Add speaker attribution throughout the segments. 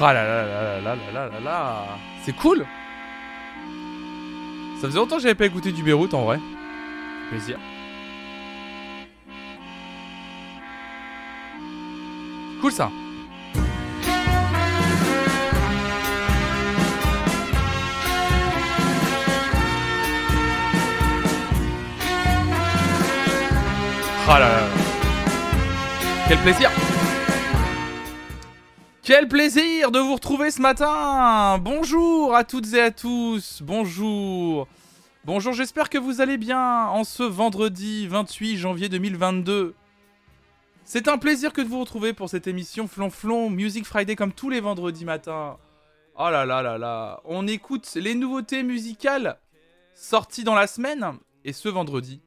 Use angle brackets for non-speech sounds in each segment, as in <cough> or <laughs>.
Speaker 1: Ah là là là là là là là C'est cool. Ça faisait longtemps que j'avais pas écouté du Beyrouth en vrai. Plaisir. Cool ça. Ah là. Quel plaisir Quel plaisir de vous retrouver ce matin Bonjour à toutes et à tous Bonjour Bonjour, j'espère que vous allez bien en ce vendredi 28 janvier 2022. C'est un plaisir que de vous retrouver pour cette émission Flonflon Music Friday comme tous les vendredis matins. Oh là là là là, on écoute les nouveautés musicales sorties dans la semaine et ce vendredi.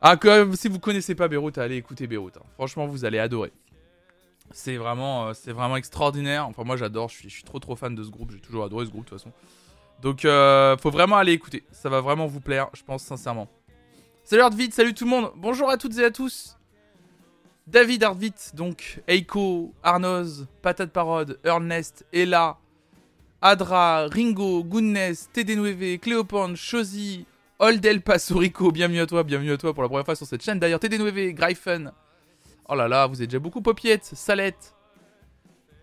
Speaker 1: Ah, comme si vous connaissez pas Beyrouth, allez écouter Beyrouth. hein. Franchement, vous allez adorer. C'est vraiment, euh, c'est vraiment extraordinaire. Enfin, moi j'adore, je suis, trop trop fan de ce groupe. J'ai toujours adoré ce groupe de toute façon. Donc, euh, faut vraiment aller écouter. Ça va vraiment vous plaire, je pense sincèrement. Salut Artvit, salut tout le monde. Bonjour à toutes et à tous. David Artvit, donc Eiko, Arnoz, Patate Parode, Ernest, Ella, Adra, Ringo, Goodness, TD9, Cléopan, Chosy, Oldel Pasorico. Bienvenue à toi, bienvenue à toi pour la première fois sur cette chaîne. D'ailleurs, TD9, Gryphon. Oh là là, vous êtes déjà beaucoup Popiette, Salette.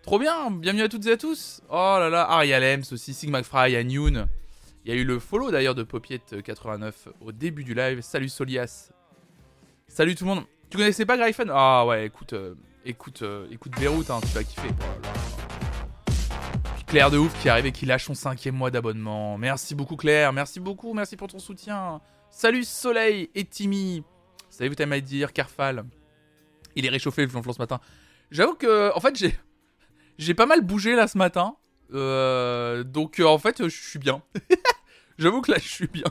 Speaker 1: Trop bien, bienvenue à toutes et à tous. Oh là là, Ariel Ems aussi, Sigma Fry, Anyun. Il y a eu le follow d'ailleurs de Popiette89 au début du live. Salut Solias. Salut tout le monde. Tu connaissais pas Gryphon? Ah ouais, écoute, euh, écoute, euh, écoute Beyrouth, hein, tu vas kiffer. Oh Claire de ouf qui arrive et qui lâche son cinquième mois d'abonnement. Merci beaucoup Claire, merci beaucoup, merci pour ton soutien. Salut Soleil et Timmy. Salut vous t'aimez dire, Carfal? Il est réchauffé le flanflan ce matin. J'avoue que, en fait, j'ai, j'ai pas mal bougé là ce matin. Euh, donc euh, en fait, je suis bien. <laughs> J'avoue que là, je suis bien.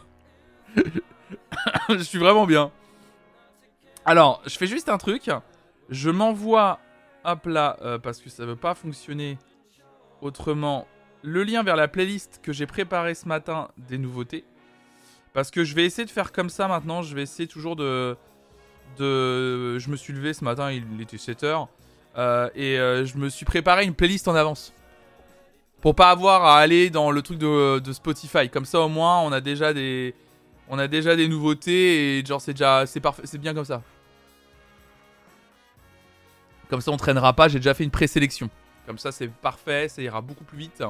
Speaker 1: <laughs> je suis vraiment bien. Alors, je fais juste un truc. Je m'envoie, hop là, euh, parce que ça veut pas fonctionner autrement, le lien vers la playlist que j'ai préparée ce matin des nouveautés. Parce que je vais essayer de faire comme ça maintenant. Je vais essayer toujours de. De... Je me suis levé ce matin, il était 7h. euh, et euh, je me suis préparé une playlist en avance. Pour pas avoir à aller dans le truc de, Spotify. Comme ça, au moins, on a déjà des. On a déjà des nouveautés et genre, c'est déjà. C'est parfait. C'est bien comme ça. Comme ça, on traînera pas. J'ai déjà fait une présélection. Comme ça, c'est parfait. Ça ira beaucoup plus vite.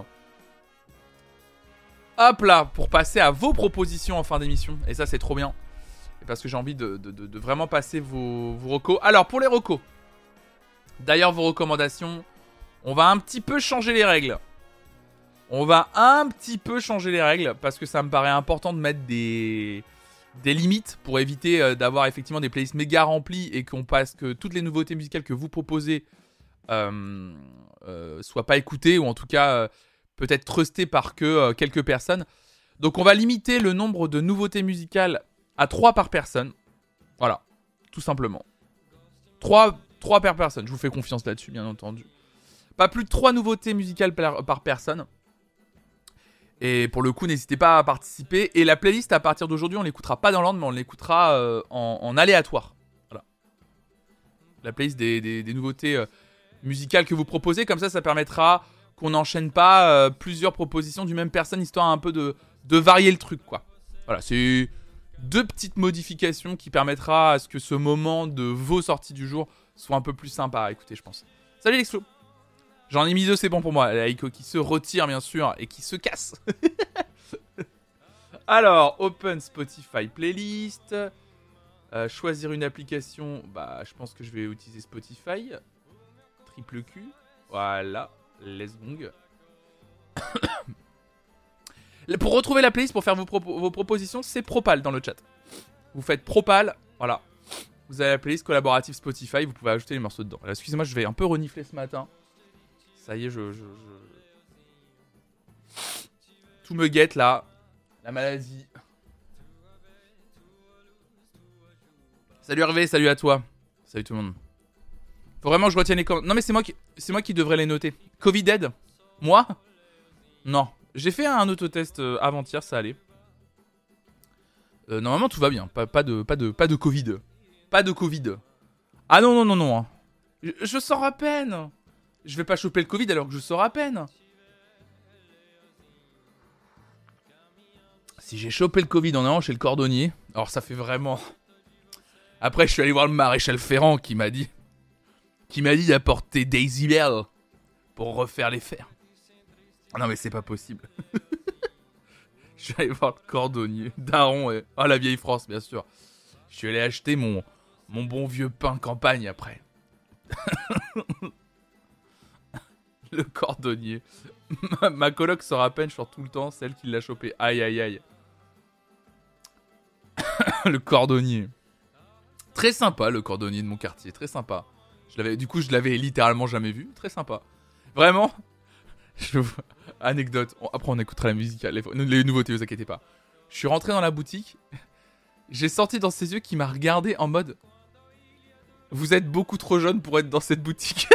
Speaker 1: Hop là, pour passer à vos propositions en fin d'émission. Et ça, c'est trop bien. Parce que j'ai envie de, vraiment passer vos, vos recos. Alors, pour les recos. D'ailleurs, vos recommandations. On va un petit peu changer les règles. On va un petit peu changer les règles. Parce que ça me paraît important de mettre des, des limites. Pour éviter euh, d'avoir effectivement des playlists méga remplies. Et qu'on passe que toutes les nouveautés musicales que vous proposez. Euh, euh, soient pas écoutées. Ou en tout cas. euh, peut-être trusté par que quelques personnes. Donc on va limiter le nombre de nouveautés musicales à 3 par personne. Voilà, tout simplement. 3, par personne, je vous fais confiance là-dessus, bien entendu. Pas plus de 3 nouveautés musicales par, personne. Et pour le coup, n'hésitez pas à participer. Et la playlist, à partir d'aujourd'hui, on l'écoutera pas dans l'ordre, mais on l'écoutera euh, en, aléatoire. Voilà. La playlist des, nouveautés euh, musicales que vous proposez, comme ça, ça permettra qu'on n'enchaîne pas euh, plusieurs propositions du même personne, histoire un peu de, de varier le truc, quoi. Voilà, c'est deux petites modifications qui permettra à ce que ce moment de vos sorties du jour soit un peu plus sympa à écouter, je pense. Salut Lexflo J'en ai mis deux, c'est bon pour moi. La Ico qui se retire, bien sûr, et qui se casse. <laughs> Alors, open Spotify playlist. Euh, choisir une application, bah, je pense que je vais utiliser Spotify. Triple Q. Voilà. Let's go. Pour retrouver la playlist, pour faire vos, propo- vos propositions, c'est Propal dans le chat. Vous faites Propal, voilà. Vous avez la playlist collaborative Spotify, vous pouvez ajouter les morceaux dedans. Excusez-moi, je vais un peu renifler ce matin. Ça y est, je, Tout me guette là. La maladie. Salut Hervé, salut à toi. Salut tout le monde. Faut vraiment que je retienne les commentaires. Non mais c'est moi qui c'est moi qui devrais les noter. Covid dead Moi? Non. J'ai fait un autotest euh, avant-hier, ça allait. Euh, normalement tout va bien, pas, de pas de pas de Covid. Pas de Covid. Ah non non non non. hein. Je, je sors à peine. Je vais pas choper le Covid alors que je sors à peine. Si j'ai chopé le Covid en allant chez le cordonnier, alors ça fait vraiment. Après, je suis allé voir le maréchal Ferrand qui m'a dit. Qui m'a dit d'apporter Daisy Bell pour refaire les fers. Non, mais c'est pas possible. <laughs> je suis allé voir le cordonnier. Daron et. Ah, la vieille France, bien sûr. Je suis allé acheter mon, bon vieux pain campagne après. <laughs> le cordonnier. ma, coloc se rappelle, je sors tout le temps, celle qui l'a chopé. Aïe, aïe, aïe. <coughs> le cordonnier. Très sympa, le cordonnier de mon quartier. Très sympa. Je du coup, je l'avais littéralement jamais vu. Très sympa. Vraiment. <laughs> Anecdote. Après, on écoutera la musique, les, les nouveautés, vous inquiétez pas. Je suis rentré dans la boutique. J'ai sorti dans ses yeux qui m'a regardé en mode Vous êtes beaucoup trop jeune pour être dans cette boutique.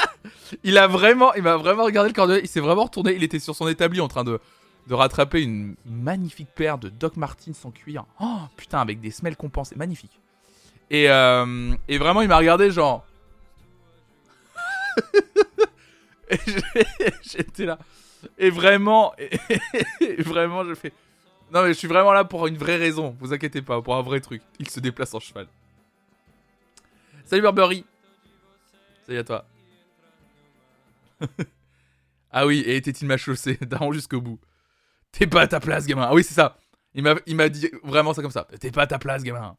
Speaker 1: <laughs> il a vraiment, il m'a vraiment regardé le cordonnier. Il s'est vraiment retourné. Il était sur son établi en train de, rattraper une magnifique paire de Doc Martens sans cuir. Oh putain, avec des semelles compensées. Magnifique. Et, euh, et vraiment, il m'a regardé genre. <laughs> j'étais là. Et vraiment, <laughs> vraiment, je fais. Non, mais je suis vraiment là pour une vraie raison. Vous inquiétez pas, pour un vrai truc. Il se déplace en cheval. Salut Burberry. Salut à toi. <laughs> ah oui, et était-il ma chaussée? Daron jusqu'au bout. T'es pas à ta place, gamin. Ah oui, c'est ça. Il m'a dit vraiment ça comme ça. T'es pas à ta place, gamin.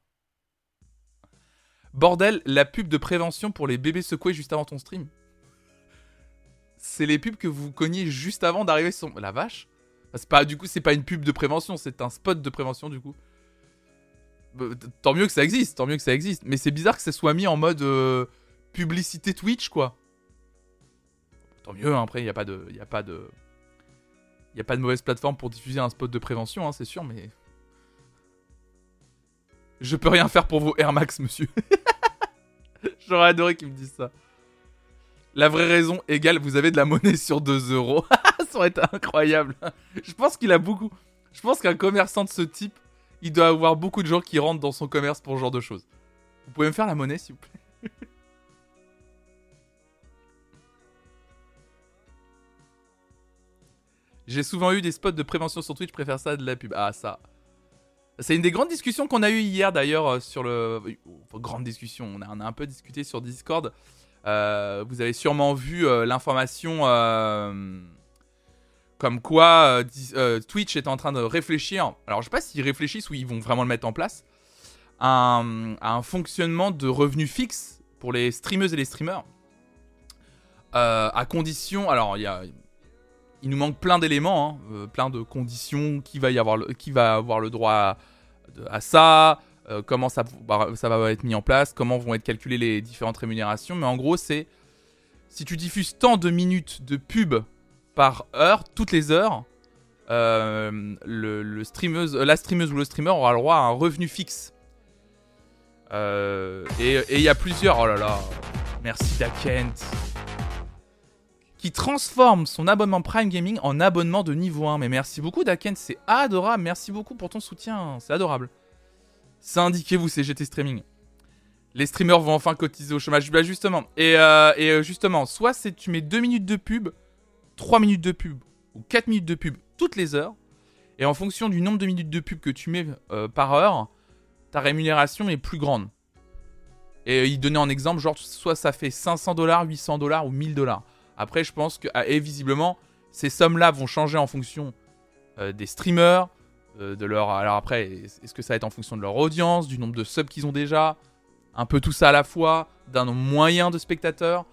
Speaker 1: Bordel, la pub de prévention pour les bébés secoués juste avant ton stream. C'est les pubs que vous cogniez juste avant d'arriver sur... La vache c'est pas, Du coup, c'est pas une pub de prévention, c'est un spot de prévention, du coup. Bah, tant mieux que ça existe, tant mieux que ça existe. Mais c'est bizarre que ça soit mis en mode euh, publicité Twitch, quoi. Tant mieux, hein, après, il n'y a pas de... Y a pas de... Il n'y a pas de mauvaise plateforme pour diffuser un spot de prévention, hein, c'est sûr, mais... Je peux rien faire pour vos Air Max, monsieur. <laughs> J'aurais adoré qu'ils me disent ça. La vraie raison égale, vous avez de la monnaie sur 2 euros. <laughs> ça aurait été incroyable. Je pense qu'il a beaucoup... Je pense qu'un commerçant de ce type, il doit avoir beaucoup de gens qui rentrent dans son commerce pour ce genre de choses. Vous pouvez me faire la monnaie, s'il vous plaît? <laughs> J'ai souvent eu des spots de prévention sur Twitch, je préfère ça de la pub. Ah, ça. C'est une des grandes discussions qu'on a eues hier d'ailleurs euh, sur le. grande discussion, on a, a, un peu discuté sur Discord. Euh, vous avez sûrement vu euh, l'information comme quoi Twitch est en train de réfléchir. Alors je sais pas s'ils réfléchissent ou ils vont vraiment le mettre en place. À un, fonctionnement de revenus fixe pour les streameuses et les streamers. à condition. Alors il y a il nous manque plein d'éléments, hein, euh, plein de conditions, qui va, y avoir, le, qui va avoir le droit à, ça, euh, comment ça, ça, va être mis en place, comment vont être calculées les différentes rémunérations. Mais en gros, c'est si tu diffuses tant de minutes de pub par heure, toutes les heures, euh, le, la streameuse ou le streamer aura le droit à un revenu fixe. et il y a plusieurs. Oh là là, merci Dakent qui transforme son abonnement Prime Gaming en abonnement de niveau 1. Mais merci beaucoup Daken, c'est adorable. Merci beaucoup pour ton soutien, c'est adorable. Syndiquez-vous CGT Streaming. Les streamers vont enfin cotiser au chômage. Bah justement, et, euh, euh, justement, soit c'est tu mets 2 minutes de pub, 3 minutes de pub ou 4 minutes de pub toutes les heures. Et en fonction du nombre de minutes de pub que tu mets euh, par heure, ta rémunération est plus grande. Et il donnait en exemple, genre, soit ça fait 500 dollars, 800 dollars ou 1000 dollars. Après, je pense que, ah, et visiblement, ces sommes-là vont changer en fonction des streamers, de leur. Alors après, est-ce que ça va être en fonction de leur audience, du nombre de subs qu'ils ont déjà, un peu tout ça à la fois, d'un nombre moyen de spectateurs?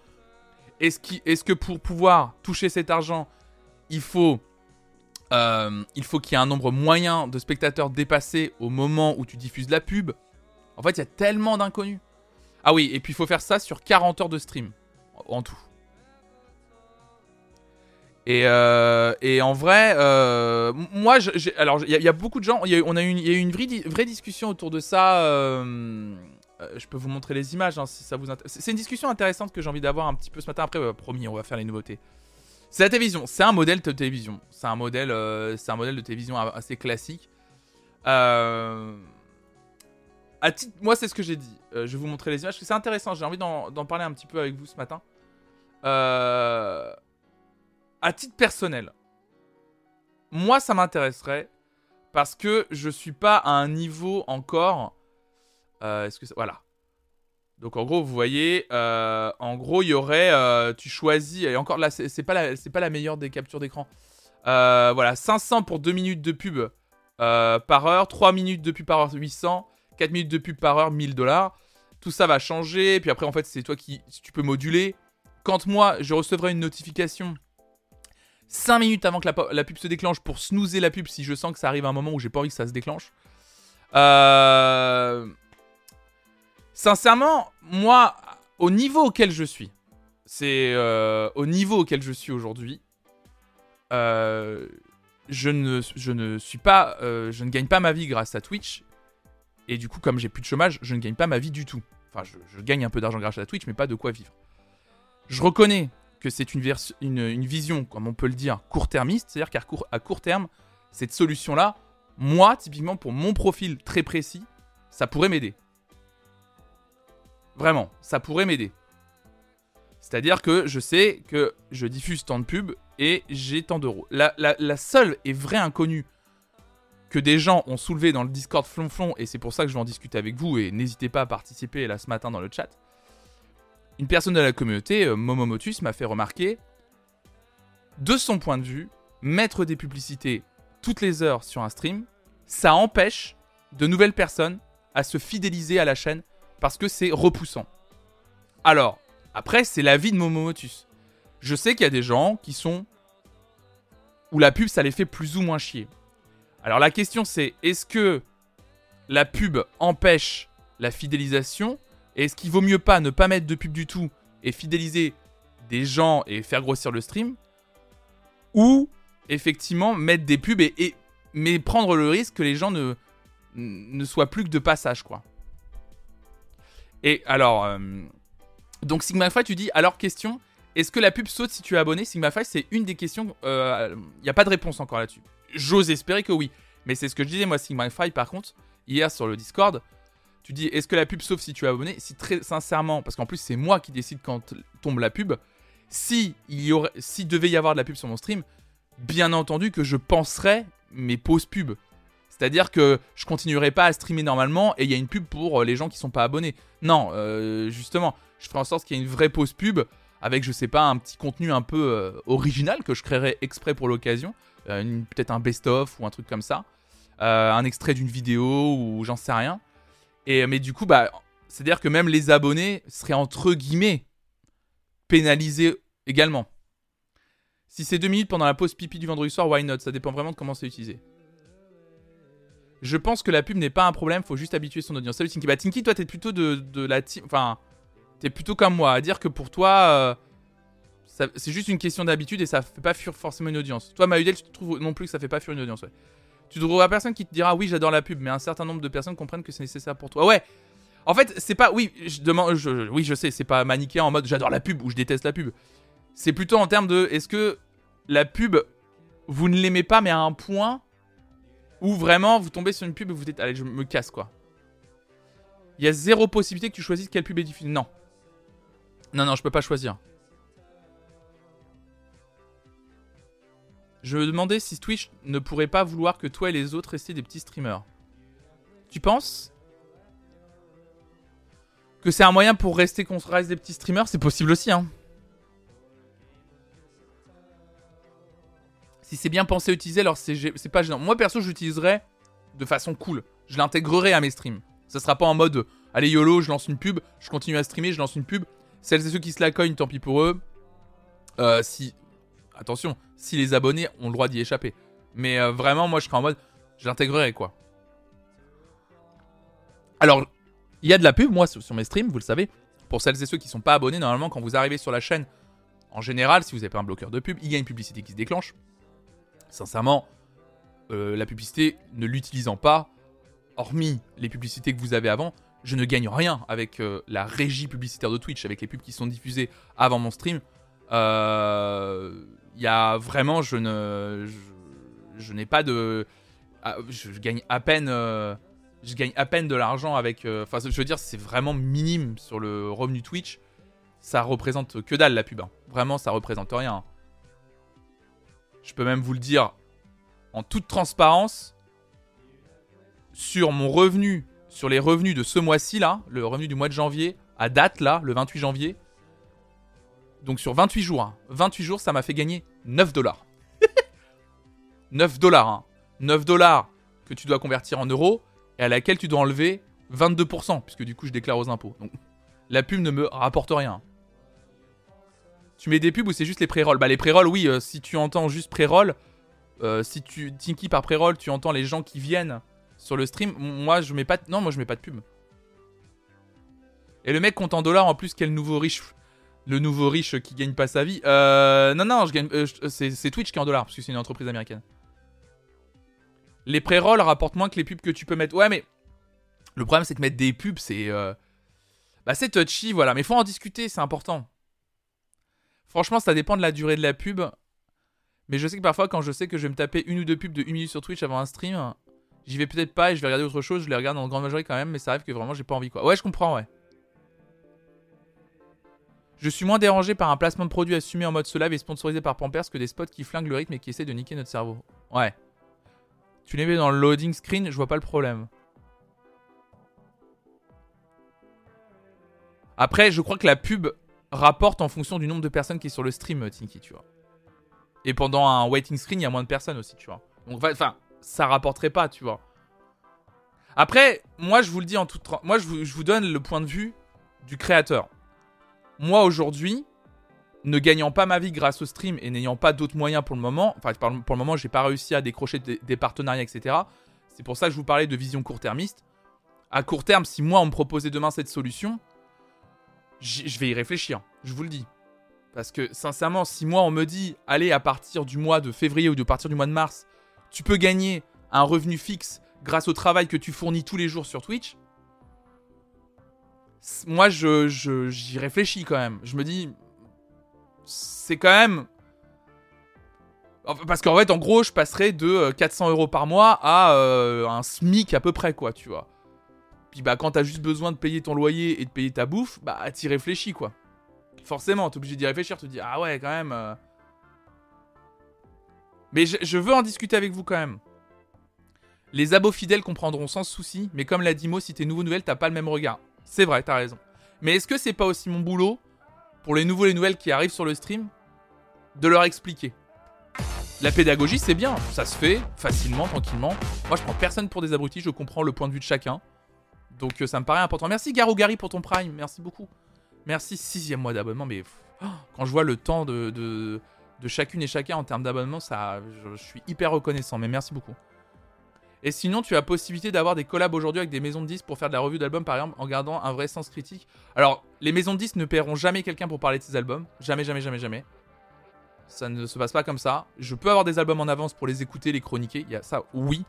Speaker 1: Est-ce est que pour pouvoir toucher cet argent, il faut euh, il faut qu'il y ait un nombre moyen de spectateurs dépassé au moment où tu diffuses la pub? En fait, il y a tellement d'inconnus. Ah oui, et puis il faut faire ça sur 40 heures de stream en tout. Et, euh, et, en vrai, euh, moi, alors il y, a beaucoup de gens. Y on a eu y a eu une vraie, discussion autour de ça. Euh, je peux vous montrer les images hein, si ça vous intéresse. C'est une discussion intéressante que j'ai envie d'avoir un petit peu ce matin. Après, promis, on va faire les nouveautés. C'est la télévision. C'est un modèle de télévision. C'est un modèle, un modèle de télévision assez classique. Moi, c'est ce que j'ai dit. je vais vous montrer les images. C'est intéressant. J'ai envie d'en parler un petit peu avec vous ce matin. euh, à titre personnel, moi, ça m'intéresserait parce que je suis pas à un niveau encore. Euh, est-ce que ça... voilà. Donc en gros, vous voyez, euh, en gros, il y aurait, euh, tu choisis, et encore là, c'est pas la, meilleure des captures d'écran. voilà, 500 pour 2 minutes de pub par heure, 3 minutes de pub par heure, 800, 4 minutes de pub par heure, 1000 dollars. Tout ça va changer, puis après, en fait, c'est toi qui, tu peux moduler. Quand moi, je recevrai une notification 5 minutes avant que la, pub se déclenche pour snoozer la pub si je sens que ça arrive à un moment où j'ai pas envie que ça se déclenche. Euh... Sincèrement, moi, au niveau auquel je suis, c'est euh, au niveau auquel je suis aujourd'hui, euh, je, ne, suis pas, je ne gagne pas ma vie grâce à Twitch. Et du coup, comme j'ai plus de chômage, je ne gagne pas ma vie du tout. Enfin, je gagne un peu d'argent grâce à Twitch, mais pas de quoi vivre. Je reconnais que c'est une, vision, comme on peut le dire, court-termiste. C'est-à-dire qu'à court, terme, cette solution-là, moi, typiquement, pour mon profil très précis, ça pourrait m'aider. Vraiment, ça pourrait m'aider. C'est-à-dire que je sais que je diffuse tant de pubs et j'ai tant d'euros. La, la, seule et vraie inconnue que des gens ont soulevé dans le Discord flonflon, et c'est pour ça que je vais en discuter avec vous, et n'hésitez pas à participer là ce matin dans le chat, une personne de la communauté, euh, Momomotus, m'a fait remarquer, de son point de vue, mettre des publicités toutes les heures sur un stream, ça empêche de nouvelles personnes à se fidéliser à la chaîne parce que c'est repoussant. Alors, après, c'est l'avis de Momomotus. Je sais qu'il y a des gens qui sont où la pub ça les fait plus ou moins chier. Alors la question c'est est-ce que la pub empêche la fidélisation est-ce qu'il vaut mieux pas ne pas mettre de pub du tout et fidéliser des gens et faire grossir le stream Ou effectivement mettre des pubs et, mais prendre le risque que les gens ne, ne soient plus que de passage quoi. Et alors, euh, donc SigmaFi, tu dis, alors question, est-ce que la pub saute si tu es abonné? SigmaFi, c'est une des questions, il euh, n'y a pas de réponse encore là-dessus. J'ose espérer que oui. Mais c'est ce que je disais, moi, SigmaFi, par contre, hier sur le Discord, tu dis est-ce que la pub sauf si tu es abonné? Si très sincèrement, parce qu'en plus c'est moi qui décide quand tombe la pub, si y aurait, s'il devait y avoir de la pub sur mon stream, bien entendu que je penserais mes pauses pub. C'est-à-dire que je continuerai pas à streamer normalement et il y a une pub pour euh, les gens qui sont pas abonnés. Non, euh, justement, je ferai en sorte qu'il y ait une vraie pause pub avec, je sais pas, un petit contenu un peu euh, original que je créerai exprès pour l'occasion. Peut-être un best-of ou un truc comme ça. un extrait d'une vidéo ou j'en sais rien. Et, mais du coup, bah, c'est-à-dire que même les abonnés seraient entre guillemets pénalisés également. Si c'est deux minutes pendant la pause pipi du vendredi soir, why not? Ça dépend vraiment de comment c'est utilisé. Je pense que la pub n'est pas un problème, faut juste habituer son audience. Salut Tinky. Bah Tinky, toi t'es plutôt de, la team. Enfin, t'es plutôt comme moi, à dire que pour toi, euh, c'est juste une question d'habitude et ça fait pas fuir forcément une audience. Toi, Maudel, tu trouves non plus que ça fait pas fuir une audience, ouais. Tu trouveras personne qui te dira oui, j'adore la pub, mais un certain nombre de personnes comprennent que c'est nécessaire pour toi. Ouais. En fait, c'est pas oui, je demande oui, je sais, c'est pas manichéen en mode j'adore la pub ou je déteste la pub. C'est plutôt en termes de est-ce que la pub vous ne l'aimez pas mais à un point où vraiment vous tombez sur une pub et vous dites allez, je me casse quoi. Il y a zéro possibilité que tu choisisses quelle pub est diffusée. Non. Non, non, je peux pas choisir. Je me demandais si Twitch ne pourrait pas vouloir que toi et les autres restiez des petits streamers. Tu penses que c'est un moyen pour rester qu'on reste des petits streamers? C'est possible aussi, hein. Si c'est bien pensé à utiliser, alors c'est pas gênant. Moi perso, j'utiliserais de façon cool. Je l'intégrerai à mes streams. Ça sera pas en mode allez YOLO, je lance une pub, je continue à streamer, je lance une pub. Celles et ceux qui se la cognent, tant pis pour eux. Euh, si attention, si les abonnés ont le droit d'y échapper. Mais euh, vraiment, moi, je serais en mode, je l'intégrerai, quoi. Alors, il y a de la pub, moi, sur, mes streams, vous le savez. Pour celles et ceux qui ne sont pas abonnés, normalement, quand vous arrivez sur la chaîne, en général, si vous n'avez pas un bloqueur de pub, il y a une publicité qui se déclenche. Sincèrement, euh, la publicité, ne l'utilisant pas, hormis les publicités que vous avez avant, je ne gagne rien avec euh, la régie publicitaire de Twitch, avec les pubs qui sont diffusées avant mon stream. Euh, il y a vraiment, je ne, je, n'ai pas de, ah, je, gagne à peine, euh, je gagne à peine de l'argent avec, euh, enfin, je veux dire, c'est vraiment minime sur le revenu Twitch. Ça représente que dalle la pub. Hein. Vraiment, ça représente rien. Je peux même vous le dire en toute transparence. Sur mon revenu, sur les revenus de ce mois-ci là, le revenu du mois de janvier, à date là, le 28 janvier. Donc sur 28 jours, 28 hein. jours, ça m'a fait gagner 9 dollars. <laughs> 9 dollars, hein. 9 dollars que tu dois convertir en euros et à laquelle tu dois enlever 22%, puisque du coup je déclare aux impôts. Donc la pub ne me rapporte rien. Tu mets des pubs ou c'est juste les pré-rolls? Bah les pré-rolls, oui, euh, si tu entends juste pré-roll, euh, si tu Tinky par pré-roll, tu entends les gens qui viennent sur le stream. Moi je mets pas, non, moi je mets pas de pub. Et le mec compte en dollars en plus, quel nouveau riche, le nouveau riche qui gagne pas sa vie. Euh, non non, je gagne, euh, c'est Twitch qui est en dollars parce que c'est une entreprise américaine. Les pré-rolls rapportent moins que les pubs que tu peux mettre. Ouais, mais le problème, c'est que mettre des pubs, c'est. Euh, bah, c'est touchy, voilà. Mais faut en discuter, c'est important. Franchement, ça dépend de la durée de la pub. Mais je sais que parfois, quand je sais que je vais me taper une ou deux pubs de 1 minute sur Twitch avant un stream, j'y vais peut-être pas et je vais regarder autre chose. Je les regarde en grande majorité quand même, mais ça arrive que vraiment j'ai pas envie quoi. Ouais, je comprends, ouais. Je suis moins dérangé par un placement de produit assumé en mode live et sponsorisé par Pampers que des spots qui flinguent le rythme et qui essaient de niquer notre cerveau. Ouais. Tu les mets dans le loading screen, je vois pas le problème. Après, je crois que la pub rapporte en fonction du nombre de personnes qui est sur le stream, Tinky, tu vois. Et pendant un waiting screen, il y a moins de personnes aussi, tu vois. Donc, enfin, ça rapporterait pas, tu vois. Après, moi, je vous le dis en toute... Moi, je vous donne le point de vue du créateur. Moi, aujourd'hui, ne gagnant pas ma vie grâce au stream et n'ayant pas d'autres moyens pour le moment, enfin pour le moment j'ai pas réussi à décrocher des, partenariats, etc. C'est pour ça que je vous parlais de vision court-termiste. À court terme, si moi on me proposait demain cette solution, je vais y réfléchir, je vous le dis. Parce que sincèrement, si moi on me dit, allez à partir du mois de février ou de partir du mois de mars, tu peux gagner un revenu fixe grâce au travail que tu fournis tous les jours sur Twitch, moi je j'y réfléchis quand même. Je me dis, c'est quand même. Parce qu'en fait, en gros, je passerais de 400 euh, euros par mois à euh, un SMIC à peu près, quoi, tu vois. Puis bah, quand t'as juste besoin de payer ton loyer et de payer ta bouffe, bah, t'y réfléchis, quoi. Forcément, t'es obligé d'y réfléchir, te dis, ah ouais, quand même. Euh. Mais je, veux en discuter avec vous quand même. Les abos fidèles comprendront sans souci, mais comme l'a dit Mo, si t'es nouveau nouvelle, t'as pas le même regard. C'est vrai, t'as raison. Mais est-ce que c'est pas aussi mon boulot pour les nouveaux et les nouvelles qui arrivent sur le stream, de leur expliquer? La pédagogie, c'est bien, ça se fait facilement, tranquillement. Moi, je prends personne pour des abrutis, je comprends le point de vue de chacun. Donc, euh, ça me paraît important. Merci Garou Gary pour ton prime, merci beaucoup. Merci, sixième mois d'abonnement, mais oh, quand je vois le temps de, chacune et chacun en termes d'abonnement, ça, je suis hyper reconnaissant, mais merci beaucoup. Et sinon, tu as possibilité d'avoir des collabs aujourd'hui avec des maisons de disques pour faire de la revue d'albums, par exemple, en gardant un vrai sens critique. Alors, les maisons de disques ne paieront jamais quelqu'un pour parler de ses albums. Jamais, jamais, jamais, jamais. Ça ne se passe pas comme ça. Je peux avoir des albums en avance pour les écouter, les chroniquer. Il y a ça, oui.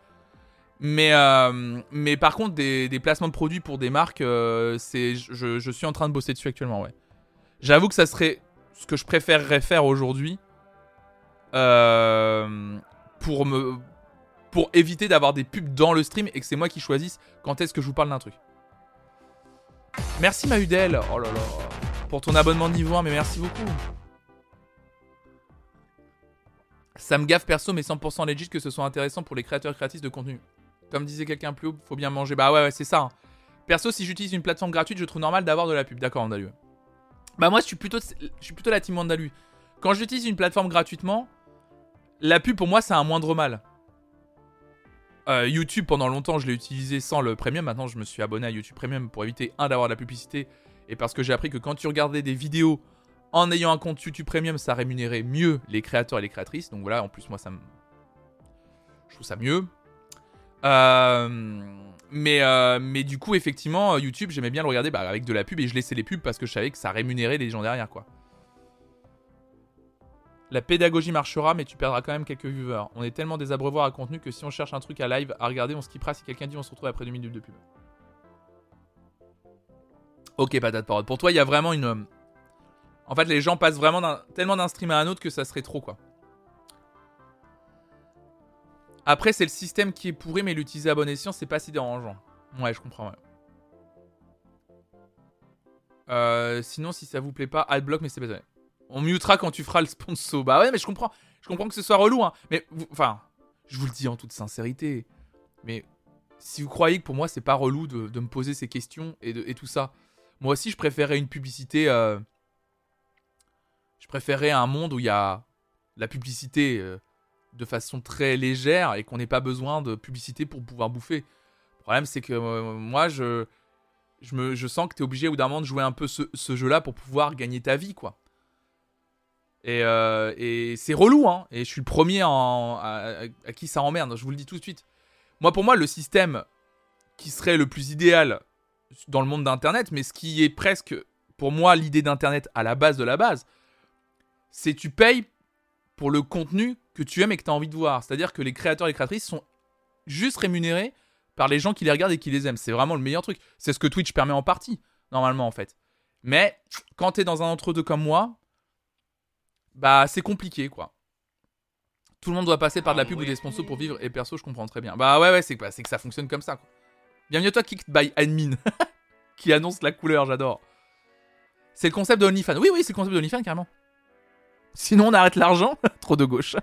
Speaker 1: Mais, euh, mais par contre, des, placements de produits pour des marques, euh, c'est, je, je, suis en train de bosser dessus actuellement, ouais. J'avoue que ça serait ce que je préférerais faire aujourd'hui. Euh, pour me pour éviter d'avoir des pubs dans le stream et que c'est moi qui choisisse quand est-ce que je vous parle d'un truc. Merci Mahudel, oh là là, pour ton abonnement niveau 1, mais merci beaucoup. Ça me gaffe perso, mais 100% legit que ce soit intéressant pour les créateurs créatifs de contenu. Comme disait quelqu'un plus haut, faut bien manger. Bah ouais, ouais c'est ça. Hein. Perso, si j'utilise une plateforme gratuite, je trouve normal d'avoir de la pub. D'accord, Andalu. Bah moi, je suis plutôt, je suis plutôt la team Andalu. Quand j'utilise une plateforme gratuitement, la pub pour moi, c'est un moindre mal. Euh, YouTube, pendant longtemps, je l'ai utilisé sans le premium. Maintenant, je me suis abonné à YouTube Premium pour éviter, un, d'avoir de la publicité. Et parce que j'ai appris que quand tu regardais des vidéos en ayant un compte YouTube Premium, ça rémunérait mieux les créateurs et les créatrices. Donc voilà, en plus, moi, ça me. Je trouve ça mieux. Euh, mais, euh, mais du coup, effectivement, YouTube, j'aimais bien le regarder bah, avec de la pub et je laissais les pubs parce que je savais que ça rémunérait les gens derrière, quoi. La pédagogie marchera, mais tu perdras quand même quelques viewers. On est tellement des abreuvoirs à contenu que si on cherche un truc à live à regarder, on skippera. Si quelqu'un dit, on se retrouve après deux minutes de pub. Ok, patate parole. Pour toi, il y a vraiment une. En fait, les gens passent vraiment tellement d'un stream à un autre que ça serait trop, quoi. Après, c'est le système qui est pourri, mais l'utiliser à bon escient, c'est pas si dérangeant. Ouais, je comprends, ouais. Euh, sinon, si ça vous plaît pas, adblock, mais c'est pas On mutera quand tu feras le sponsor. Bah ouais, mais je comprends. Je comprends que ce soit relou, hein. Mais, enfin, je vous le dis en toute sincérité. Mais si vous croyez que pour moi, c'est pas relou de, me poser ces questions et, de, et, tout ça, moi aussi, je préférais une publicité. Euh, je préférais un monde où il y a la publicité euh, de façon très légère et qu'on n'ait pas besoin de publicité pour pouvoir bouffer. Le problème, c'est que euh, moi, je, je, me, je sens que tu es obligé au bout d'un moment de jouer un peu ce, ce jeu-là pour pouvoir gagner ta vie, quoi. Et, euh, et c'est relou, hein. Et je suis le premier à, qui ça emmerde, je vous le dis tout de suite. Moi, pour moi, le système qui serait le plus idéal dans le monde d'Internet, mais ce qui est presque, pour moi, l'idée d'Internet à la base de la base, c'est tu payes pour le contenu que tu aimes et que tu as envie de voir. C'est-à-dire que les créateurs et les créatrices sont juste rémunérés par les gens qui les regardent et qui les aiment. C'est vraiment le meilleur truc. C'est ce que Twitch permet en partie, normalement, en fait. Mais quand tu es dans un entre-deux comme moi, bah c'est compliqué, quoi. Tout le monde doit passer par de la pub ou des sponsors pour vivre. Et perso, je comprends très bien. Bah ouais, ouais, c'est que ça fonctionne comme ça, quoi. Bienvenue à toi, Kicked by Admin, <laughs> qui annonce la couleur, j'adore. C'est le concept de OnlyFans. Oui, oui, c'est le concept de OnlyFans, carrément. Sinon, on arrête l'argent. <laughs> Trop de gauche.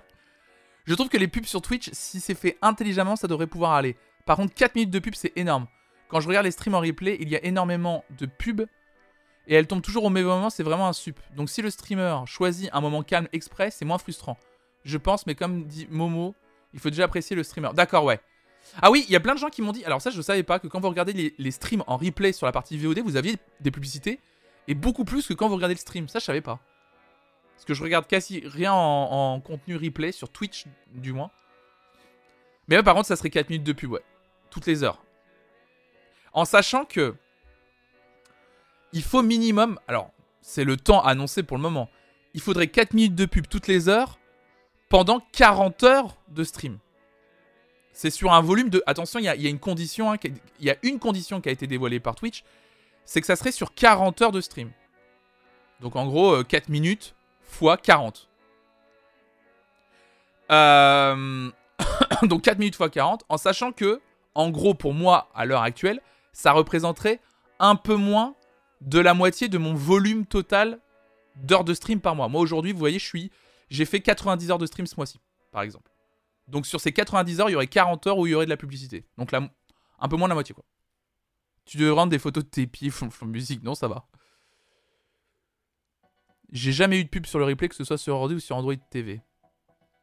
Speaker 1: Je trouve que les pubs sur Twitch, si c'est fait intelligemment, ça devrait pouvoir aller. Par contre, 4 minutes de pub, c'est énorme. Quand je regarde les streams en replay, il y a énormément de pubs. Et elles tombent toujours au même moment, c'est vraiment un sup. Donc si le streamer choisit un moment calme exprès, c'est moins frustrant. Je pense, mais comme dit Momo, il faut déjà apprécier le streamer. D'accord, ouais. Ah oui, il y a plein de gens qui m'ont dit, alors ça je ne savais pas, que quand vous regardez les, streams en replay sur la partie VOD, vous aviez des publicités, et beaucoup plus que quand vous regardez le stream. Ça je savais pas. Parce que je regarde quasi rien en, contenu replay, sur Twitch du moins. Mais là, par contre, ça serait 4 minutes de pub, ouais. Toutes les heures. En sachant que. Il faut minimum. Alors, c'est le temps annoncé pour le moment. Il faudrait 4 minutes de pub toutes les heures pendant 40 heures de stream. C'est sur un volume de. Attention, il y, a, une condition. Hein, il y a une condition qui a été dévoilée par Twitch. C'est que ça serait sur 40 heures de stream. Donc en gros, 4 euh, minutes fois 40. Euh, <coughs> donc 4 minutes fois 40, en sachant que, en gros, pour moi, à l'heure actuelle, ça représenterait un peu moins de la moitié de mon volume total d'heures de stream par mois. Moi, aujourd'hui, vous voyez, je suis, j'ai fait 90 heures de stream ce mois-ci, par exemple. Donc sur ces 90 heures, il y aurait 40 heures où il y aurait de la publicité. Donc là, un peu moins de la moitié, quoi. Tu devrais rendre des photos de tes pieds, musique, non, ça va. J'ai jamais eu de pub sur le replay, que ce soit sur Android ou sur Android TV.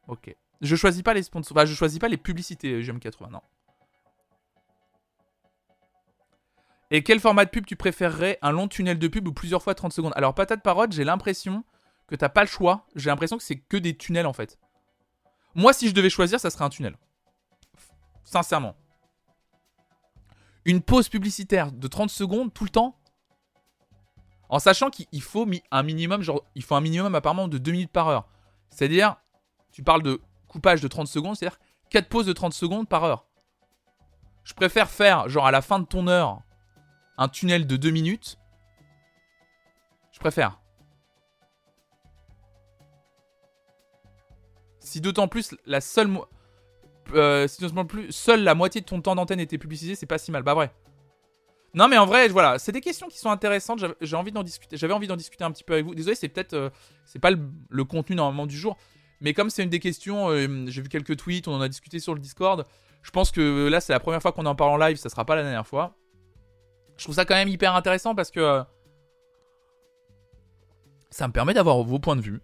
Speaker 1: Ok. Je choisis pas les sponsors. Je choisis pas les publicités GM80, non. Et quel format de pub tu préférerais Un long tunnel de pub ou plusieurs fois 30 secondes? Alors, patate parole, j'ai l'impression que t'as pas le choix. J'ai l'impression que c'est que des tunnels en fait. Moi, si je devais choisir, ça serait un tunnel. Sincèrement. Une pause publicitaire de 30 secondes tout le temps? En sachant qu'il faut un minimum, genre, il faut un minimum apparemment de 2 minutes par heure. C'est-à-dire, tu parles de coupage de 30 secondes, c'est-à-dire 4 pauses de 30 secondes par heure. Je préfère faire, genre à la fin de ton heure, un tunnel de 2 minutes. Je préfère. Si d'autant plus la seule. Euh, plus, seule la moitié de ton temps d'antenne était publicisé, c'est pas si mal. Bah, vrai. Non, mais en vrai, voilà, c'est des questions qui sont intéressantes. J'avais envie d'en discuter. J'avais envie d'en discuter un petit peu avec vous. Désolé, c'est peut-être, euh, c'est pas le, contenu normalement du jour, mais comme c'est une des questions, euh, j'ai vu quelques tweets, on en a discuté sur le Discord. Je pense que là, c'est la première fois qu'on en parle en live. Ça sera pas la dernière fois. Je trouve ça quand même hyper intéressant parce que euh, ça me permet d'avoir vos points de vue.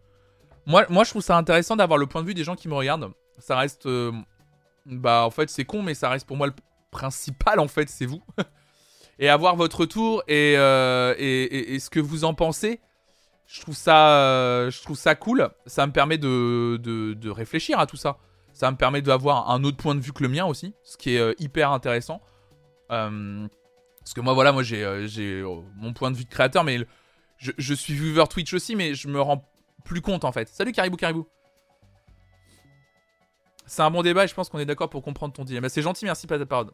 Speaker 1: Moi, moi, je trouve ça intéressant d'avoir le point de vue des gens qui me regardent. Ça reste, bah, en fait, c'est con, mais ça reste pour moi le principal. En fait, c'est vous. <laughs> et avoir votre retour euh, et, et, ce que vous en pensez. Je trouve ça, euh, je trouve ça cool. Ça me permet de, de, réfléchir à tout ça. Ça me permet d'avoir un autre point de vue que le mien aussi, ce qui est euh, hyper intéressant. Parce que moi, voilà, moi j'ai mon point de vue de créateur, mais je, suis viewer Twitch aussi, mais je me rends plus compte en fait. Salut Caribou Caribou. C'est un bon débat et je pense qu'on est d'accord pour comprendre ton dilemme. C'est gentil, merci Patate Parode.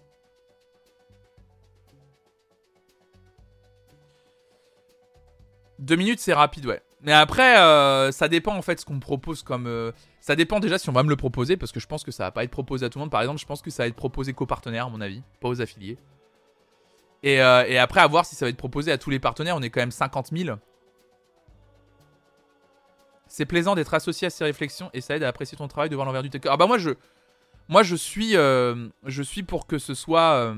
Speaker 1: Deux minutes, c'est rapide, ouais. Mais après, euh, ça dépend en fait ce qu'on me propose comme. Euh, ça dépend déjà si on va me le proposer, parce que je pense que ça va pas être proposé à tout le monde. Par exemple, je pense que ça va être proposé qu'aux partenaires, à mon avis, pas aux affiliés. Et, euh, et après, à voir si ça va être proposé à tous les partenaires. On est quand même 50 000. C'est plaisant d'être associé à ces réflexions et ça aide à apprécier ton travail, de voir l'envers du décor. Ah bah moi je, moi je suis, euh, pour que ce soit euh,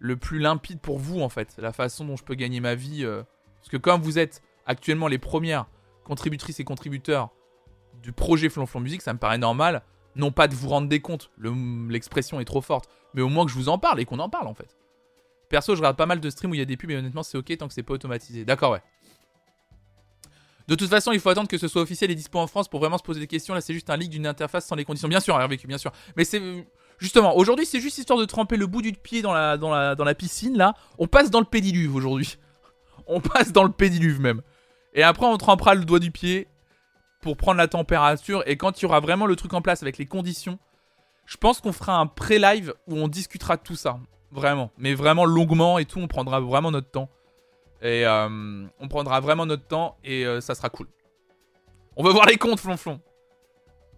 Speaker 1: le plus limpide pour vous en fait, la façon dont je peux gagner ma vie. parce que comme vous êtes actuellement les premières contributrices et contributeurs du projet Flonflon Musique, ça me paraît normal, non pas de vous rendre des comptes, le- l'expression est trop forte, mais au moins que je vous en parle et qu'on en parle en fait. Perso, je regarde pas mal de streams où il y a des pubs et honnêtement c'est ok tant que c'est pas automatisé. D'accord ouais. De toute façon, il faut attendre que ce soit officiel et dispo en France pour vraiment se poser des questions. Là, c'est juste un leak d'une interface sans les conditions. Bien sûr, Hervé, bien sûr. Mais c'est justement aujourd'hui, c'est juste histoire de tremper le bout du pied dans la, dans la, dans la piscine. Là, on passe dans le pédiluve aujourd'hui. <laughs> On passe dans le pédiluve même. Et après, on trempera le doigt du pied pour prendre la température. Et quand il y aura vraiment le truc en place avec les conditions, je pense qu'on fera un pré-live où on discutera de tout ça. Vraiment. Mais vraiment longuement et tout. On prendra vraiment notre temps. Et euh, on prendra vraiment notre temps et euh, ça sera cool. On veut voir les comptes, flonflon.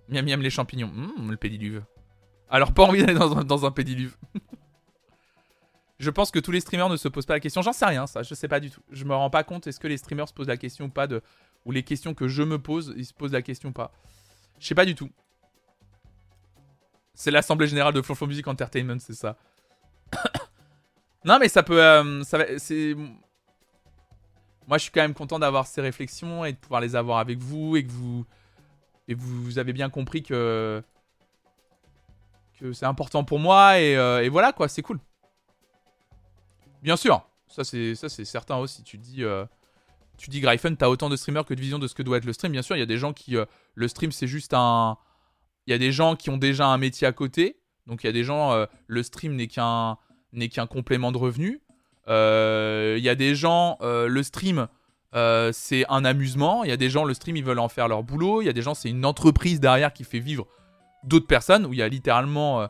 Speaker 1: Miam miam les champignons. Hum, le pédiluve. Alors, pas envie d'aller dans un, dans <laughs> je pense que tous les streamers ne se posent pas la question. J'en sais rien, ça. Je sais pas du tout. Je me rends pas compte. Est-ce que les streamers se posent la question ou pas de. Ou les questions que je me pose, ils se posent la question ou pas. Je sais pas du tout. C'est l'Assemblée Générale de Flonflon Music Entertainment, c'est ça. <coughs> non, mais ça peut. euh, c'est. Moi, je suis quand même content d'avoir ces réflexions et de pouvoir les avoir avec vous et que vous et vous avez bien compris que que c'est important pour moi et, euh, voilà quoi, c'est cool. Bien sûr, ça c'est certain aussi. Tu dis euh, tu dis Gryphon, t'as autant de streamers que de vision de ce que doit être le stream. Bien sûr, il y a des gens qui le stream c'est juste un il y a des gens qui ont déjà un métier à côté. Donc il y a des gens euh, le stream n'est qu'un n'est qu'un complément de revenu. Euh, Il y a des gens, euh, le stream, c'est un amusement. Il y a des gens, le stream, ils veulent en faire leur boulot. Il y a des gens, c'est une entreprise derrière qui fait vivre d'autres personnes, où il y a littéralement euh,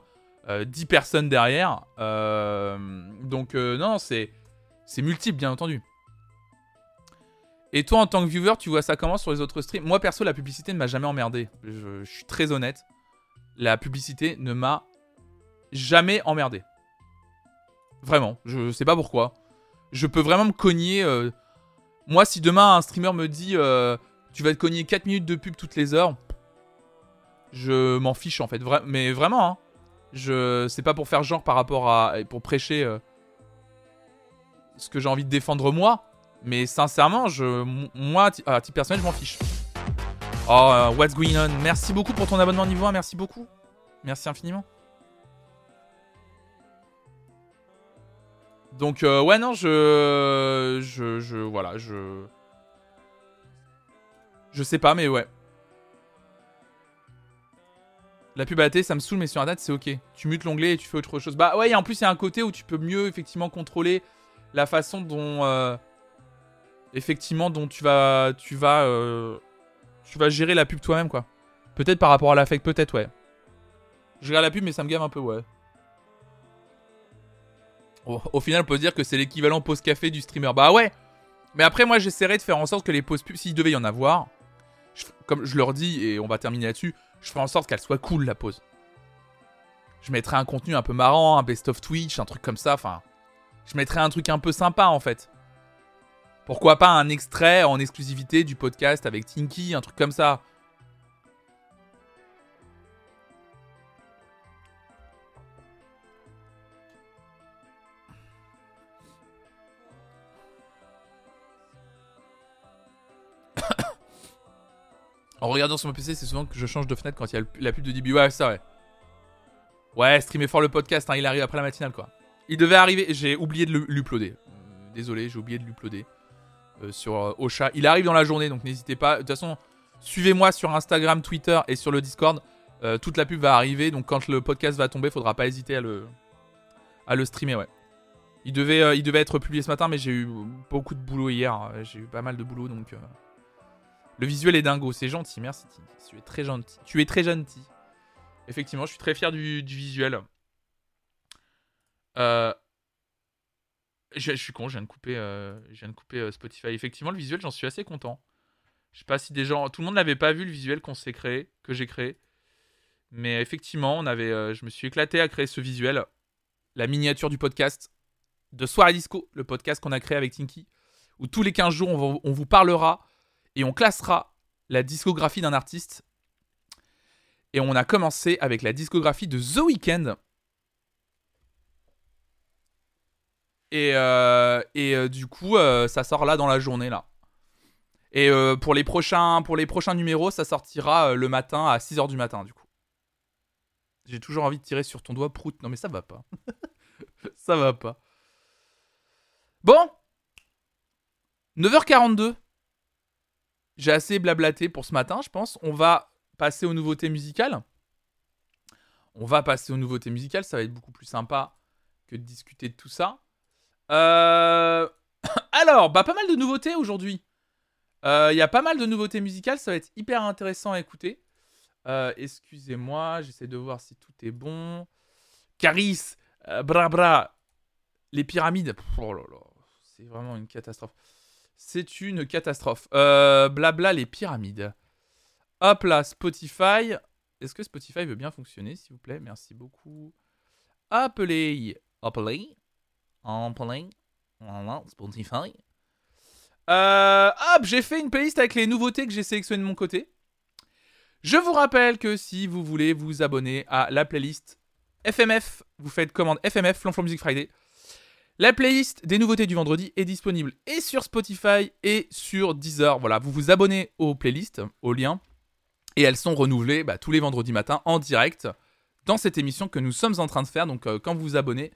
Speaker 1: euh, 10 personnes derrière. Donc, non, c'est, c'est multiple, bien entendu. Et toi, en tant que viewer, tu vois ça comment sur les autres streams? Moi, perso, la publicité ne m'a jamais emmerdé. Je suis très honnête. La publicité ne m'a jamais emmerdé. Vraiment, je sais pas pourquoi. Je peux vraiment me cogner. euh, Moi, si demain un streamer me dit euh, tu vas te cogner 4 minutes de pub toutes les heures, je m'en fiche en fait. Mais vraiment, hein. Je... c'est pas pour faire genre par rapport à. pour prêcher euh, ce que j'ai envie de défendre moi. Mais sincèrement, je... moi, à ti- à titre personnel, je m'en fiche. Oh, what's going on? Merci beaucoup pour ton abonnement niveau 1, merci beaucoup. Merci infiniment. Donc euh, ouais non je je je voilà je je sais pas mais ouais. La pub à télé, ça me saoule mais sur internet c'est ok. Tu mutes l'onglet et tu fais autre chose. Bah ouais et en plus il y a un côté où tu peux mieux effectivement contrôler la façon dont euh, effectivement dont tu vas tu vas euh, tu vas gérer la pub toi-même quoi. Peut-être par rapport à l'affect peut-être ouais. Je regarde la pub mais ça me gave un peu ouais. Au, final, on peut dire que c'est l'équivalent pause café du streamer. Bah ouais. Mais après, moi, j'essaierai de faire en sorte que les pauses pub, s'il devait y en avoir, comme je leur dis, et on va terminer là-dessus, je ferai en sorte qu'elle soit cool, la pause. Je mettrai un contenu un peu marrant, un best-of Twitch, un truc comme ça, enfin... Je mettrai un truc un peu sympa, en fait. Pourquoi pas un extrait en exclusivité du podcast avec Tinky, un truc comme ça. En regardant sur mon PC, c'est souvent que je change de fenêtre quand il y a la pub de DB. Ouais, ça, ouais. Ouais, streamer fort le podcast, hein, il arrive après la matinale, quoi. Il devait arriver, j'ai oublié de l'uploader. Euh, Désolé, j'ai oublié de l'uploader. Euh, sur euh, Ocha. Il arrive dans la journée, donc n'hésitez pas. De toute façon, suivez-moi sur Instagram, Twitter et sur le Discord. Euh, toute la pub va arriver, donc quand le podcast va tomber, faudra pas hésiter à le, à le streamer, ouais. Il devait, il devait être publié ce matin, mais j'ai eu beaucoup de boulot hier. Euh, J'ai eu pas mal de boulot, donc... le visuel est dingo, c'est gentil, merci Tim. Tu es très gentil. Tu es très gentil. Effectivement, je suis très fier du, visuel. Euh, je, suis con, je viens de couper, euh, je viens de couper euh, Spotify. Effectivement, le visuel, j'en suis assez content. Je sais pas si des gens, tout le monde n'avait pas vu le visuel qu'on s'est créé, que j'ai créé. Mais effectivement, on avait, je me suis éclaté à créer ce visuel, la miniature du podcast. de Soirée Disco, le podcast qu'on a créé avec Tinky, où tous les 15 jours, on vous parlera et on classera la discographie d'un artiste. Et on a commencé avec la discographie de The Weeknd. Et, euh, euh, du coup, euh, ça sort là dans la journée, là. Et pour, les prochains, pour les prochains numéros, ça sortira le matin à 6h du matin, du coup. J'ai toujours envie de tirer sur ton doigt, prout. Non, mais ça va pas. <laughs> ça va pas. Bon. 9h42. J'ai assez blablaté pour ce matin, je pense. On va passer aux nouveautés musicales. On va passer aux nouveautés musicales. Ça va être beaucoup plus sympa que de discuter de tout ça. Euh, <coughs> Alors, bah, pas mal de nouveautés aujourd'hui. Euh, Il y a pas mal de nouveautés musicales. Ça va être hyper intéressant à écouter. Euh, Excusez-moi, j'essaie de voir si tout est bon. Caris, euh, bra bra, les pyramides. Oh c'est vraiment une catastrophe. C'est une catastrophe. Euh, blabla, les pyramides. Hop là, Spotify. Est-ce que Spotify veut bien fonctionner, s'il vous plaît? Merci beaucoup. Appelez. Appelez. Appelez. Spotify. Euh, hop, j'ai fait une playlist avec les nouveautés que j'ai sélectionnées de mon côté. Je vous rappelle que si vous voulez vous abonner à la playlist FMF, vous faites commande FMF, Flonflon Music Friday. La playlist des nouveautés du vendredi est disponible et sur Spotify et sur Deezer. Voilà, vous vous abonnez aux playlists, aux liens, et elles sont renouvelées bah, tous les vendredis matins en direct dans cette émission que nous sommes en train de faire. Donc euh, quand vous vous abonnez,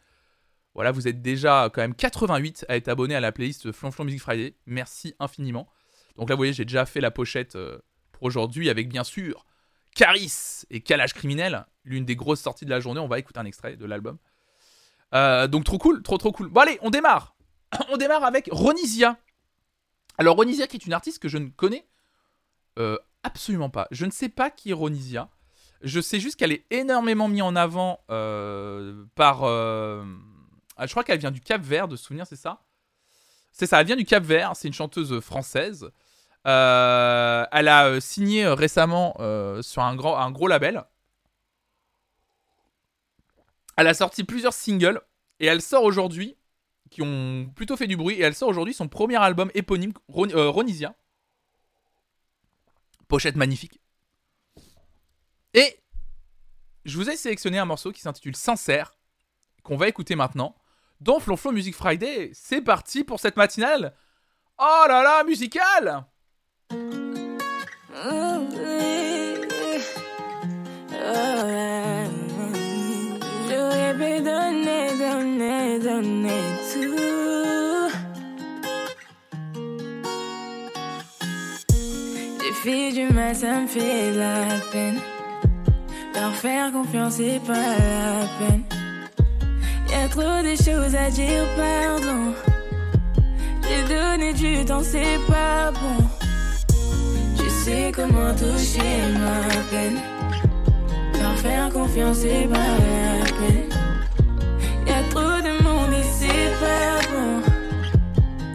Speaker 1: voilà, vous êtes déjà quand même 88 à être abonné à la playlist Flonflon Music Friday. Merci infiniment. Donc là, vous voyez, j'ai déjà fait la pochette euh, pour aujourd'hui avec bien sûr Caris et Calage Criminel, l'une des grosses sorties de la journée. On va écouter un extrait de l'album. Euh, donc trop cool, trop trop cool. Bon allez, on démarre. <clears throat> on démarre avec Ronisia. Alors Ronisia qui est une artiste que je ne connais euh, absolument pas. Je ne sais pas qui est Ronisia. Je sais juste qu'elle est énormément mise en avant euh, par... ah, je crois qu'elle vient du Cap Vert, de souvenir, c'est ça? C'est ça, elle vient du Cap Vert, c'est une chanteuse française. Elle a signé récemment sur un gros label. Elle a sorti plusieurs singles et elle sort aujourd'hui, qui ont plutôt fait du bruit, et elle sort aujourd'hui son premier album éponyme, euh, Ronisia. Pochette magnifique. Et je vous ai sélectionné un morceau qui s'intitule Sincère, qu'on va écouter maintenant, dans Flonflon Music Friday. C'est parti pour cette matinale. Oh là là, musicale
Speaker 2: filles du mal, ça me fait la peine. Leur faire confiance, c'est pas la peine. Y'a trop de choses à dire, pardon. J'ai donné du temps, c'est pas bon. Tu sais comment toucher ma peine. Leur faire confiance, c'est pas la peine. Y'a trop de monde et c'est pas bon.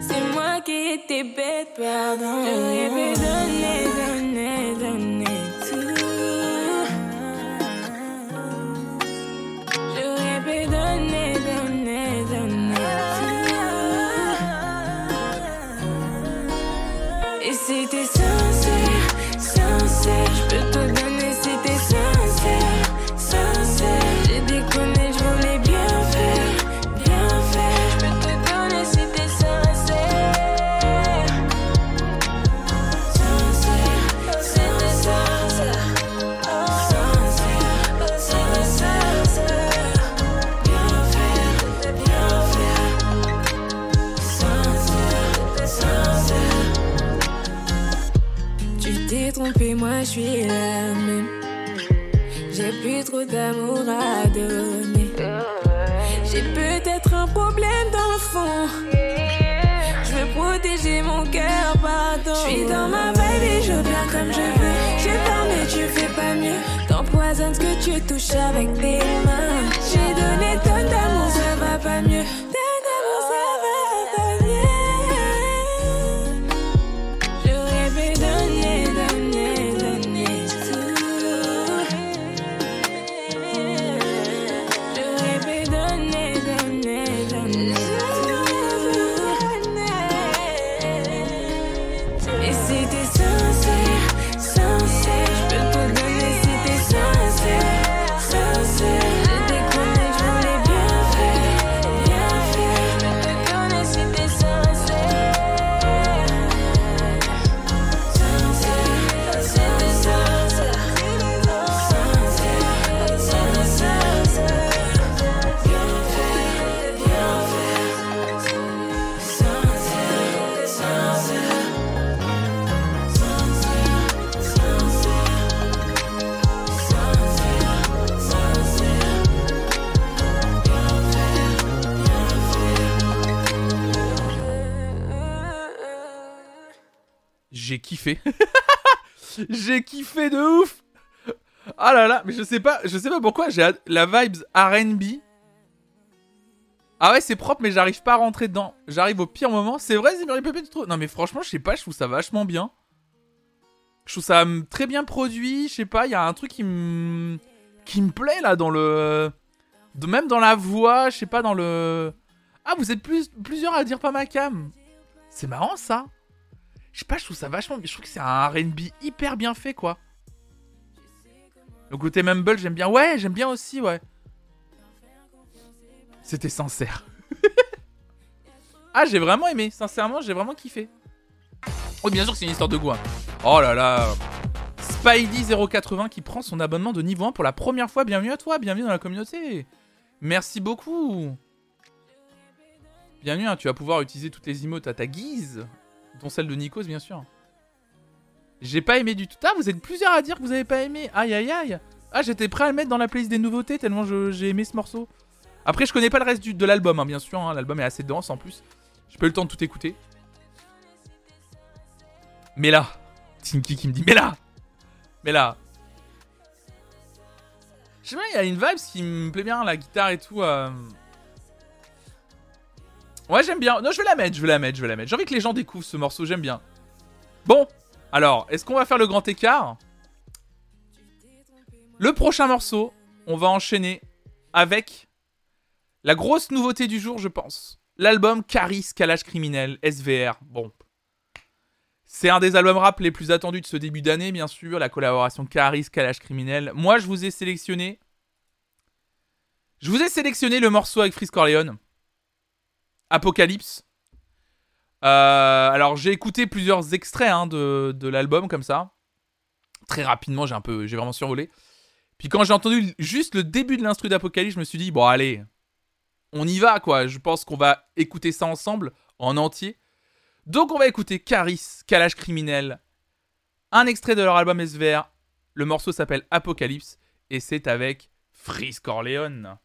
Speaker 2: C'est moi qui étais bête, pardon. J'aurais D'amour à donner. J'ai peut-être un problème fond. Je veux protéger mon cœur, pardon. Je suis dans ma vibe et je viens comme je veux. J'ai pas mais tu fais pas mieux. T'empoisonnes ce que tu touches avec tes mains. <laughs>
Speaker 1: j'ai kiffé de ouf. Ah là là, mais je sais pas, je sais pas pourquoi j'ai la vibes R&B. Ah ouais, c'est propre, mais j'arrive pas à rentrer dedans. J'arrive au pire moment. C'est vrai, Zimmery Pepe, tu trouves? Non, mais franchement, je sais pas, je trouve ça vachement bien. Je trouve ça hum, très bien produit. Je sais pas, il y a un truc qui me qui me plaît là dans le, même dans la voix. Je sais pas dans le. Ah, vous êtes plus... plusieurs à dire pas ma cam. C'est marrant ça. Je sais pas, je trouve ça vachement. Je trouve que c'est un RB hyper bien fait, quoi. Le côté Mumble, j'aime bien. Ouais, j'aime bien aussi, ouais. C'était sincère. <laughs> ah, j'ai vraiment aimé. Sincèrement, j'ai vraiment kiffé. Oh, bien sûr que c'est une histoire de goût. Hein. Oh là là. Spidey080 qui prend son abonnement de niveau 1 pour la première fois. Bienvenue à toi, bienvenue dans la communauté. Merci beaucoup. Bienvenue, hein, tu vas pouvoir utiliser toutes les emotes à ta guise, dont celle de Nikos, bien sûr. J'ai pas aimé du tout. Ah, vous êtes plusieurs à dire que vous avez pas aimé. Aïe, aïe, aïe. Ah, j'étais prêt à le mettre dans la playlist des nouveautés tellement j'ai aimé ce morceau. Après, je connais pas le reste de l'album, hein, bien sûr. Hein. L'album est assez dense en plus. J'ai pas eu le temps de tout écouter. Mais là, Tinky qui me dit, mais là, mais là. Je sais pas, il y a une vibe qui me plaît bien, la guitare et tout. Euh... Ouais, j'aime bien. Non, je vais la mettre, je vais la mettre, je vais la mettre. J'ai envie que les gens découvrent ce morceau, j'aime bien. Bon, alors, est-ce qu'on va faire le grand écart? Le prochain morceau, on va enchaîner avec la grosse nouveauté du jour, je pense. L'album Caris Calage Criminel, SVR. Bon. C'est un des albums rap les plus attendus de ce début d'année, bien sûr. La collaboration Caris Calage Criminel. Moi, je vous ai sélectionné. Je vous ai sélectionné le morceau avec Freeze Corleone. Apocalypse. Euh, alors j'ai écouté plusieurs extraits hein, de, l'album comme ça. Très rapidement, j'ai un peu, j'ai vraiment survolé. Puis quand j'ai entendu juste le début de l'instru d'Apocalypse, je me suis dit bon allez, on y va quoi. Je pense qu'on va écouter ça ensemble en entier. Donc on va écouter Caris, Calage criminel, un extrait de leur album SVR. Le morceau s'appelle Apocalypse et c'est avec Freeze Corleone.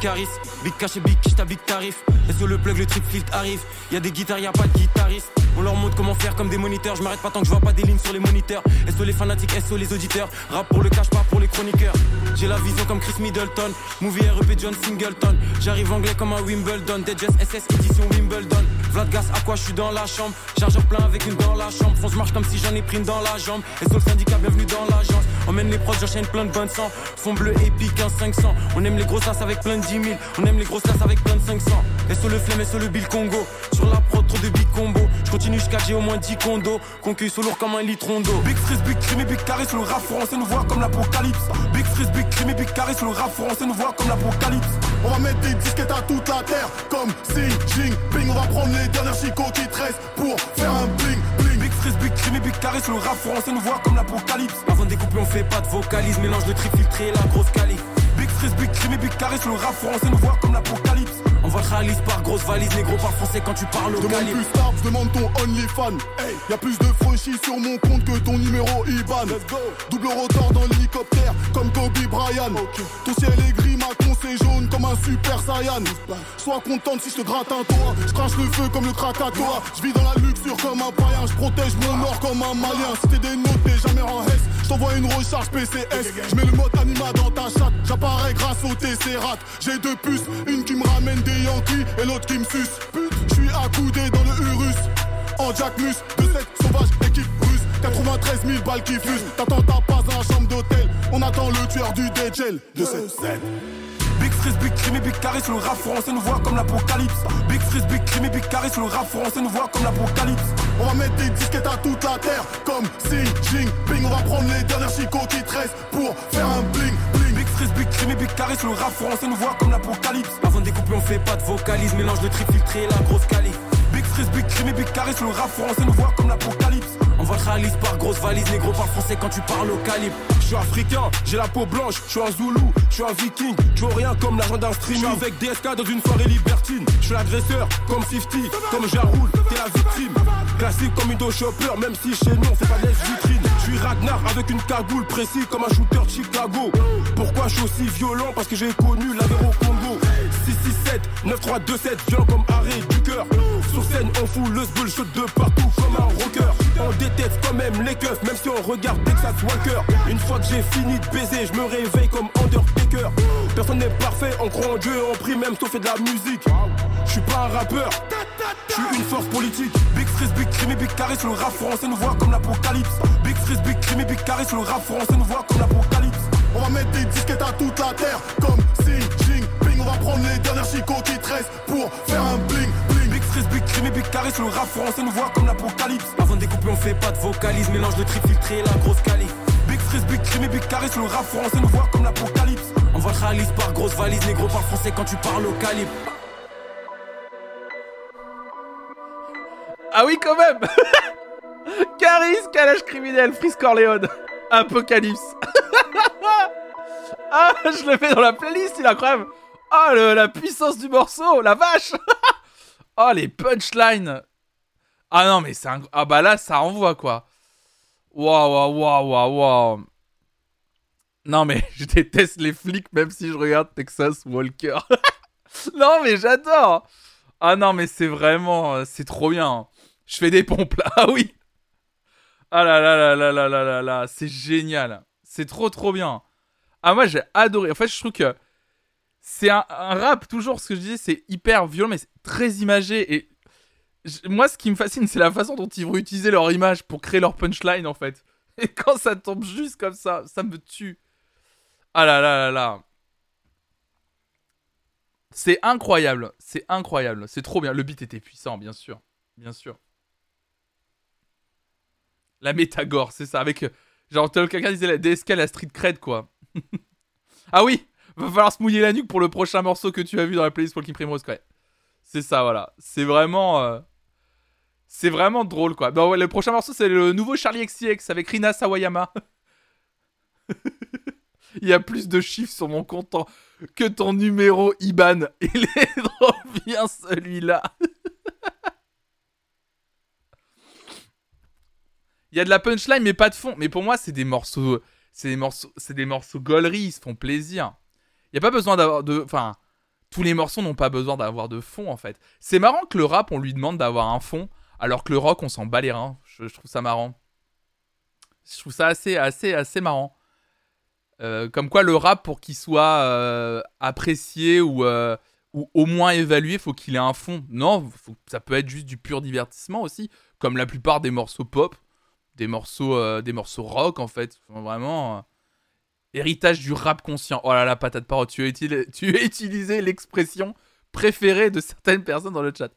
Speaker 3: Big big cash et big quiche, big tarif. Est-ce que le plug, le trip filtre arrive Y'a des guitares, y'a pas de guitariste. On leur montre comment faire comme des moniteurs. Je m'arrête pas tant que je vois pas des lignes sur les moniteurs. Que les fanatiques, que les auditeurs? Rap pour le cash, pas pour les chroniqueurs. J'ai la vision comme Chris Middleton. Movie REP John Singleton. J'arrive anglais comme un Wimbledon. Dead Just SS édition Wimbledon. Vlad Gas, à quoi je suis dans la chambre? Chargeur plein avec une dans la chambre. Fonce marche comme si j'en ai pris une dans la jambe. Que le syndicat, bienvenue dans l'agence. Emmène les prods, j'enchaîne plein de bonnes sang. Fond bleu épique, 15 500. On aime les grosses tasses avec plein de 10 000. On aime les grosses tasses avec plein de 500. Est-ce que le flemme, est-ce le Bill Congo. Sur la prod, trop de big combo. Je continue jusqu'à j'ai au moins 10 condos. Concu sous lourd comme un litron d'eau. Big freeze, big crime big charisme. Le rap français nous voit comme l'apocalypse. Big freeze, big crime big charisme. Le rap français nous voit comme l'apocalypse. On va mettre des disquettes à toute la terre. Comme si Jing Ping. On va prendre les dernières chicots qui te pour faire un bling bling. Big freeze, big big charisme. Le rap français nous voit comme l'apocalypse. Avant de découper, on fait pas de vocalise. Mélange de tri filtré la grosse calife. Freeze, big crime big charisme. Le rap français nous voit comme l'apocalypse. On va réaliser par grosse valise, négro par français quand tu parles au Demande plus tard, demande ton OnlyFan. Hey, y a plus de franchis sur mon compte que ton numéro IBAN. Let's go. Double rotor dans l'hélicoptère, comme Kobe Bryant. Ton ciel est gris, ma con c'est jaune comme un super saiyan. Sois contente si je te gratte un toit. Je crache le feu comme le Krakatoa. Je vis dans la luxure comme un païen. Je protège mon or comme un malien. Si t'es des notes, t'es jamais en S. Je t'envoie une recharge PCS. Je mets le mode anima dans ta chatte. J'apparais grâce au TC-RAT. J'ai deux puces, une qui me ramène des Yankee et l'autre qui me suce. Je suis accoudé dans le Urus. En Jackmus, de cette sauvage équipe russe. 93 000 balles qui fusent. T'attends ta passe dans la chambre d'hôtel. On attend le tueur du DJL de cette scène. Big Freeze, Big Crime Big Caris, le rap français nous voit comme l'apocalypse. Big Freeze, Big Crime Big Caris, le rap français nous voit comme l'apocalypse. On va mettre des disquettes à toute la terre, comme Xi Jinping. On va prendre les dernières chicots qui te pour faire un bling bling. Big Freeze, Big Big Caris, le rap français nous voit comme l'apocalypse. Avant de découper, on fait pas de vocalise, mélange de tri filtré la grosse calife.
Speaker 4: Freeze, Big Crime Big Caris, le rap français nous voit comme l'apocalypse.
Speaker 3: On va réalise par grosse valise, négro parle français quand tu parles au calibre.
Speaker 4: Je suis africain, j'ai la peau blanche, je suis un zoulou, je suis un viking, je veux rien comme l'argent d'un stream. avec DSK dans une soirée libertine, je suis l'agresseur, comme 50, comme Jaroul, t'es la victime. Classique comme Indo Chopper, même si chez nous on fait pas des vitrines. Je suis Ragnar avec une cagoule précis comme un shooter de Chicago. Pourquoi je suis aussi violent? Parce que j'ai connu la Congo. 667, 9327, violent comme arrêt du cœur. Sur scène, on fout le bullshit de partout comme un rocker. On déteste quand même les keufs, même si on regarde Texas Walker. Une fois que j'ai fini de baiser, je me réveille comme Undertaker. Personne n'est parfait, on croit en Dieu et on prie même si fait de la musique. Je suis pas un rappeur, je suis une force politique. Big Freeze, Big Crime, Big Caris, le rap français nous voit comme l'apocalypse. Big Freeze, Big Crime, Big Caris, le rap français nous voit comme l'apocalypse.
Speaker 5: On va mettre des disquettes à toute la terre, comme Xi Jinping. On va prendre les dernières chicots qui te restent pour faire un bling bling.
Speaker 4: Big Freeze, Big Caris, le rap français nous voit comme l'apocalypse.
Speaker 3: Avant de découper, on fait pas de vocalise, mélange le trip filtré et la grosse calife.
Speaker 4: Big Freeze, Big Crime, Big Caris, le rap français nous voit comme l'apocalypse.
Speaker 3: On va réalise par grosse valise, négro parle français quand tu parles au calibre.
Speaker 1: Ah oui, quand même <laughs> Caris, calage criminel, Freeze Corleone, Apocalypse. <laughs> ah, je le fais dans la playlist, il est incroyable. Oh, le- la puissance du morceau, la vache <laughs> Oh, les punchlines Ah non, mais c'est un... Ah bah là, ça envoie, quoi. Waouh, waouh, waouh, waouh, waouh. Non, mais <laughs> je déteste les flics, même si je regarde Texas Walker. <laughs> non, mais j'adore Ah non, mais c'est vraiment... euh, C'est trop bien. Je fais des pompes, là. <laughs> Ah oui Ah là là là là là là là là, c'est génial. C'est trop trop bien. Ah moi j'ai adoré. En fait je trouve que c'est un, rap toujours ce que je disais c'est hyper violent mais c'est très imagé et moi ce qui me fascine c'est la façon dont ils vont utiliser leur image pour créer leur punchline en fait. <laughs> Et quand ça tombe juste comme ça, ça me tue. Ah là là là là. C'est incroyable, c'est incroyable, c'est trop bien. Le beat était puissant bien sûr, bien sûr. La métagore, c'est ça. Avec. euh, Genre, quelqu'un disait la DSK, la street cred, quoi. <laughs> ah oui Va falloir se mouiller la nuque pour le prochain morceau que tu as vu dans la playlist Walking Primrose. C'est ça, voilà. C'est vraiment. euh, C'est vraiment drôle, quoi. Non, ouais, le prochain morceau, c'est le nouveau Charlie XCX avec Rina Sawayama. <laughs> Il y a plus de chiffres sur mon compte que ton numéro IBAN. <laughs> Il est trop bien, celui-là. <laughs> Il y a de la punchline, mais pas de fond. Mais pour moi, c'est des morceaux, c'est des morceaux, c'est des morceaux gauleries, ils se font plaisir. Il y a pas besoin d'avoir de, enfin, tous les morceaux n'ont pas besoin d'avoir de fond en fait. C'est marrant que le rap, on lui demande d'avoir un fond, alors que le rock, on s'en bat les reins. Je, trouve ça marrant. Je trouve ça assez, assez, assez marrant. Euh, comme quoi, le rap, pour qu'il soit euh, apprécié ou, euh, ou au moins évalué, faut qu'il ait un fond. Non, ça peut être juste du pur divertissement aussi, comme la plupart des morceaux pop des morceaux, des morceaux rock en fait. Vraiment. Héritage du rap conscient. Oh là là, patate parole, tu as, util- tu as utilisé l'expression préférée de certaines personnes dans le chat.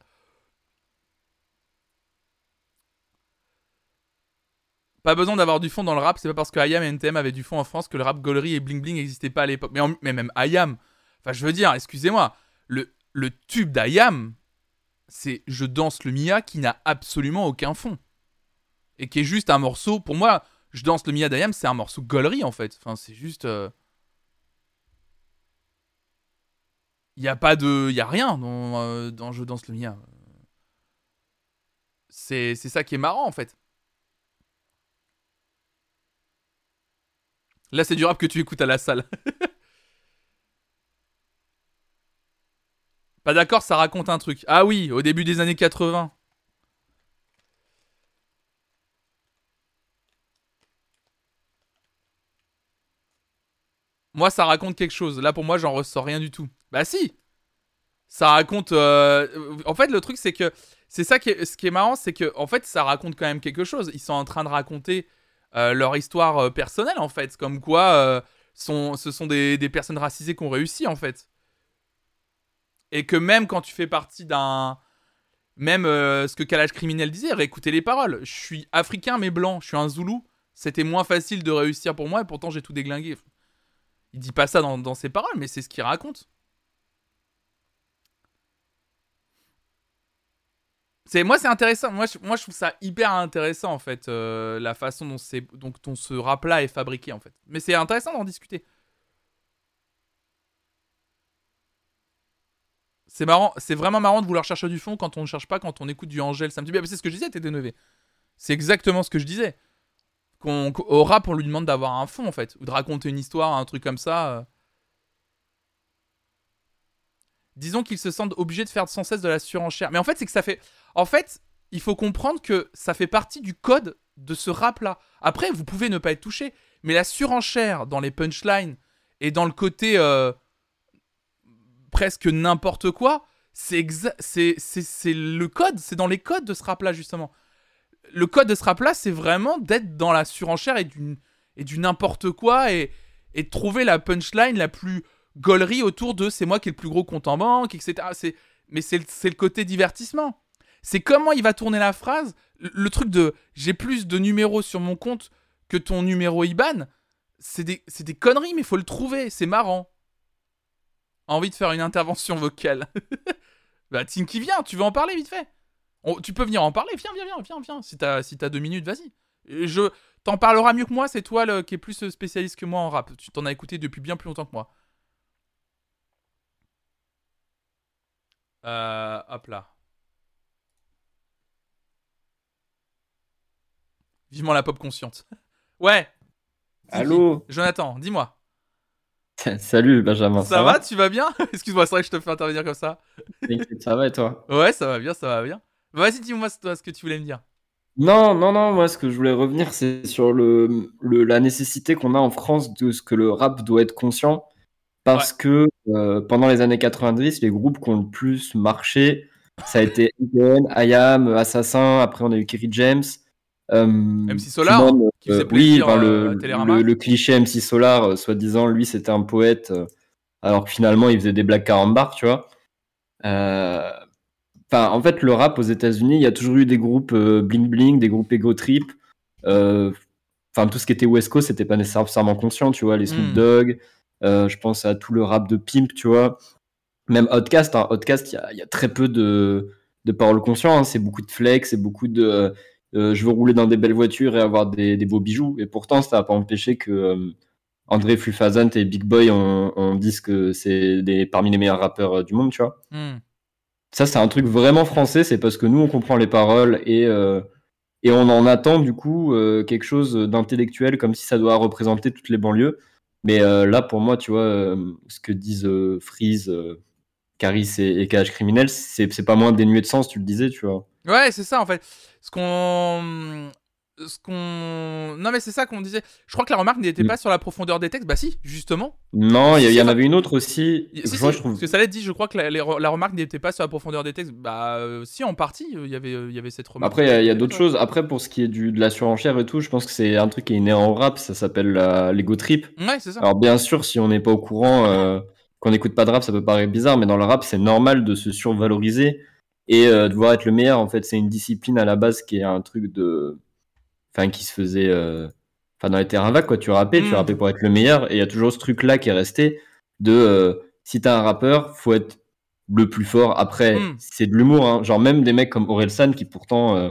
Speaker 1: Pas besoin d'avoir du fond dans le rap, c'est pas parce que IAM et NTM avaient du fond en France que le rap gaulerie et bling bling n'existaient pas à l'époque. Mais même IAM, enfin je veux dire, excusez-moi, le, le tube d'IAM, c'est Je danse le Mia qui n'a absolument aucun fond et qui est juste un morceau. Pour moi, je danse le Mia d'Ayam, c'est un morceau gaulerie en fait. Enfin, c'est juste. Il n'y a pas de. Il a rien dans, euh, dans Je danse le Mia. C'est c'est ça qui est marrant en fait. Là, c'est du que tu écoutes à la salle. <laughs> Pas d'accord, ça raconte un truc. Ah oui, au début des années 80. Moi, ça raconte quelque chose. Là, pour moi, j'en ressors rien du tout. Bah si Ça raconte... euh, En fait, le truc, c'est que... C'est ça qui est... Ce qui marrant, c'est que, en fait, ça raconte quand même quelque chose. Ils sont en train de raconter euh, leur histoire euh, personnelle, en fait. Comme quoi, ce sont des... des personnes racisées qui ont réussi, en fait. Et que même quand tu fais partie d'un... Même ce que Kalash Criminel disait, réécouter les paroles. Je suis africain mais blanc, je suis un zoulou. C'était moins facile de réussir pour moi et pourtant j'ai tout déglingué. Il dit pas ça dans, ses paroles, mais c'est ce qu'il raconte. C'est moi c'est intéressant. Moi je, moi trouve ça hyper intéressant en fait euh, la façon dont c'est donc dont ce rap là est fabriqué en fait. Mais c'est intéressant d'en discuter. C'est marrant, c'est vraiment marrant de vouloir chercher du fond quand on ne cherche pas quand on écoute du Angèle. Ça me dit bien, c'est ce que je disais, t'es dénové. C'est exactement ce que je disais. Qu'on, au rap, on lui demande d'avoir un fond en fait, ou de raconter une histoire, un truc comme ça. euh. Disons qu'ils se sentent obligés de faire sans cesse de la surenchère. Mais en fait, c'est que ça fait. En fait, il faut comprendre que ça fait partie du code de ce rap-là. Après, vous pouvez ne pas être touché, mais la surenchère dans les punchlines et dans le côté euh, presque n'importe quoi, c'est le code, c'est dans les codes de ce rap-là, justement. Le code de ce rap-là, c'est vraiment d'être dans la surenchère et du, et du n'importe quoi et, et de trouver la punchline la plus gaulerie autour de c'est moi qui ai le plus gros compte en banque, etc. C'est, mais c'est, le- le côté divertissement. C'est comment il va tourner la phrase. Le, truc de j'ai plus de numéros sur mon compte que ton numéro IBAN, c'est des, c'est des conneries, mais faut le trouver. C'est marrant. Envie de faire une intervention vocale. <laughs> bah, Tinky, viens, tu veux en parler vite fait? On- Tu peux venir en parler, viens, viens, viens, viens, viens. Si t'as, si deux minutes, vas-y. Je, t'en parleras mieux que moi, c'est toi le, qui est plus spécialiste que moi en rap. Tu t'en as écouté depuis bien plus longtemps que moi. Euh, hop là. Vivement la pop consciente. <laughs> Ouais.
Speaker 6: Allô
Speaker 1: Jonathan, dis-moi. <laughs>
Speaker 6: Salut Benjamin.
Speaker 1: Ça, va, Tu vas bien? <laughs> Excuse-moi, c'est vrai que je te fais intervenir comme ça.
Speaker 6: Ça va et toi?
Speaker 1: Ouais, ça va bien, ça va bien. Vas-y, dis-moi toi, ce que tu voulais me dire.
Speaker 6: Non, non, non, moi ce que je voulais revenir, c'est sur le, le- la nécessité qu'on a en France de ce que le rap doit être conscient. Parce que euh, pendant les années 90, les groupes qui ont le plus marché, ça a été IGN, IAM, Assassin, après on a eu Kerry James. Euh,
Speaker 1: MC Solar, qui faisait
Speaker 6: euh,
Speaker 1: plaisir,
Speaker 6: oui,
Speaker 1: à
Speaker 6: le,
Speaker 1: Télérama.
Speaker 6: le, le cliché MC Solar, soi-disant, lui c'était un poète, alors que finalement il faisait des blagues carambars, tu vois. Euh, Enfin, en fait, le rap aux États-Unis, il y a toujours eu des groupes euh, bling bling, des groupes ego trip. Euh, Enfin, tout ce qui était West Coast, c'était pas nécessairement conscient, tu vois. Les Snoop
Speaker 1: Mm.
Speaker 6: Dogg, euh, je pense à tout le rap de Pimp, tu vois. Même Outcast, hein, Outcast, il y a, il y a très peu de, de paroles conscientes. hein. C'est beaucoup de flex, c'est beaucoup de je veux rouler dans des belles voitures et avoir des, des beaux bijoux. Et pourtant, ça n'a pas empêché que André Flufazant et Big Boy on, on que c'est des parmi les meilleurs rappeurs du monde, tu vois.
Speaker 1: Hmm.
Speaker 6: Ça, c'est un truc vraiment français, c'est parce que nous, on comprend les paroles et, euh, et on en attend du coup euh, quelque chose d'intellectuel, comme si ça doit représenter toutes les banlieues. Mais euh, là, pour moi, tu vois, ce que disent Freeze, Caris et, et KH Criminel, c'est c'est pas moins dénué de sens, tu le disais, tu vois.
Speaker 1: Ouais, c'est ça en fait. Ce qu'on. Ce qu'on. Non, mais c'est ça qu'on disait. Je crois que la remarque n'était
Speaker 6: Mm.
Speaker 1: pas sur la profondeur des textes. Bah, si, justement.
Speaker 6: Non, il y, y en avait une autre aussi.
Speaker 1: Si, si,
Speaker 6: moi, je trouve.
Speaker 1: Parce que ça l'a dit, je crois que la, les re- la remarque n'était pas sur la profondeur des textes. Bah, euh, si, en partie, euh, il y avait, euh, il y avait cette remarque.
Speaker 6: Après, il y a- d'autres choses. Après, pour ce qui est du, de la surenchère et tout, je pense que c'est un truc qui est inhérent au rap, ça s'appelle l'ego trip.
Speaker 1: Ouais, c'est ça.
Speaker 6: Alors bien sûr, si on n'est pas au courant, euh, qu'on n'écoute pas de rap, ça peut paraître bizarre, mais dans le rap, c'est normal de se survaloriser et de vouloir être le meilleur. En fait, c'est une discipline à la base qui est un truc de, enfin, qui se faisait, euh, enfin, dans les terrains vagues, quoi. Tu rappais,
Speaker 1: Mm.
Speaker 6: tu rappais pour être le meilleur, et il y a toujours ce truc-là qui est resté de, euh, si t'es un rappeur, faut être le plus fort. Après,
Speaker 1: Mm.
Speaker 6: c'est de l'humour, hein. Genre même des mecs comme Orelsan qui pourtant euh,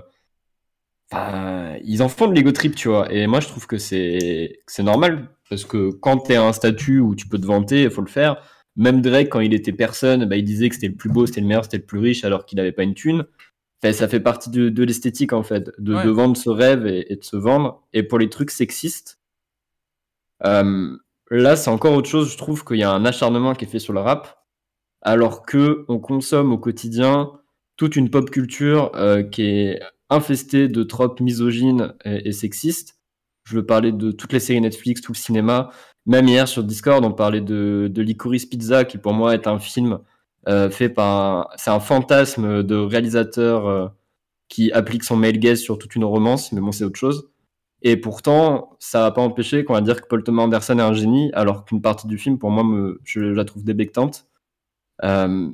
Speaker 6: ils en font de l'ego trip, tu vois. Et moi, je trouve que c'est c'est normal parce que quand t'es à un statut où tu peux te vanter, il faut le faire. Même Drake, quand il était personne, bah, il disait que c'était le plus beau, c'était le meilleur, c'était le plus riche, alors qu'il n'avait pas une thune. Enfin, ça fait partie de, de l'esthétique en fait, de,
Speaker 1: Ouais.
Speaker 6: de vendre ce rêve et, et de se vendre. Et pour les trucs sexistes, euh, là, c'est encore autre chose. Je trouve qu'il y a un acharnement qui est fait sur le rap, alors que on consomme au quotidien toute une pop culture euh, qui est infestée de tropes misogynes et, et sexistes. Je veux parler de toutes les séries Netflix, tout le cinéma. Même hier sur Discord, on parlait de, de Licorice Pizza, qui pour moi est un film fait par un... C'est un fantasme de réalisateur euh, qui applique son male gaze sur toute une romance, mais bon, c'est autre chose. Et pourtant, ça va pas empêcher qu'on va dire que Paul Thomas Anderson est un génie, alors qu'une partie du film, pour moi, me, je, la trouve débectante. Euh,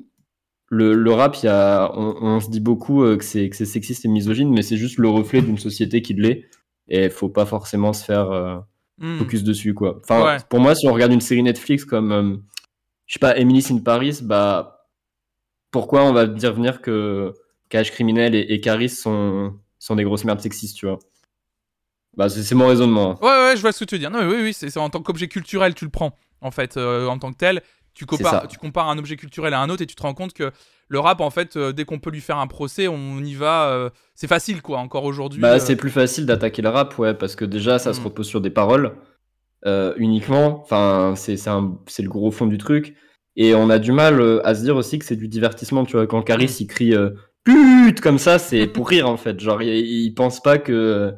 Speaker 6: le, le rap, y a, on, on se dit beaucoup euh, que c'est que c'est sexiste et misogyne, mais c'est juste le reflet d'une société qui l'est. Et faut pas forcément se faire euh,
Speaker 1: Hmm.
Speaker 6: focus dessus, quoi. Enfin,
Speaker 1: Ouais.
Speaker 6: pour moi, si on regarde une série Netflix comme, euh, je sais pas, Emily in Paris, bah, pourquoi on va dire venir que Cash Criminel et, et Caris sont, sont des grosses merdes sexistes, tu vois. Bah, c'est mon raisonnement.
Speaker 1: Ouais, ouais, je vois ce que tu veux dire. Non, mais oui, oui, c'est en tant qu'objet culturel, tu le prends, en fait, euh, en tant que tel. Tu compares,
Speaker 6: ça.
Speaker 1: tu compares un objet culturel à un autre et tu te rends compte que le rap, en fait, euh, dès qu'on peut lui faire un procès, on y va. euh, c'est facile, quoi, encore aujourd'hui.
Speaker 6: Bah, c'est plus facile d'attaquer le rap, ouais, parce que déjà, ça se
Speaker 1: Mm.
Speaker 6: repose sur des paroles uniquement. Enfin, c'est le gros fond du truc. Et on a du mal euh, à se dire aussi que c'est du divertissement, tu vois. Quand Caris, il crie euh, pute comme ça, c'est <laughs> pour rire, en fait. Genre, il, il pense pas que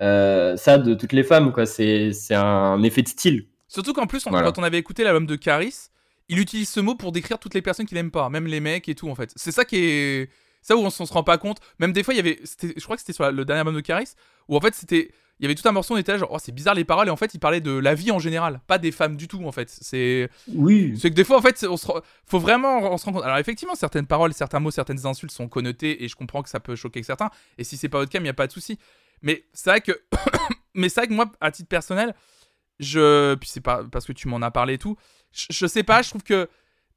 Speaker 6: euh, ça, de toutes les femmes, quoi, c'est c'est un effet de style.
Speaker 1: Surtout qu'en plus, on-
Speaker 6: Voilà.
Speaker 1: quand on avait écouté l'album de Caris, il utilise ce mot pour décrire toutes les personnes qu'il aime pas, même les mecs et tout, en fait. C'est ça qui est. Ça où on, on se rend pas compte. Même des fois, il y avait. Je crois que c'était sur la- le dernier album de Caris, où en fait, c'était. Il y avait tout un morceau, on était là, genre, oh, c'est bizarre les paroles, et en fait, il parlait de la vie en général, pas des femmes du tout, en fait. C'est.
Speaker 6: Oui.
Speaker 1: C'est que des fois, en fait, on se faut vraiment on se rend compte. Alors, effectivement, certaines paroles, certains mots, certaines insultes sont connotés et je comprends que ça peut choquer certains. Et si c'est pas votre cas, il n'y a pas de souci. Mais c'est vrai que, <coughs> mais c'est vrai que moi, à titre personnel, je, puis c'est pas parce que tu m'en as parlé et tout, je, je sais pas, je trouve que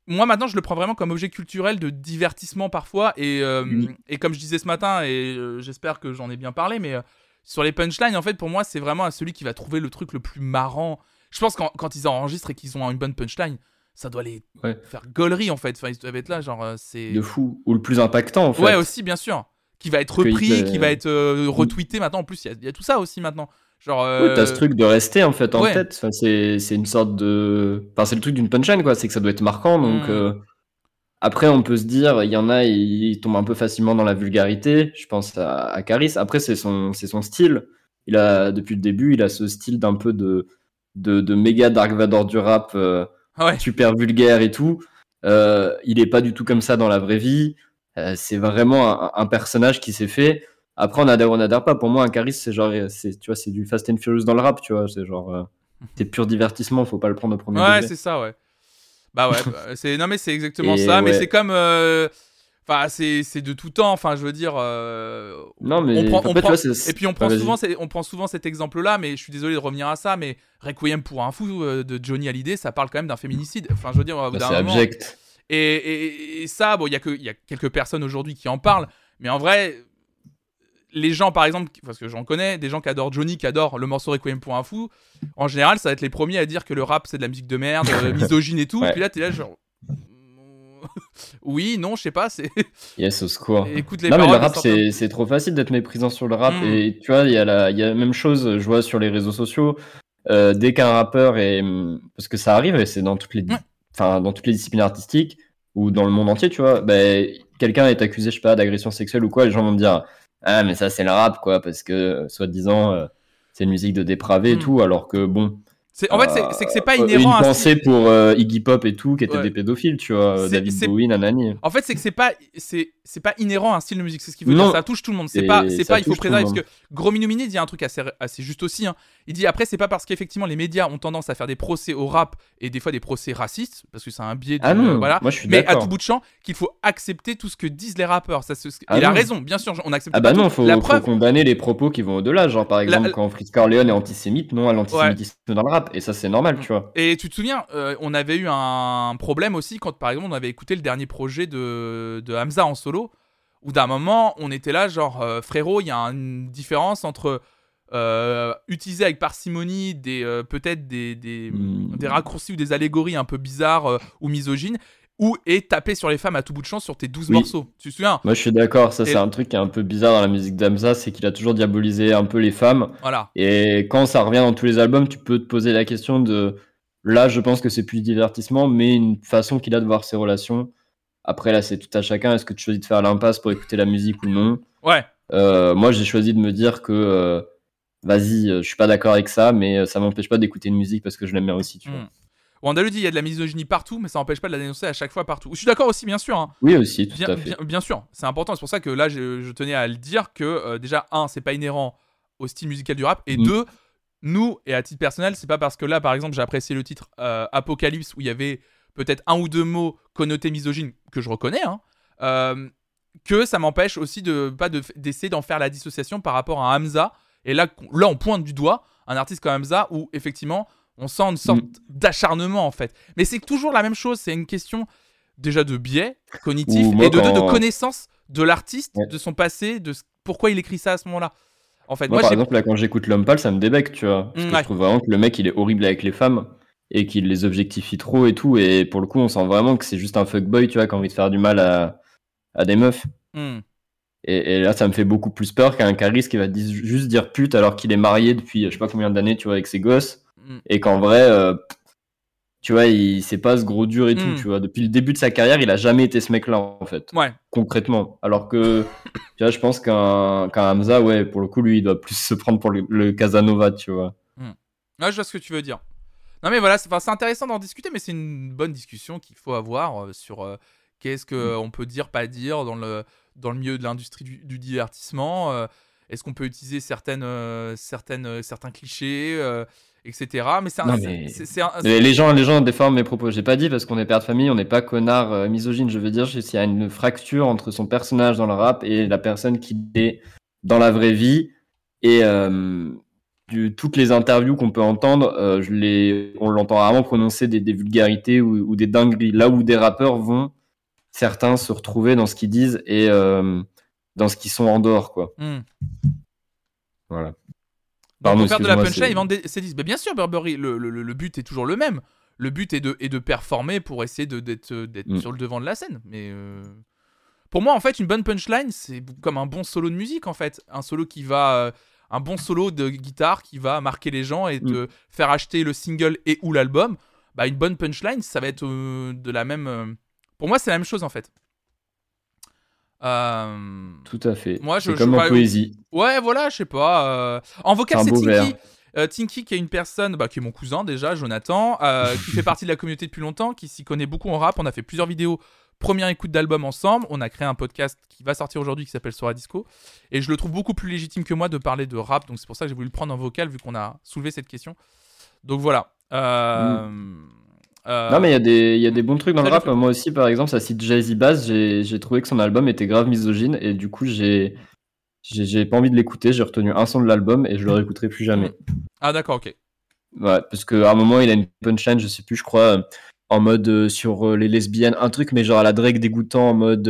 Speaker 1: moi maintenant, je le prends vraiment comme objet culturel de divertissement parfois. Et, euh, et comme je disais ce matin, et euh, j'espère que j'en ai bien parlé, mais euh, sur les punchlines, en fait, pour moi, c'est vraiment celui qui va trouver le truc le plus marrant. Je pense quand, quand ils enregistrent et qu'ils ont une bonne punchline, ça doit les
Speaker 6: Ouais.
Speaker 1: faire gaulerie en fait. Enfin, ils doivent être là, genre, euh, c'est.
Speaker 6: De fou. Ou le plus impactant, en fait.
Speaker 1: Ouais, aussi, bien sûr. Qui va être
Speaker 6: que
Speaker 1: repris,
Speaker 6: il-
Speaker 1: qui va être euh, retweeté maintenant. En plus, il y a- il y, a tout ça aussi maintenant. Genre.
Speaker 6: Ouais,
Speaker 1: euh,
Speaker 6: t'as ce truc de rester en fait en
Speaker 1: ouais.
Speaker 6: tête. Enfin, c'est une sorte de. Enfin, c'est le truc d'une punchline quoi. C'est que ça doit être marquant. Donc
Speaker 1: Mm.
Speaker 6: euh, après, on peut se dire, il y en a, ils, ils tombent un peu facilement dans la vulgarité. Je pense à, à Caris. Après, c'est son c'est son style. Il a depuis le début, il a ce style d'un peu de de, de méga Dark Vador du rap, euh,
Speaker 1: Ouais.
Speaker 6: super vulgaire et tout. Euh, il est pas du tout comme ça dans la vraie vie. Euh, c'est vraiment un, un personnage qui s'est fait. Après, on adhère, on adhère pas. Pour moi, un charisme, c'est genre, c'est, tu vois, c'est du Fast and Furious dans le rap, tu vois. C'est genre, <laughs> c'est pur divertissement. Faut pas le prendre au premier
Speaker 1: Ouais, c'est ça, ouais. Bah ouais, bah, c'est non mais c'est exactement
Speaker 6: Et
Speaker 1: ça, mais c'est comme euh, enfin c'est c'est de tout temps, enfin je veux dire euh,
Speaker 6: Non, mais
Speaker 1: on prend, on
Speaker 6: fait,
Speaker 1: prend-
Speaker 6: vois,
Speaker 1: et puis on prend souvent on prend souvent cet exemple là, mais je suis désolé de revenir à ça, mais Requiem pour un fou euh, de Johnny Hallyday, ça parle quand même d'un féminicide. Enfin je veux dire
Speaker 6: Bah, c'est
Speaker 1: moment-
Speaker 6: abject.
Speaker 1: Et, et- et ça, bon, il y, a que- il y a quelques personnes aujourd'hui qui en parlent, mais en vrai, les gens, par exemple, parce que j'en connais, des gens qui adorent Johnny, qui adorent le morceau Requiem pour un fou, en général, ça va être les premiers à dire que le rap, c'est de la musique de merde, euh, <laughs> misogyne et tout.
Speaker 6: Ouais.
Speaker 1: Et puis là, t'es là, genre. <laughs> oui, non, je sais pas, c'est. <laughs>
Speaker 6: Yes, au secours.
Speaker 1: Écoute les
Speaker 6: non, mais le rap, c'est, trop facile d'être méprisant sur le rap.
Speaker 1: Mm.
Speaker 6: Et tu vois, il y, a la, il y a la même chose, je vois sur les réseaux sociaux. Euh, dès qu'un rappeur est. Parce que ça arrive, et c'est dans toutes les,
Speaker 1: Ouais.
Speaker 6: enfin, dans toutes les disciplines artistiques, ou dans le monde entier, tu vois, ben, quelqu'un est accusé, je sais pas, d'agression sexuelle ou quoi, les gens vont me dire Ah, mais ça, c'est le rap, quoi, parce que, euh, soi-disant, euh, c'est une musique de dépravé et
Speaker 1: Mm.
Speaker 6: tout, alors que, bon.
Speaker 1: C'est- En fait, c'est- c'est que c'est pas
Speaker 6: euh,
Speaker 1: inhérent à
Speaker 6: Une
Speaker 1: un
Speaker 6: pensée
Speaker 1: style.
Speaker 6: pour euh, Iggy Pop et tout, qui étaient
Speaker 1: Ouais.
Speaker 6: des pédophiles, tu vois,
Speaker 1: C'est-
Speaker 6: David Bowie, Nanani.
Speaker 1: En fait, c'est que c'est pas, c'est, c'est pas inhérent à un style de musique. C'est ce qu'il veut
Speaker 6: Non.
Speaker 1: dire. Ça touche tout le monde. C'est pas, c'est pas, il faut préserver parce que Gros Minumini dit un truc assez, assez juste aussi. hein. Il dit après, c'est pas parce qu'effectivement les médias ont tendance à faire des procès au rap et des fois des procès racistes parce que c'est un biais. De,
Speaker 6: Ah non,
Speaker 1: voilà.
Speaker 6: moi je suis
Speaker 1: Mais à tout bout de champ, qu'il faut accepter tout ce que disent les rappeurs. Ça,
Speaker 6: Ah
Speaker 1: il a
Speaker 6: non.
Speaker 1: raison, bien sûr. On accepte
Speaker 6: Ah bah non, faut,
Speaker 1: La
Speaker 6: faut
Speaker 1: preuve,
Speaker 6: condamner les propos qui vont au-delà. Genre par exemple quand Fritz Corleone est antisémite, non à l'antisémitisme dans le rap. Et ça c'est normal, tu vois.
Speaker 1: Et tu te souviens, euh, on avait eu un problème aussi quand, par exemple, on avait écouté le dernier projet de, de Hamza en solo, où d'un moment, on était là, genre, euh, frérot, il y a une différence entre euh, utiliser avec parcimonie des peut-être des, des,
Speaker 6: Hmm.
Speaker 1: des raccourcis ou des allégories un peu bizarres ou misogynes, ou et taper sur les femmes à tout bout de champ sur tes 12
Speaker 6: Oui.
Speaker 1: morceaux. Tu te souviens
Speaker 6: Moi je suis d'accord, ça
Speaker 1: Et-
Speaker 6: c'est un truc qui est un peu bizarre dans la musique d'Amza, c'est qu'il a toujours diabolisé un peu les femmes.
Speaker 1: Voilà.
Speaker 6: Et quand ça revient dans tous les albums, tu peux te poser la question de. Là, je pense que c'est plus divertissement, mais une façon qu'il a de voir ses relations. Après, là, c'est tout à chacun. Est-ce que tu choisis de faire l'impasse pour écouter la musique ou non?
Speaker 1: Ouais.
Speaker 6: Euh, Moi, j'ai choisi de me dire que. euh, Vas-y, euh, je suis pas d'accord avec ça, mais ça m'empêche pas d'écouter une musique parce que je l'aime bien aussi, tu vois.
Speaker 1: Mm. Wandalou dit il y a de la misogynie partout, mais ça n'empêche pas de la dénoncer à chaque fois partout. Je suis d'accord aussi, bien sûr. hein.
Speaker 6: Oui, aussi, tout
Speaker 1: Bien,
Speaker 6: à fait.
Speaker 1: bien, bien sûr, c'est important. C'est pour ça que là, je, je tenais à le dire que euh, déjà, un, c'est pas inhérent au style musical du rap, et
Speaker 6: Mm.
Speaker 1: deux, nous, et à titre personnel, c'est pas parce que là, par exemple, j'ai apprécié le titre euh, Apocalypse où il y avait peut-être un ou deux mots connotés misogynes que je reconnais, hein, euh, que ça m'empêche aussi de pas de- d'essayer d'en faire la dissociation par rapport à Hamza. Et là, là, on pointe du doigt un artiste comme Hamza où effectivement, on sent une sorte
Speaker 6: Mm.
Speaker 1: d'acharnement en fait. Mais c'est toujours la même chose. C'est une question déjà de biais cognitif et de deux de connaissance de l'artiste,
Speaker 6: Ouais.
Speaker 1: de son passé, de ce- pourquoi il écrit ça à ce moment-là. En fait,
Speaker 6: Moi,
Speaker 1: moi,
Speaker 6: par exemple, là, quand j'écoute L'Homme Pâle, ça me débecte, tu vois. Parce
Speaker 1: Mm,
Speaker 6: que
Speaker 1: ouais.
Speaker 6: je trouve vraiment que le mec, il est horrible avec les femmes et qu'il les objectifie trop et tout. Et pour le coup, on sent vraiment que c'est juste un fuckboy, tu vois, qui a envie de faire du mal à, à des meufs.
Speaker 1: Hmm.
Speaker 6: Et, et là, ça me fait beaucoup plus peur qu'un Caris qui va juste dire pute alors qu'il est marié depuis je sais pas combien d'années, tu vois, avec ses gosses.
Speaker 1: Mm.
Speaker 6: Et qu'en vrai, euh, tu vois, il c'est pas ce gros dur et tout,
Speaker 1: Mm.
Speaker 6: tu vois. Depuis le début de sa carrière, il a jamais été ce mec-là, en fait,
Speaker 1: Ouais.
Speaker 6: concrètement. Alors que, <coughs> tu vois, je pense qu'un Hamza, ouais, pour le coup, lui, il doit plus se prendre pour le, le Casanova, tu vois.
Speaker 1: Ouais, je vois ce que tu veux dire. Non, mais voilà, c'est enfin, intéressant d'en discuter, mais c'est une bonne discussion qu'il faut avoir euh, sur euh, qu'est-ce qu'on peut dire, pas dire dans le, dans le milieu de l'industrie du, du divertissement. euh, Est-ce qu'on peut utiliser certaines, certaines, certains clichés, etc. Mais c'est un-
Speaker 6: mais- Les, gens, les gens déforment mes propos. J'ai pas dit parce qu'on est père de famille, on n'est pas connard euh, misogyne. Je veux dire, s'il y a une fracture entre son personnage dans le rap et la personne qui est dans la vraie vie. Et euh, du- toutes les interviews qu'on peut entendre, euh, je les, on l'entend rarement prononcer des, des vulgarités ou, ou des dingueries. Là où des rappeurs vont, certains se retrouver dans ce qu'ils disent et dans ce qu'ils sont en dehors, quoi.
Speaker 1: Hmm.
Speaker 6: Voilà. Pardon,
Speaker 1: pour faire de la punchline, ils vendent des- ses disques. Mais bien sûr, Burberry, le, le- le- le but est toujours le même. Le but est de, est de performer pour essayer d'être d'être
Speaker 6: Mm.
Speaker 1: sur le devant de la scène. Mais euh, pour moi, en fait, une bonne punchline, c'est comme un bon solo de musique, en fait. Un solo qui va. euh, un bon solo de guitare qui va marquer les gens et te faire acheter le single et ou l'album. Bah, une bonne punchline, ça va être euh, de la même. euh, Pour moi, c'est la même chose, en fait. Euh,
Speaker 6: Tout à fait.
Speaker 1: Moi, je-
Speaker 6: comme
Speaker 1: je-
Speaker 6: en poésie.
Speaker 1: Ouais, voilà, je sais pas. euh, En vocal,
Speaker 6: C'est
Speaker 1: Tinky. Euh, Tinky, qui est une personne, bah, qui est mon cousin déjà, Jonathan, euh, <laughs> qui fait partie de la communauté depuis longtemps, qui s'y connaît beaucoup en rap. On a fait plusieurs vidéos, première écoute d'album ensemble. On a créé un podcast qui va sortir aujourd'hui qui s'appelle Sora Disco. Et je le trouve beaucoup plus légitime que moi de parler de rap. Donc c'est pour ça que j'ai voulu le prendre en vocal vu qu'on a soulevé cette question. Donc voilà. Euh, euh,
Speaker 6: Non, mais il y, a des- il y a des bons trucs dans le rap. Moi aussi, par exemple, ça cite Jay-Z Bass. J'ai trouvé que son album était grave misogyne et du coup, j'ai pas envie de l'écouter. J'ai retenu un son de l'album et je le réécouterai plus jamais.
Speaker 1: Ah d'accord, ok.
Speaker 6: Ouais, parce qu'à un moment, il a une punchline, je sais plus, je crois, euh, en mode euh, sur les lesbiennes, un truc, mais genre à la Drake dégoûtant, en mode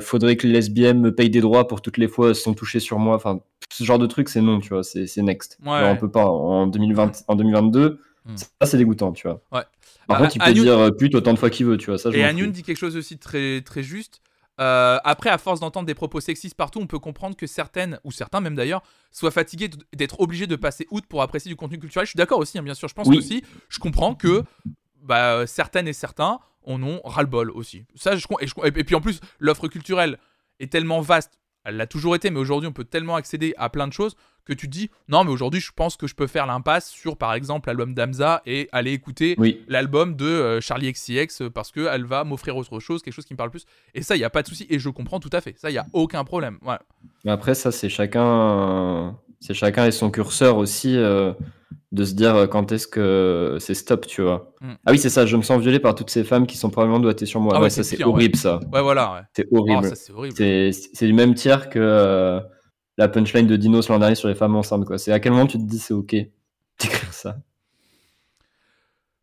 Speaker 6: faudrait que les lesbiennes me payent des droits pour toutes les fois elles sont touchées sur moi. Enfin, ce genre de truc, c'est non, tu vois, c'est c'est next.
Speaker 1: Ouais.
Speaker 6: Genre, on peut pas en 2020, en 2022,
Speaker 1: Hmm.
Speaker 6: ça c'est dégoûtant, tu vois.
Speaker 1: Ouais.
Speaker 6: Par
Speaker 1: Bah,
Speaker 6: contre, il peut dire euh, pute autant de fois qu'il veut, tu vois. Ça,
Speaker 1: Et
Speaker 6: fous.
Speaker 1: dit quelque chose aussi très, très juste. Euh, après, à force d'entendre des propos sexistes partout, on peut comprendre que certaines, ou certains même d'ailleurs, soient fatigués d'être obligés de passer outre pour apprécier du contenu culturel. Je suis d'accord aussi, hein, bien sûr. Je pense
Speaker 6: Oui.
Speaker 1: aussi, je comprends que bah, euh, certaines et certains en ont ras-le-bol aussi. Ça, je, et, je et puis en plus, l'offre culturelle est tellement vaste, elle l'a toujours été, mais aujourd'hui, on peut tellement accéder à plein de choses que tu te dis, non, mais aujourd'hui, je pense que je peux faire l'impasse sur, par exemple, l'album d'Amza et aller écouter
Speaker 6: Oui,
Speaker 1: l'album de euh, Charlie XCX euh, parce qu'elle va m'offrir autre chose, quelque chose qui me parle plus. Et ça, il n'y a pas de souci. Et je comprends tout à fait. Ça, il n'y a aucun problème. Ouais.
Speaker 6: mais après, ça, c'est chacun, c'est chacun et son curseur aussi euh, de se dire euh, quand est-ce que c'est stop, tu vois.
Speaker 1: Mm.
Speaker 6: Ah oui, c'est ça, je me sens violé par toutes ces femmes qui sont probablement doigtées sur moi.
Speaker 1: Ah
Speaker 6: Ouais,
Speaker 1: ouais,
Speaker 6: ça,
Speaker 1: c'est ouais.
Speaker 6: horrible, ça.
Speaker 1: Ouais, voilà. Ouais.
Speaker 6: C'est
Speaker 1: Oh,
Speaker 6: horrible.
Speaker 1: c'est
Speaker 6: c'est du même tiers que euh, la punchline de Dinos l'an dernier sur les femmes enceintes, quoi. C'est à quel moment tu te dis c'est ok d'écrire ça?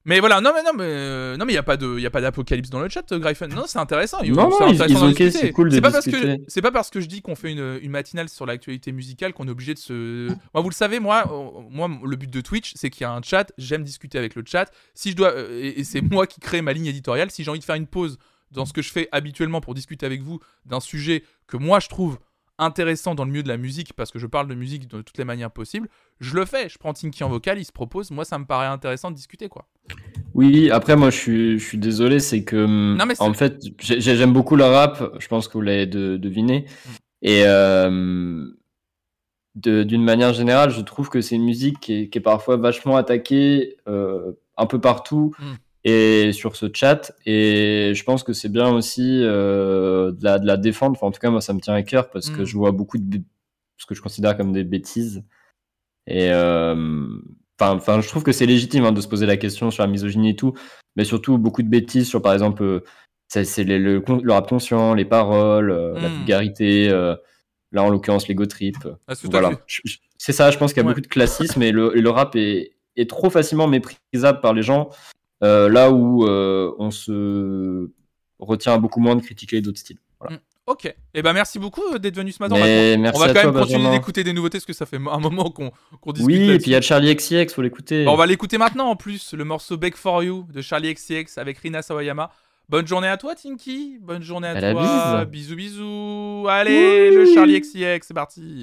Speaker 1: Mais voilà, non, mais non, mais euh, non, mais il y a pas de, il y a pas d'apocalypse dans le chat, euh, Gryphon. Non, c'est intéressant. il-
Speaker 6: Non, non, ils-
Speaker 1: intéressant
Speaker 6: ils
Speaker 1: d'en
Speaker 6: ok,
Speaker 1: discuter.
Speaker 6: c'est cool de
Speaker 1: C'est pas parce que, c'est pas parce que je dis qu'on fait une, une matinale sur l'actualité musicale qu'on est obligé de se. Moi, vous le savez, moi, moi, le but de Twitch, c'est qu'il y a un chat. J'aime discuter avec le chat. Si je dois, euh, et, et c'est moi qui crée ma ligne éditoriale. Si j'ai envie de faire une pause dans ce que je fais habituellement pour discuter avec vous d'un sujet que moi je trouve intéressant dans le milieu de la musique parce que je parle de musique de toutes les manières possibles, je le fais. Je prends Tinky en vocal, il se propose. Moi, ça me paraît intéressant de discuter, quoi.
Speaker 6: Oui, après moi je suis, je suis désolé, c'est que
Speaker 1: Non, mais
Speaker 6: en fait j'ai- j'ai- j'aime beaucoup le rap, je pense que vous l'avez de- deviné,
Speaker 1: Mm.
Speaker 6: et euh, d'une manière générale, je trouve que c'est une musique qui est, qui est parfois vachement attaquée euh, un peu partout
Speaker 1: Mm.
Speaker 6: Et sur ce chat, et je pense que c'est bien aussi euh, de, la, de la défendre. Enfin, en tout cas moi ça me tient à cœur parce que
Speaker 1: Mm.
Speaker 6: je vois beaucoup de ce que je considère comme des bêtises et euh, Enfin, enfin, je trouve que c'est légitime hein, de se poser la question sur la misogynie et tout, mais surtout beaucoup de bêtises sur, par exemple, euh, c'est le, rap conscient, les paroles, euh, la
Speaker 1: Mm.
Speaker 6: vulgarité, euh, là en l'occurrence les go trip.
Speaker 1: Toi,
Speaker 6: Voilà. C'est ça, je pense qu'il y a
Speaker 1: Ouais.
Speaker 6: beaucoup de classisme et le, et le rap est, est trop facilement méprisable par les gens, euh, là où euh, on se retient beaucoup moins de critiquer d'autres styles. Voilà.
Speaker 7: Ok. Eh ben merci beaucoup euh, d'être venu ce matin.
Speaker 6: Mais
Speaker 7: on va,
Speaker 6: merci
Speaker 7: on va quand
Speaker 6: toi,
Speaker 7: même continuer d'écouter des nouveautés parce que ça fait un moment qu'on discute.
Speaker 6: Oui, et puis il y a Charlie XCX, faut l'écouter.
Speaker 7: On va l'écouter maintenant en plus, le morceau Beg for You de Charlie XCX avec Rina Sawayama. Bonne journée à toi, Tinky. Bonne journée à, toi.
Speaker 6: bise.
Speaker 7: Bisous, bisous. Allez, le Charlie XCX, c'est parti.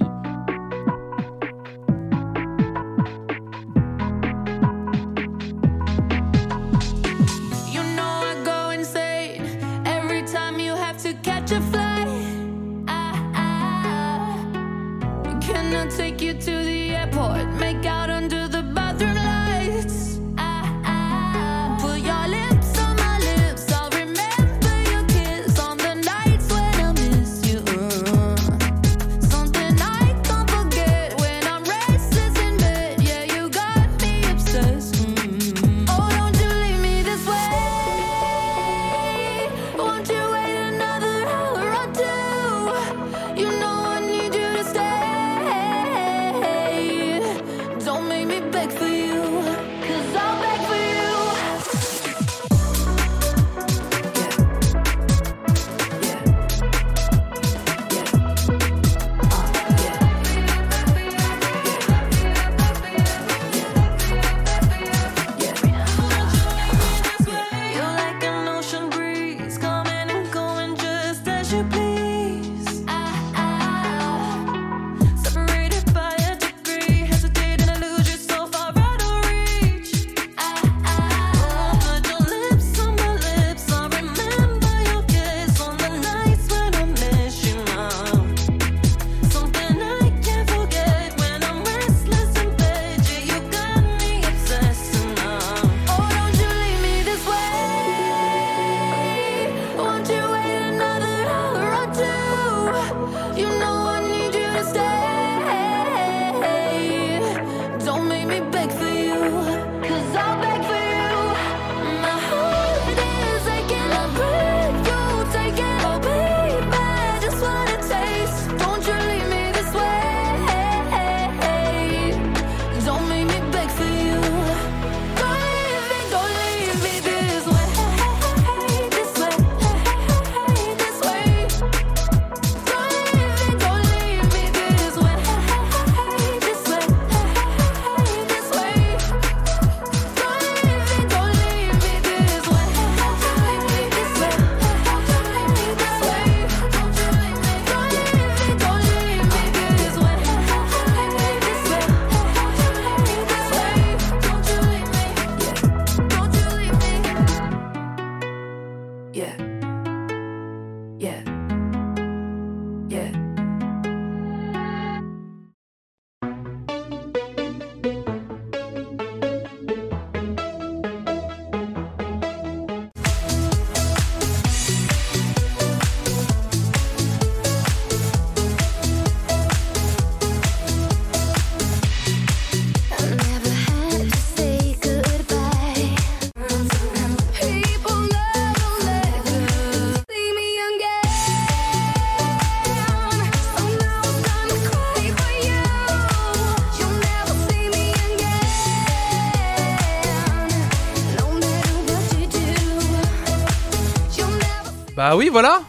Speaker 7: Oui, voilà.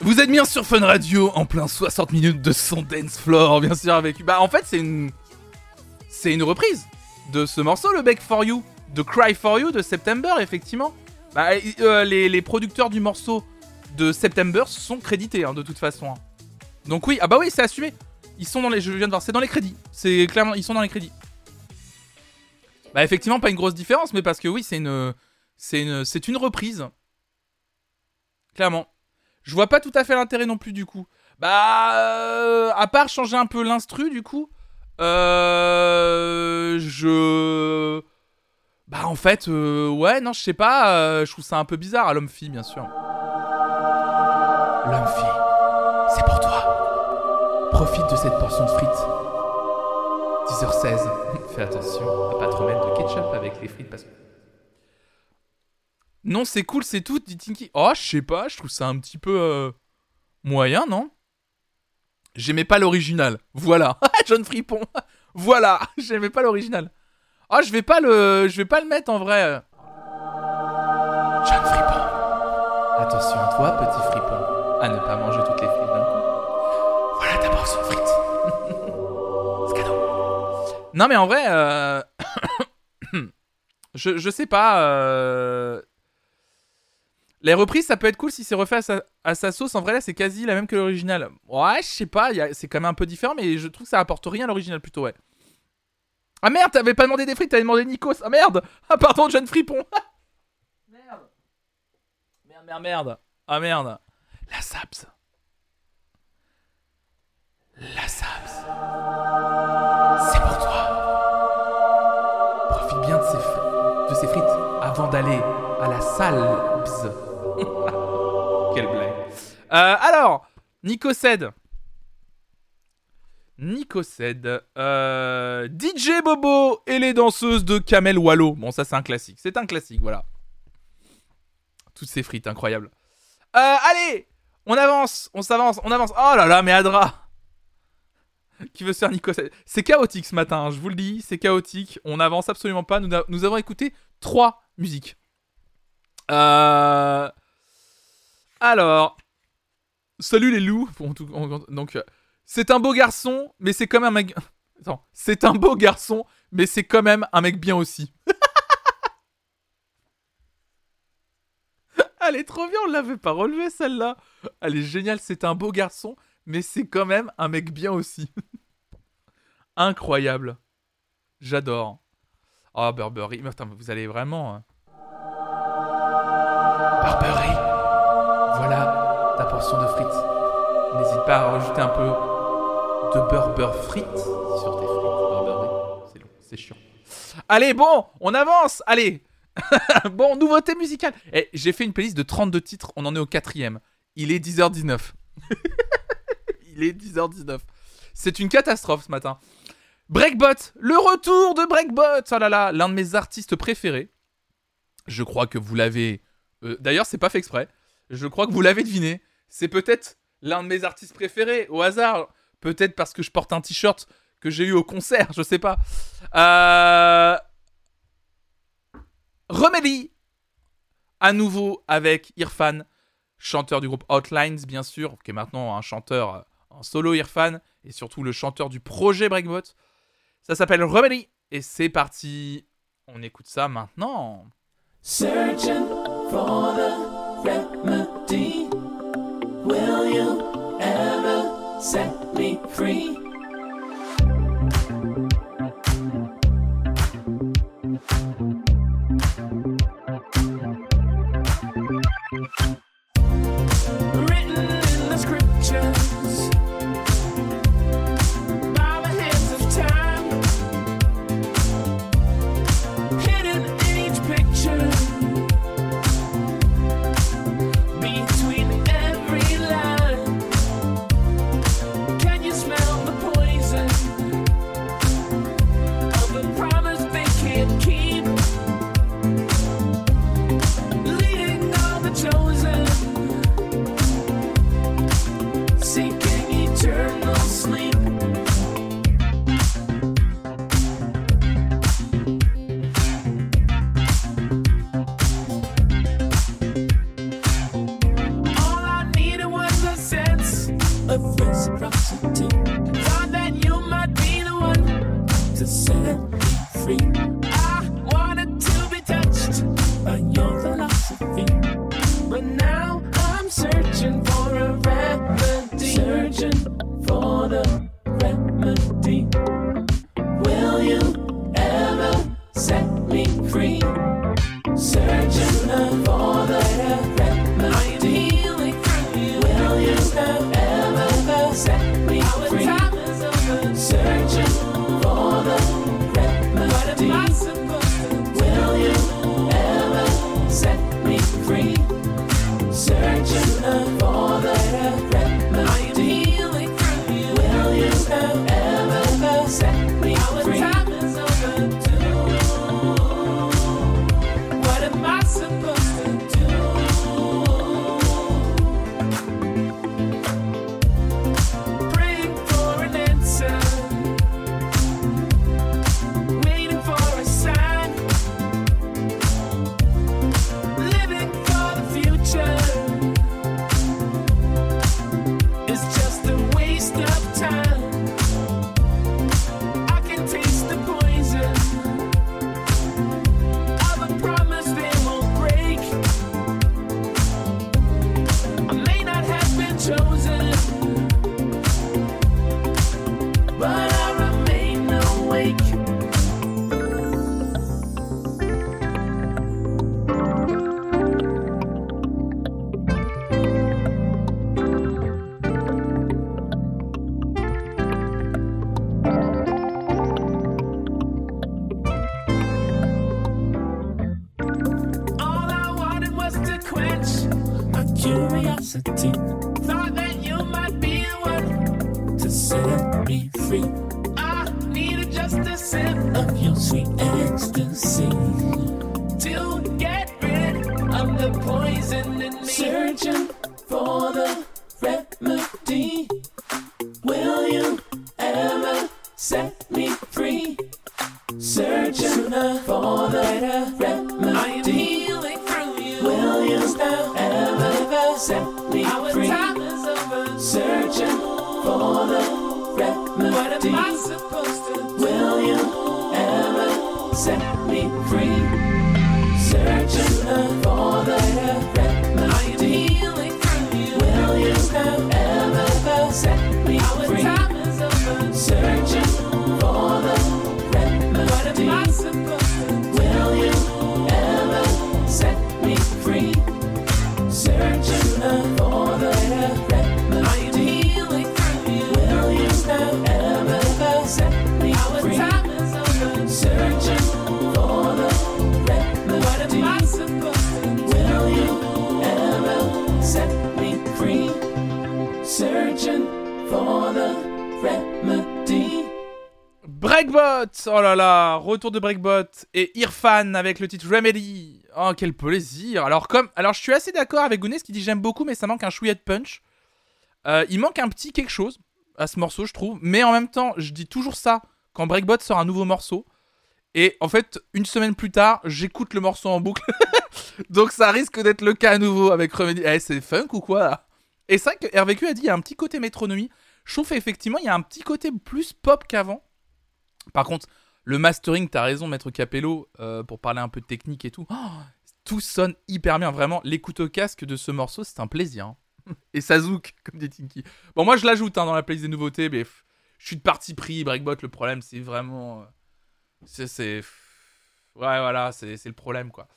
Speaker 7: Vous êtes bien sur Fun Radio en plein 60 minutes de son dance floor, bien sûr avec. Bah en fait c'est une, c'est une reprise de ce morceau, le Beg for You, de Cry for You de September, effectivement. Bah euh, les, les producteurs du morceau de September sont crédités hein, de toute façon. hein. Donc oui, ah bah oui c'est assumé. Ils sont dans les, je viens de voir, c'est dans les crédits. C'est clairement, ils sont dans les crédits. Bah effectivement pas une grosse différence, mais parce que oui c'est une, c'est une, c'est une reprise. Clairement. Je vois pas tout à fait l'intérêt non plus du coup. Bah, euh, à part changer un peu l'instru du coup, euh, je, bah en fait, euh, ouais non je sais pas, euh, je trouve ça un peu bizarre à l'homme-fille bien sûr. L'homme-fille, c'est pour toi. Profite de cette portion de frites. 10h16. Fais attention à pas trop mettre de ketchup avec les frites parce que. Non, c'est cool, c'est tout, dit Tinky. Oh, je sais pas, je trouve ça un petit peu euh, moyen, non? J'aimais pas l'original. Voilà, <laughs> John Fripon. <laughs> voilà, <laughs> j'aimais pas l'original. Oh, je vais pas le, je vais pas le mettre en vrai. John Fripon. Attention à toi, petit Fripon, à ne pas manger toutes les frites d'un coup. Voilà ta portion frites. c'est cadeau.
Speaker 1: Non mais en vrai, euh... <coughs> <coughs> je, je sais pas. Euh... Les reprises, ça peut être cool si c'est refait à sa, à sa sauce. En vrai, là, c'est quasi la même que l'original. Ouais, je sais pas, c'est quand même un peu différent, mais je trouve que ça apporte rien à l'original plutôt, ouais. Ah merde, t'avais pas demandé des frites, t'avais demandé Nikos. Ah merde Ah pardon, jeune fripon <laughs> Merde Merde, merde, merde Ah merde La SAPS La SAPS C'est pour toi Profite bien de ces, de ces frites avant d'aller à la salle. <laughs> Quelle blague. Euh, alors, Nicocède. Nicocède. Euh, DJ Bobo et les danseuses de Kamel Wallo. Bon, ça, c'est un classique. C'est un classique, voilà. Toutes ces frites, incroyables. Euh, allez On avance, on s'avance, on avance. Oh là là, mais Adra qui veut se faire. C'est chaotique ce matin, hein, je vous le dis, c'est chaotique. On n'avance absolument pas. Nous avons écouté trois musiques. Euh... Alors, salut les loups. Euh, c'est un beau garçon, mais c'est quand même un mec. <laughs> Attends, c'est un beau garçon, mais c'est quand même un mec bien aussi. <laughs> Elle est trop bien, on l'avait pas relevée celle-là. Elle est géniale, c'est un beau garçon, mais c'est quand même un mec bien aussi. <laughs> Incroyable. J'adore. Oh, Burberry. Mais mais vous allez vraiment. hein. Burberry. Portion de frites. N'hésite pas à rajouter un peu de beurre beurre frites sur tes frites. Burberry. C'est long, c'est chiant. Allez, bon, on avance. Allez. <laughs> bon, nouveauté musicale. Eh, j'ai fait une playlist de 32 titres. On en est au quatrième. Il est 10h19. <laughs> Il est 10h19. C'est une catastrophe ce matin. Breakbot, le retour de Breakbot. Oh là là, l'un de mes artistes préférés. Je crois que vous l'avez. euh, D'ailleurs, c'est pas fait exprès. Je crois que vous l'avez deviné. C'est peut-être l'un de mes artistes préférés au hasard. Peut-être parce que je porte un t-shirt que j'ai eu au concert. Je sais pas. Euh... Remedy. À nouveau avec Irfan, chanteur du groupe Outlines, bien sûr, qui est maintenant un chanteur euh, en solo Irfan, et surtout le chanteur du projet Breakbot. Ça s'appelle Remedy, et c'est parti. On écoute ça maintenant.
Speaker 8: Searching for the remedy. Will you ever set me free? Seeking eternal sleep
Speaker 1: Oh là là, retour de Breakbot et Irfan avec le titre Remedy. Oh quel plaisir. Alors comme, alors je suis assez d'accord avec Gounès qui dit j'aime beaucoup mais ça manque un chouïa de punch. Euh, il manque un petit quelque chose à ce morceau je trouve, mais en même temps je dis toujours ça quand Breakbot sort un nouveau morceau. Et en fait, une semaine plus tard, j'écoute le morceau en boucle. <laughs> Donc ça risque d'être le cas à nouveau avec Remedy. Eh, c'est funk ou quoi Et c'est vrai que RVQ a dit il y a un petit côté métronomie. Je trouve effectivement il y a un petit côté plus pop qu'avant. Par contre, le mastering, t'as raison, Maître Capello, euh, pour parler un peu de technique et tout. Oh, tout sonne hyper bien, vraiment. L'écoute au casque de ce morceau, c'est un plaisir. hein. <laughs> Et ça zouk, comme dit Tinky. Bon, moi, je l'ajoute hein, dans la playlist des nouveautés, mais je suis de parti pris. Breakbot, le problème, c'est vraiment. euh, C'est. Ouais, voilà, c'est c'est le problème, quoi.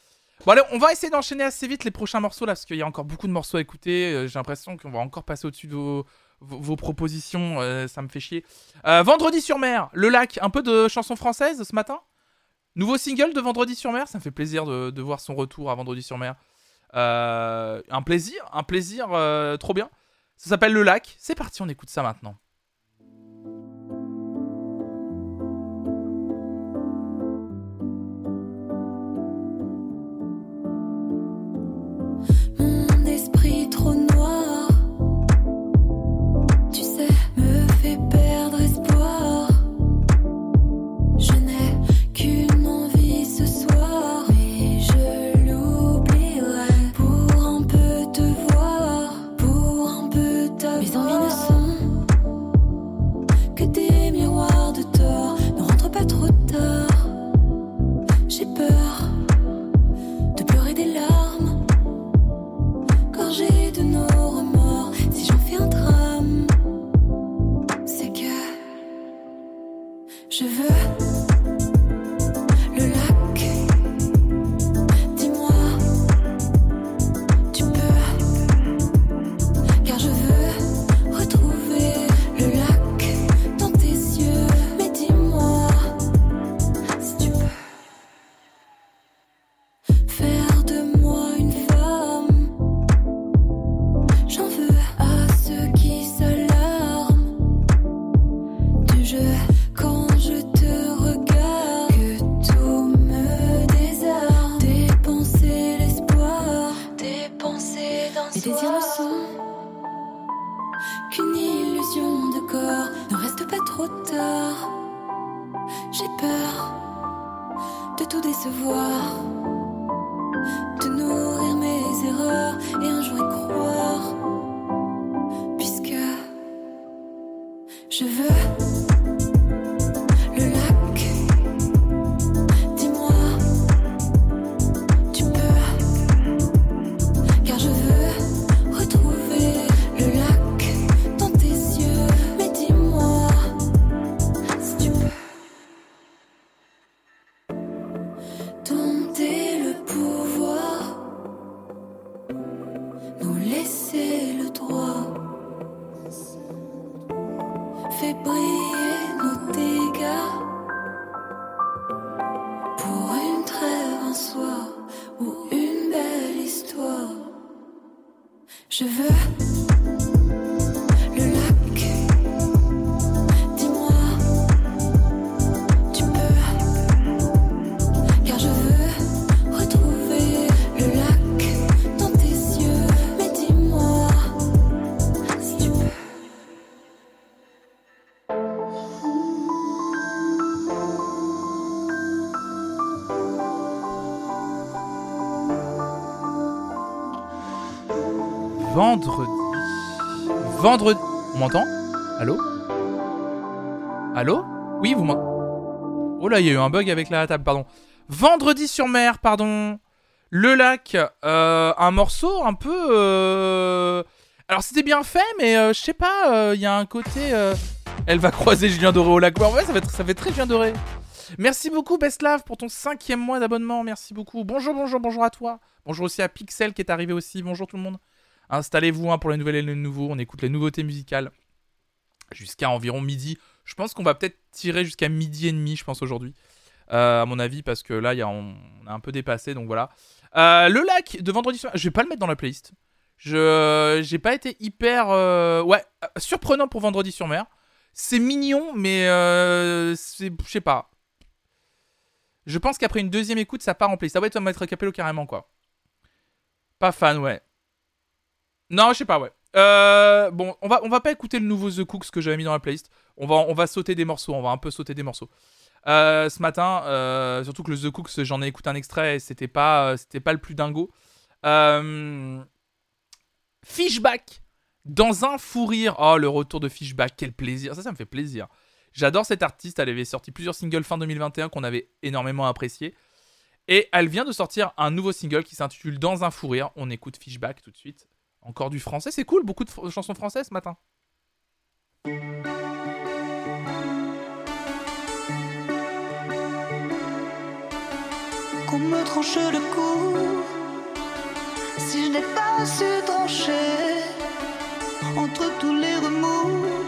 Speaker 1: Bon, allez, on va essayer d'enchaîner assez vite les prochains morceaux, là, parce qu'il y a encore beaucoup de morceaux à écouter. Euh, J'ai l'impression qu'on va encore passer au-dessus de vos, vos, propositions. euh, ça me fait chier. Euh, Vendredi sur mer, le lac, un peu de chanson française ce matin. Nouveau single de Vendredi sur mer, ça me fait plaisir de, voir son retour à Vendredi sur mer. Euh, un plaisir, un plaisir trop bien. Ça s'appelle Le Lac. C'est parti, on écoute ça maintenant.
Speaker 9: Mon esprit trop noir, décevoir
Speaker 1: Vendredi. On m'entend? Allô? Allô? Oui, vous m'entendez Oh là, il y a eu un bug avec la table, pardon. Vendredi sur mer, pardon. Le lac, euh, un morceau un peu. euh, Alors c'était bien fait, mais euh, je sais pas, il y a un côté. Elle va croiser Julien Doré au lac. Ouais, ouais, ça fait, ça très Julien Doré. Merci beaucoup, Bestlav, pour ton cinquième mois d'abonnement. Merci beaucoup. Bonjour, bonjour, bonjour à toi. Bonjour aussi à Pixel qui est arrivé aussi. Bonjour tout le monde. Installez-vous hein, pour les nouvelles et les nouveaux. On écoute les nouveautés musicales jusqu'à environ midi. Je pense qu'on va peut-être tirer jusqu'à midi et demi, je pense, aujourd'hui. Euh, à mon avis, parce que là, y a, on, a un peu dépassé, donc voilà. Euh, le lac de vendredi soir, je vais pas le mettre dans la playlist. Je j'ai pas été hyper euh, ouais surprenant pour vendredi sur mer. C'est mignon, mais c'est je sais pas. Je pense qu'après une deuxième écoute, ça part en playlist. Ça va être mettre capello carrément quoi. Pas fan, ouais. Non, je sais pas, ouais. Euh, bon, on va, on va pas écouter le nouveau The Cooks que j'avais mis dans la playlist. On va, on va sauter des morceaux, on va un peu sauter des morceaux. Euh, ce matin, euh, surtout que le The Cooks, j'en ai écouté un extrait et c'était pas, c'était pas le plus dingo. Fishback dans un fou rire. Oh, le retour de Fishback, quel plaisir. Ça, ça me fait plaisir. J'adore cette artiste. Elle avait sorti plusieurs singles fin 2021 qu'on avait énormément apprécié. Et elle vient de sortir un nouveau single qui s'intitule Dans un fou rire. On écoute Fishback tout de suite. Encore du français, c'est cool. Beaucoup de fr- chansons françaises ce matin.
Speaker 10: qu'on me tranche le cou. Si je n'ai pas su trancher entre tous les remous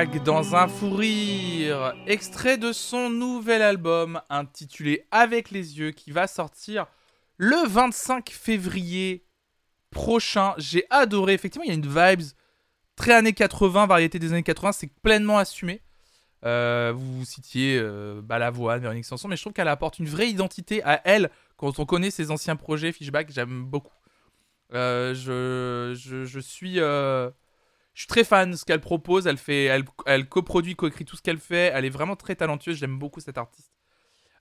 Speaker 10: Dans un fou rire,
Speaker 1: extrait de son nouvel album intitulé Avec les yeux qui va sortir le 25 février prochain. J'ai adoré, effectivement, il y a une vibes très années 80, variété des années 80, c'est pleinement assumé. Euh, vous citiez euh, Balavoine, Véronique Sanson, mais je trouve qu'elle apporte une vraie identité à elle quand on connaît ses anciens projets Fishback. J'aime beaucoup. Euh, je suis euh, je suis très fan de ce qu'elle propose. Elle fait, elle, coproduit, coécrit tout ce qu'elle fait. Elle est vraiment très talentueuse. J'aime beaucoup cette artiste.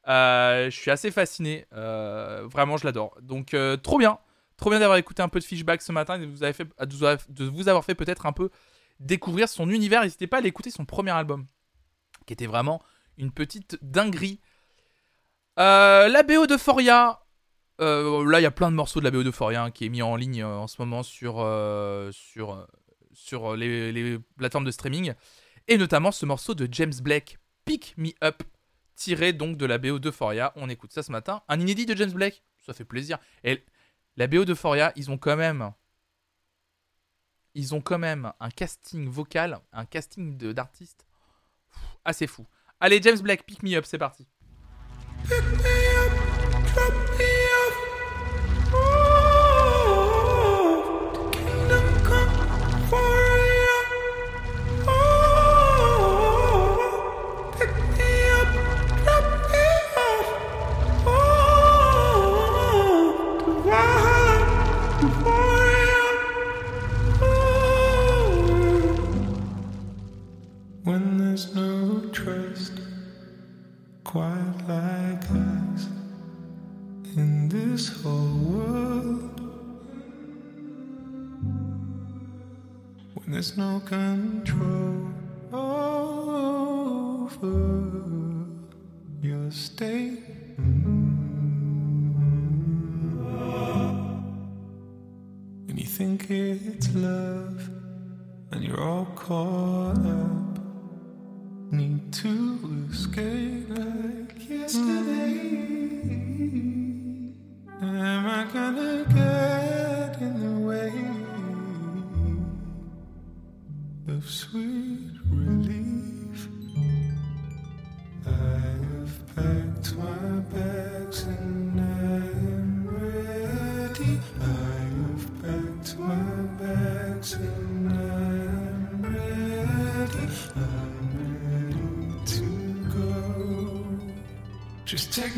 Speaker 1: Euh, je suis assez fasciné. Euh, vraiment, je l'adore. Donc, euh, trop bien. Trop bien d'avoir écouté un peu de Fishback ce matin et de vous, avoir- fait peut-être un peu découvrir son univers. N'hésitez pas à aller écouter son premier album, qui était vraiment une petite dinguerie. La BO de Foria. Là, il y a plein de morceaux de la BO de Foria hein, qui est mis en ligne en ce moment sur, sur, sur les, les plateformes de streaming. Et notamment ce morceau de James Blake, Pick Me Up, tiré donc de la BO d'Euphoria. On écoute ça ce matin. Un inédit de James Blake, ça fait plaisir. Et la BO d'Euphoria, ils ont quand même. Ils ont quand même un casting vocal, un casting de- d'artistes assez fou. Allez, James Blake, Pick Me Up, c'est parti.
Speaker 11: When there's no trust, quite like us in this whole world. When there's no control over your state. When you think it's love and you're all caught up to escape like yesterday. Am I gonna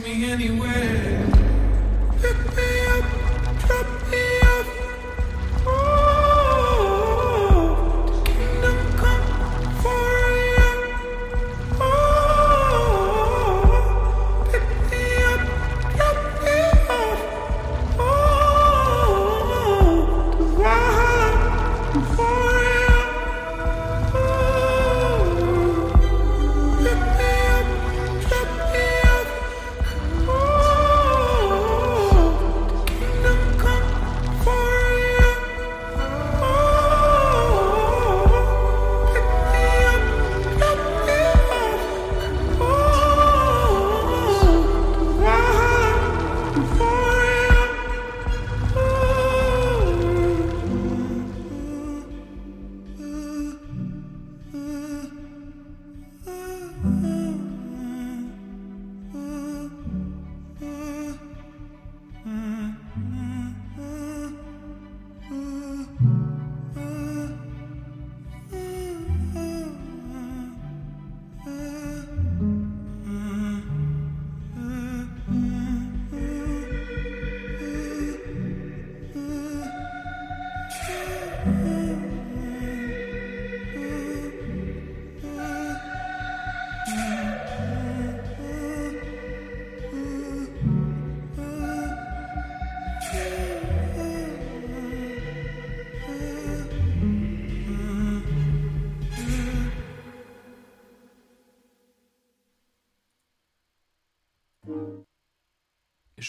Speaker 11: me anywhere.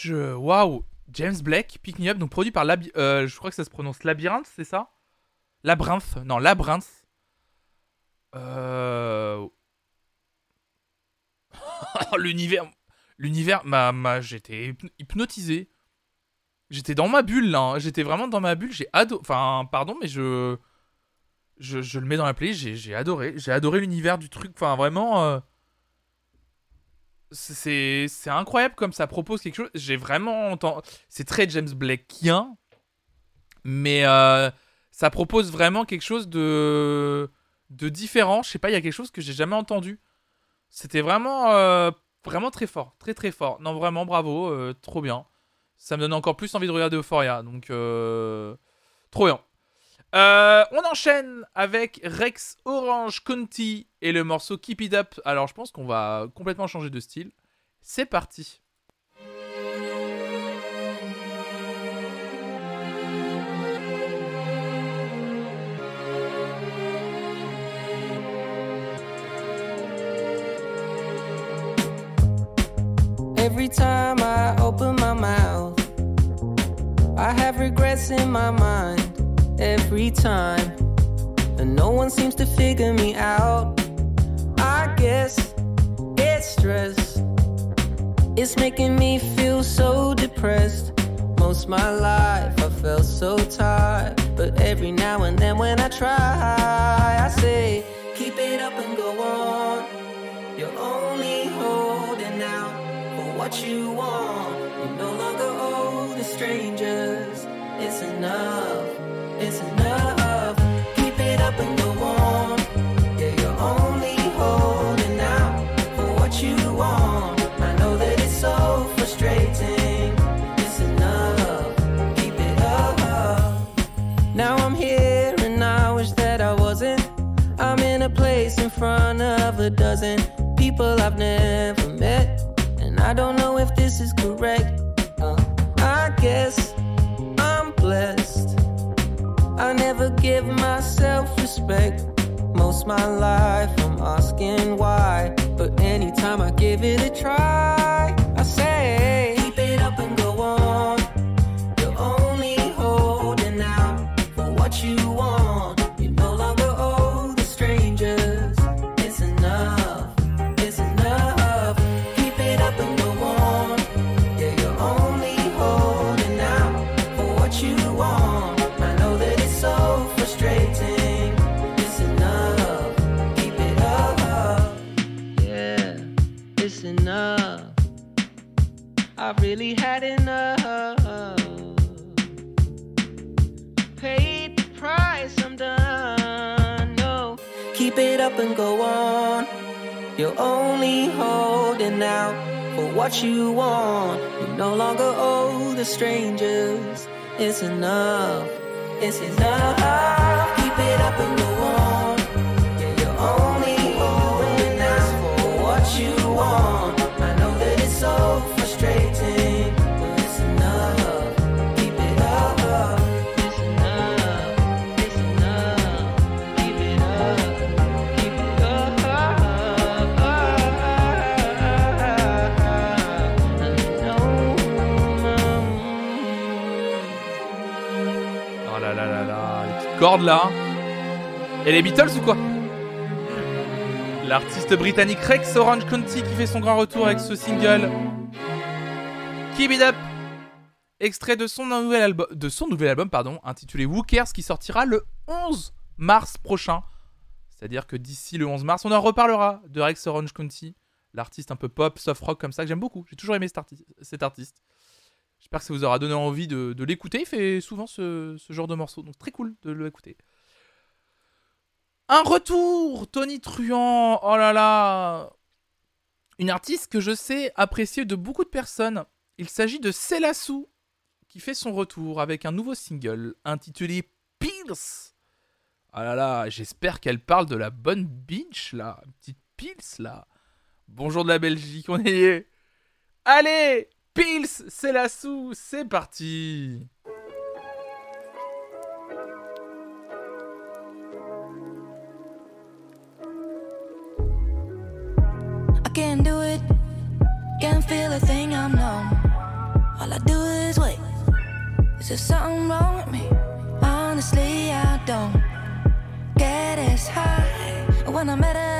Speaker 1: Je. Waouh! James Blake, Pick Me Up, donc produit par Laby- euh, je crois que ça se prononce Labyrinthe, c'est ça? Labyrinthe, non, Labyrinthe. Euh... <laughs> L'univers, l'univers, m'a, m'a, j'étais hypno- hypnotisé. J'étais dans ma bulle là, hein. j'étais vraiment dans ma bulle. J'ai ado, enfin, pardon, mais je, je, le mets dans la playlist. J'ai, j'ai adoré. J'ai adoré l'univers du truc. Enfin, vraiment. euh, c'est, incroyable comme ça propose quelque chose. J'ai vraiment entendu. C'est très James Blakeien. Mais euh, ça propose vraiment quelque chose de, de différent. Je sais pas, il y a quelque chose que j'ai jamais entendu. C'était vraiment, euh, vraiment très fort. Très très fort. Non, vraiment, bravo. euh, trop bien. Ça me donne encore plus envie de regarder Euphoria. Donc, trop bien. Euh, on enchaîne avec Rex Orange County et le morceau Keep It Up. Alors, je pense qu'on va complètement changer de style. C'est parti.
Speaker 12: Every time I open my mouth, I have regrets in my mind. Every time, and no one seems to figure me out. I guess it's stress. It's making me feel so depressed. Most my life I felt so tired, but every now and then when I try, I say, keep it up and go on. You're only holding out for what you want. You're no longer the strangers. It's enough. Front of a dozen people I've never met. And I don't know if this is correct. Uh, I guess I'm blessed. I never give myself respect. Most my life I'm asking why. But anytime I give it a try, up and go on. You're only holding out for what you want. You no longer owe the strangers. It's enough. It's enough. Keep it up and go on. Yeah, you're only holding out for what you want.
Speaker 1: Là, là. Et les Beatles ou quoi? L'artiste britannique Rex Orange County qui fait son grand retour avec ce single Keep It Up, extrait de son nouvel album, pardon, intitulé Who Cares qui sortira le 11 mars prochain. C'est-à-dire que d'ici le 11 mars, on en reparlera de Rex Orange County, l'artiste un peu pop, soft rock comme ça que j'aime beaucoup. J'ai toujours aimé cet artiste. J'espère que ça vous aura donné envie de, l'écouter. Il fait souvent ce, genre de morceaux, donc très cool de l'écouter. Un retour, Tony Truant. Oh là là, une artiste que je sais appréciée de beaucoup de personnes. Il s'agit de Célassou qui fait son retour avec un nouveau single intitulé Pills. Ah là là, j'espère qu'elle parle de la bonne binge là, une petite Pils là. Bonjour de la Belgique, on est. Allez, Pils, Célassou, c'est parti.
Speaker 13: I can't do it. Can't feel a thing, I'm numb. All I do is wait. Is there something wrong with me? Honestly, I don't get as high when I medicate. And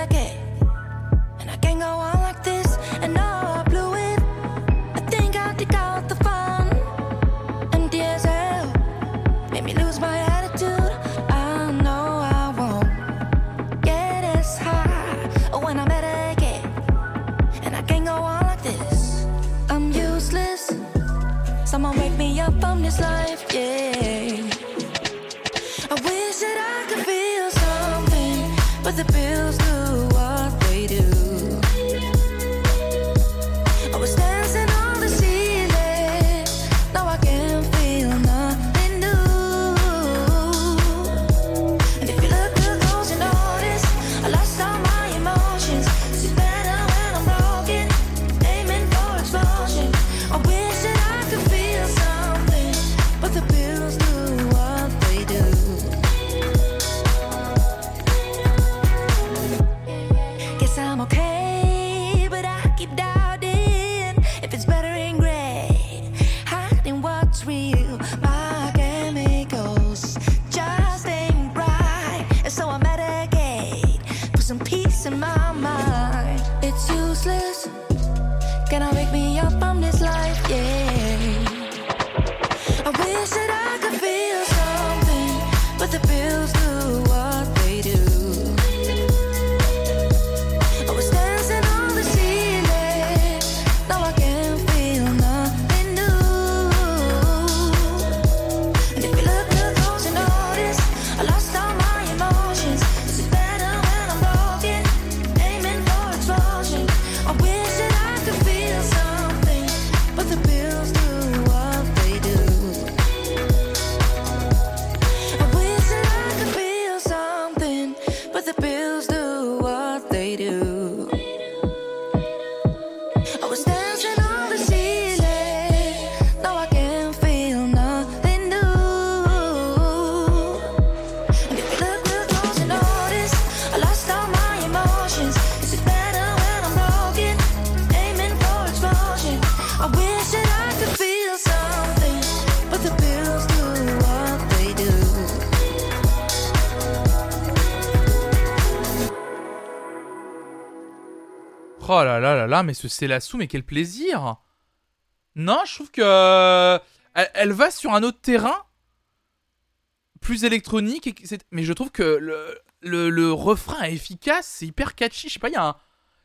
Speaker 1: Oh là là là là, mais ce c'est la sou, mais quel plaisir Non, je trouve que euh, elle, va sur un autre terrain plus électronique, et mais je trouve que le, le, le refrain est efficace, c'est hyper catchy. Je sais pas, il y a un,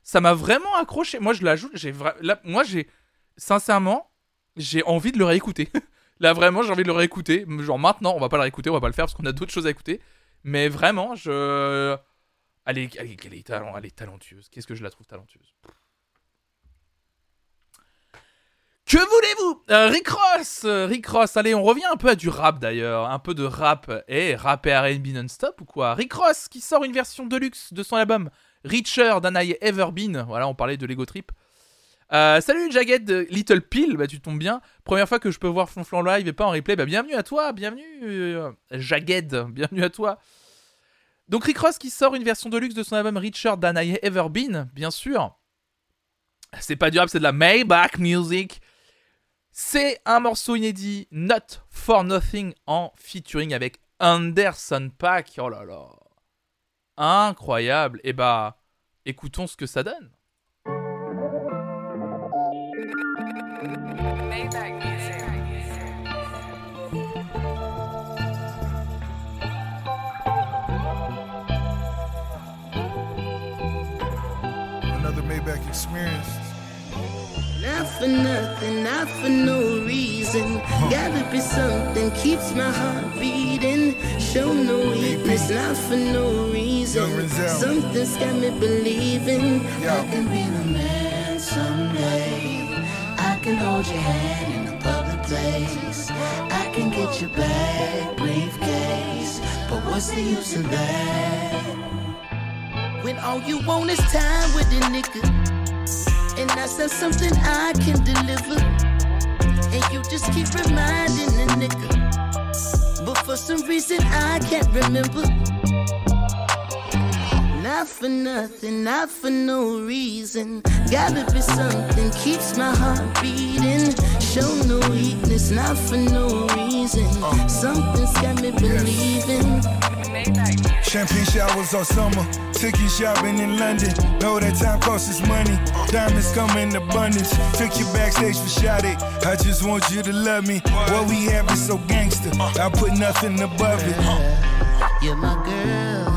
Speaker 1: ça m'a vraiment accroché. Moi, je l'ajoute, j'ai moi j'ai sincèrement, j'ai envie de le réécouter. <laughs> là vraiment, j'ai envie de le réécouter. Genre maintenant, on va pas le réécouter, on va pas le faire parce qu'on a d'autres choses à écouter. Mais vraiment, je elle est, est- talentueuse. Qu'est-ce que je la trouve talentueuse? Que voulez-vous? Euh, Rick Ross euh, Rick Ross, allez, on revient un peu à du rap d'ailleurs. Un peu de rap. Et rap et RB non-stop ou quoi? Rick Ross qui sort une version deluxe de son album Richer Than I Ever Been. Voilà, on parlait de Lego Trip. Euh, salut Jagged Little Pill, bah tu tombes bien. Première fois que je peux voir Flonflon live et pas en replay, bah bienvenue à toi, bienvenue euh, Jagged, bienvenue à toi. Donc Rick Ross qui sort une version deluxe de son album Richer Than I Ever Been, bien sûr. C'est pas du rap, c'est de la Maybach Music. C'est un morceau inédit, Not For Nothing, en featuring avec Anderson Paak. Oh là là. Incroyable. Et bah, écoutons ce que ça donne.
Speaker 14: Another Maybach experience.
Speaker 15: Not for nothing, not for no reason. Gotta be something keeps my heart beating. Show no weakness, not for no reason. Something's got me believing I can be the man someday. I can hold your hand in a public place. I can get your bag, briefcase. But what's the use of that? When all you want is time with a nigga. And that's not something I can deliver. And you just keep reminding the nigga. But for some reason I can't remember. Not for nothing, not for no reason. Gotta be something keeps my heart beating. Show no weakness, not for no reason. Something's got me believing.
Speaker 14: Champagne showers all summer. Ticket shopping in London. Know that time costs us money. Diamonds come in abundance. Took you backstage for shot it. I just want you to love me. What we have is so gangster. I put nothing above it.
Speaker 15: You're my girl,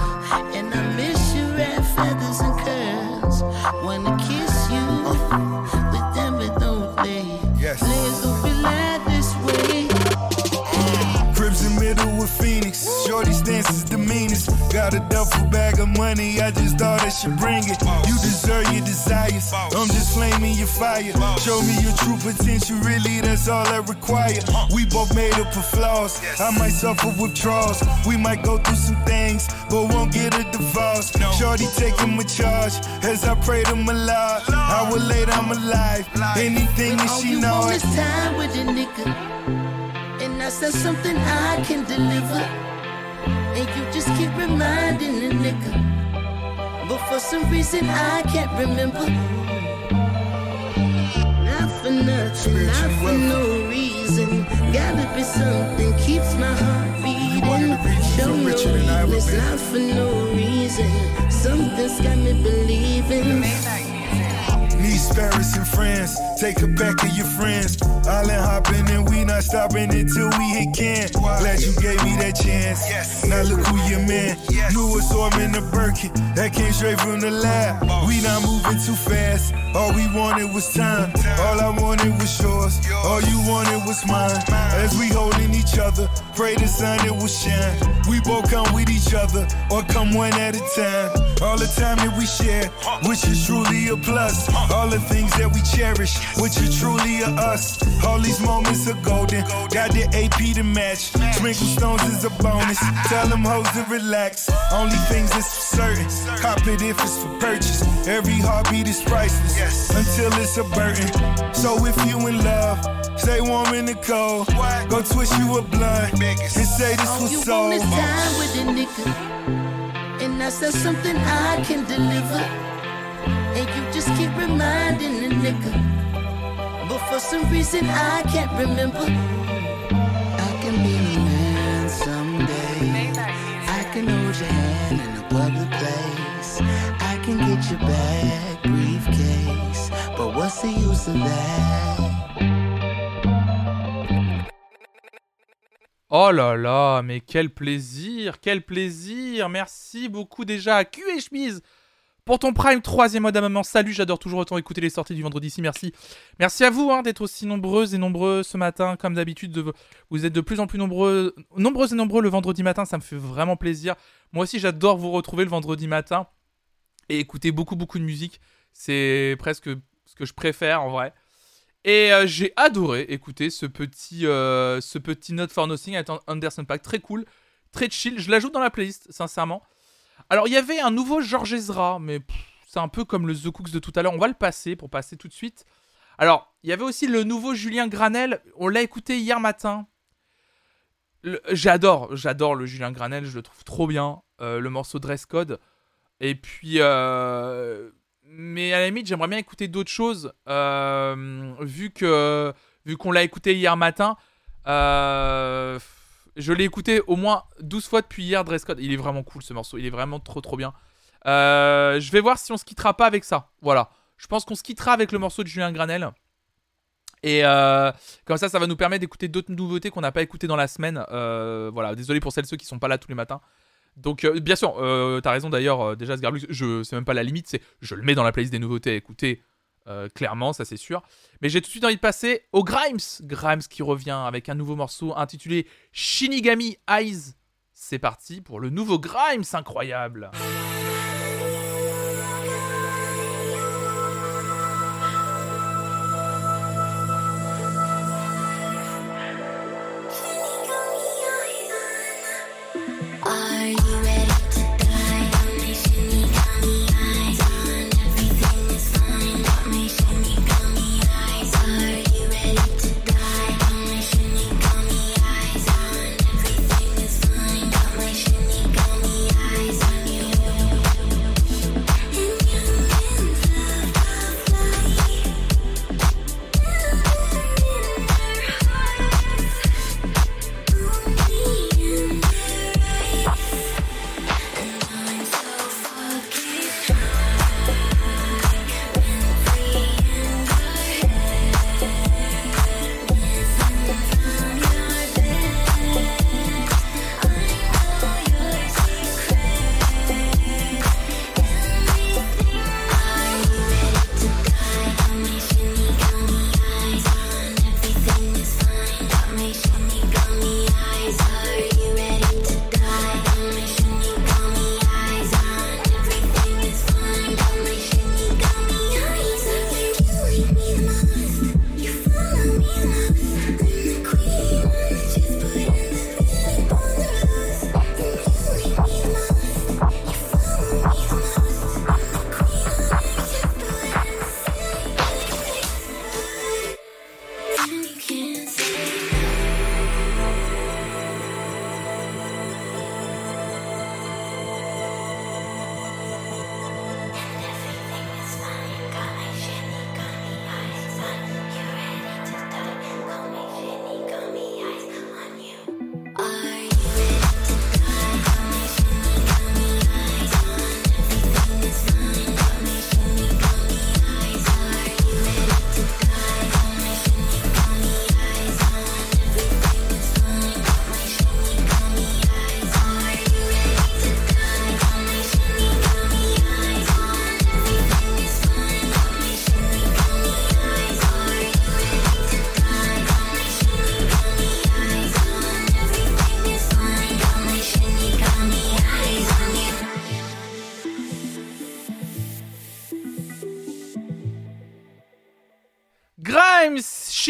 Speaker 14: Got a duffel bag of money, I just thought I should bring it. You deserve your desires, I'm just flaming your fire. Show me your true potential, really, that's all I require. We both made up of flaws, I might suffer withdrawals. We might go through some things, but won't get a divorce. Shorty taking my charge, as I pray to my Lord. I will lay down my life, anything that
Speaker 15: All
Speaker 14: she
Speaker 15: you
Speaker 14: know.
Speaker 15: want is time with a nigga. And I said something I can deliver. And you just keep reminding the nigga. But for some reason I can't remember. Not for nothing, not for no reason. Gotta be something keeps my heart beating. Show no weakness, not for no reason. Something's got me believing.
Speaker 14: Need sparrows and friends. Take it back of your friends. Island hopping and we not stopping until we hit can. Glad you gave me that chance. Now look who your man. New assortment of Birkin. That came straight from the lab. We not moving too fast. All we wanted was time. All I wanted was yours. All you wanted was mine. As we holding each other, pray the sun it will shine. We both come with each other, or come one at a time. All the time that we share, which is truly a plus. All the things that we cherish, which are truly a us. All these moments are golden. Got the AP to match. Twinkle stones is a bonus. Tell them hoes to relax. Only things that's for certain. Cop it if it's for purchase. Every heartbeat is priceless until it's a burden. So if you in love, stay warm in the cold. Go twist you a blunt and say this was
Speaker 15: you
Speaker 14: so.
Speaker 15: want is time with a nigga. And I said something I can deliver. And you just keep reminding the nigga. But for some reason I can't remember. I can be the man someday. I can hold your hand in a public place. I can get your back briefcase. But what's the use of that?
Speaker 1: Oh là là, mais quel plaisir, quel plaisir. Merci beaucoup déjà à Q et Chemise pour ton Prime, troisième mois d'amendement. Salut, j'adore toujours autant écouter les sorties du vendredi ici. Merci. Merci à vous hein, d'être aussi nombreuses et nombreux ce matin. Comme d'habitude, de- vous êtes de plus en plus nombreux, nombreuses et nombreux le vendredi matin. Ça me fait vraiment plaisir. Moi aussi, j'adore vous retrouver le vendredi matin et écouter beaucoup, beaucoup de musique. C'est presque ce que je préfère en vrai. Et euh, j'ai adoré écouter ce petit, euh, ce petit Note for Nothing avec Anderson Pack. Très cool, très chill. Je l'ajoute dans la playlist, sincèrement. Alors, il y avait un nouveau George Ezra, mais c'est un peu comme le The Cooks de tout à l'heure. On va le passer pour passer tout de suite. Alors, il y avait aussi le nouveau Julien Granel. On l'a écouté hier matin. J'adore, j'adore le Julien Granel. Je le trouve trop bien. Euh, le morceau Dress Code. Et puis, euh, mais à la limite, j'aimerais bien écouter d'autres choses, euh, vu que vu qu'on l'a écouté hier matin. Je l'ai écouté au moins 12 fois depuis hier, Dress Code. Il est vraiment cool ce morceau, il est vraiment trop trop bien. Euh, je vais voir si on se quittera pas avec ça. Voilà, je pense qu'on se quittera avec le morceau de Julien Granel. Et euh, comme ça, ça va nous permettre d'écouter d'autres nouveautés qu'on n'a pas écoutées dans la semaine. Euh, voilà, désolé pour celles ceux qui sont pas là tous les matins. Donc, bien sûr, t'as raison d'ailleurs, déjà, Sgarblux, je c'est même pas la limite, c'est je le mets dans la playlist des nouveautés à écouter, euh, clairement, ça c'est sûr. Mais j'ai tout de suite envie de passer au Grimes. Grimes qui revient avec un nouveau morceau intitulé Shinigami Eyes. C'est parti pour le nouveau Grimes incroyable.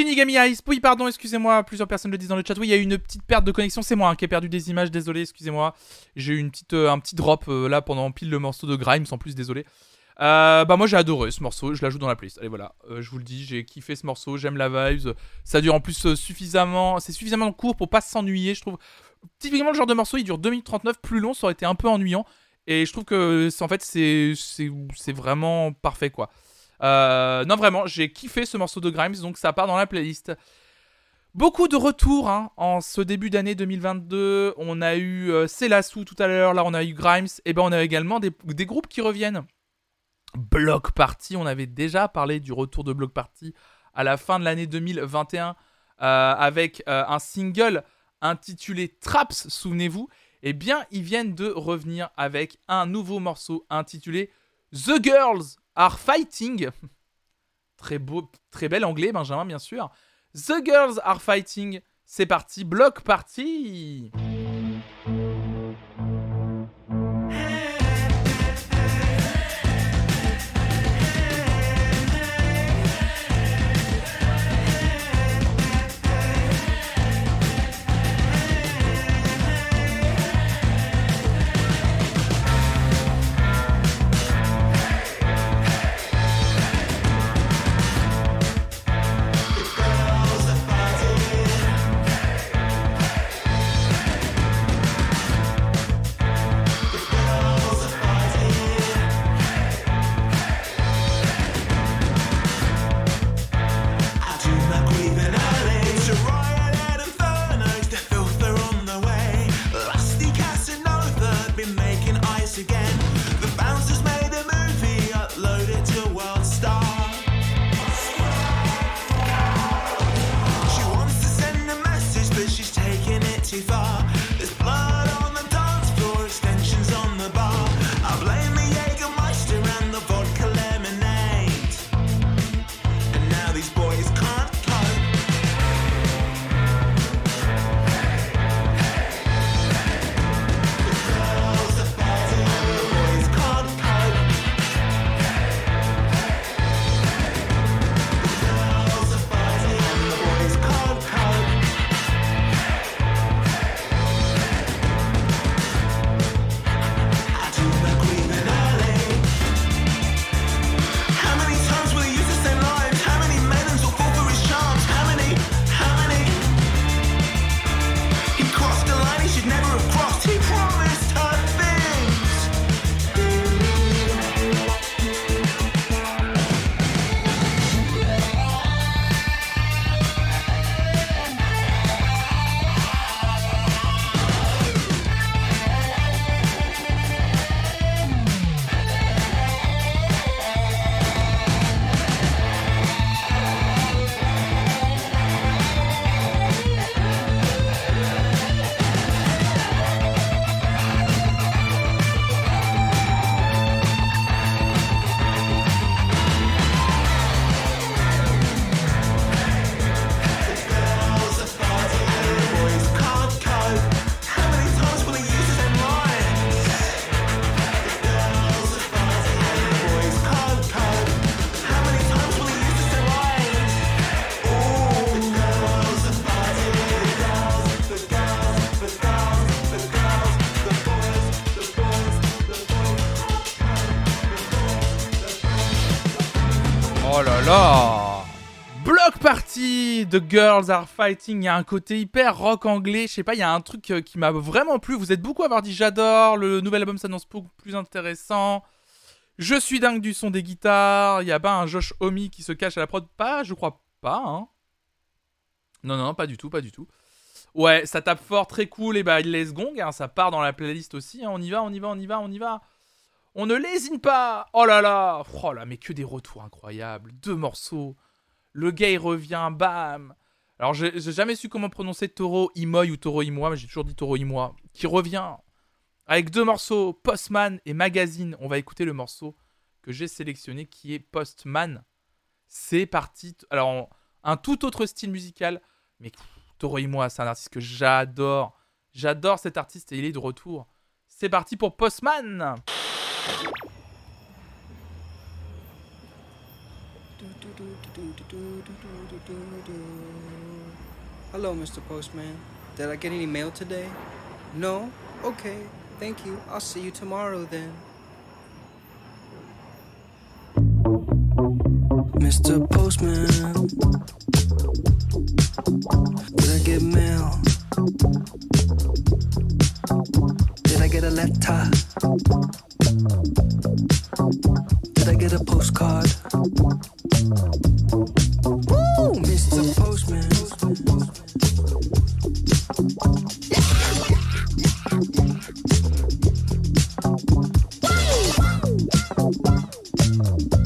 Speaker 16: Shinigami
Speaker 1: Ice. Oui, pardon, excusez-moi. Plusieurs personnes le disent dans le chat. Oui, il y a eu une petite perte de connexion. C'est moi hein, qui ai perdu des images. Désolé, excusez-moi. J'ai eu une petite, euh, un petit drop euh, là pendant pile le morceau de Grimes. En plus, désolé. Euh, bah moi j'ai adoré ce morceau, je l'ajoute dans la playlist. Allez voilà, je vous le dis, j'ai kiffé ce morceau, j'aime la vibes. Ça dure en plus suffisamment, c'est suffisamment court pour pas s'ennuyer, je trouve. Typiquement le genre de morceau, il dure 2 minutes 39, plus long, ça aurait été un peu ennuyant. Et je trouve que en fait c'est vraiment parfait quoi. Euh, non vraiment, j'ai kiffé ce morceau de Grimes, donc ça part dans la playlist. Beaucoup de retours hein, en ce début d'année 2022. On a eu euh, tout à l'heure, là on a eu Grimes, et ben on a également des, des groupes qui reviennent. Block Party, on avait déjà parlé du retour de Block Party à la fin de l'année 2021 euh, avec euh, un single intitulé Traps, souvenez-vous. Eh bien, ils viennent de revenir avec un nouveau morceau intitulé The Girls Are Fighting. Très beau, très bel anglais, Benjamin, bien sûr. The Girls Are Fighting. C'est parti, Block Party.
Speaker 11: The Girls Are Fighting.
Speaker 1: Il y a un côté hyper rock anglais. Je sais pas, il y a un truc euh, qui m'a vraiment plu. Vous êtes beaucoup à avoir dit j'adore. Le nouvel album s'annonce beaucoup plus intéressant. Je suis dingue du son des guitares. Il y a pas un Josh Homme qui se cache à la prod? Pas, je crois pas. Hein. Non, non, pas du tout, pas du tout. Ouais, ça tape fort, très cool. Et bah, il laisse gong. hein, ça part dans la playlist aussi. hein. On y va, on y va, on y va, on y va. On ne lésine pas. Oh là là. Oh là, mais que des retours incroyables. Deux morceaux. Le gars revient, bam. Alors j'ai jamais su comment prononcer Toro Imoy ou Toro Imoy, mais j'ai toujours dit Toro Imoy. Qui revient avec deux morceaux, Postman et Magazine. On va écouter le morceau que j'ai sélectionné qui est Postman. C'est parti. Alors un tout autre style musical, mais Toro Imoy, c'est un artiste que j'adore. J'adore cet artiste et il est de retour. C'est parti pour Postman.
Speaker 17: Hello, Mr. Postman. Did I get any mail today? No? Okay, thank you. I'll see you tomorrow then. Mr. Postman, did I get mail? Did I get a letter? Did I get a postcard? Woo, Mr. Postman. Just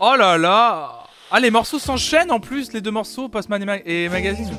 Speaker 1: Oh là là Ah, les morceaux s'enchaînent en plus, les deux morceaux, Postman et, Ma- et Magazine.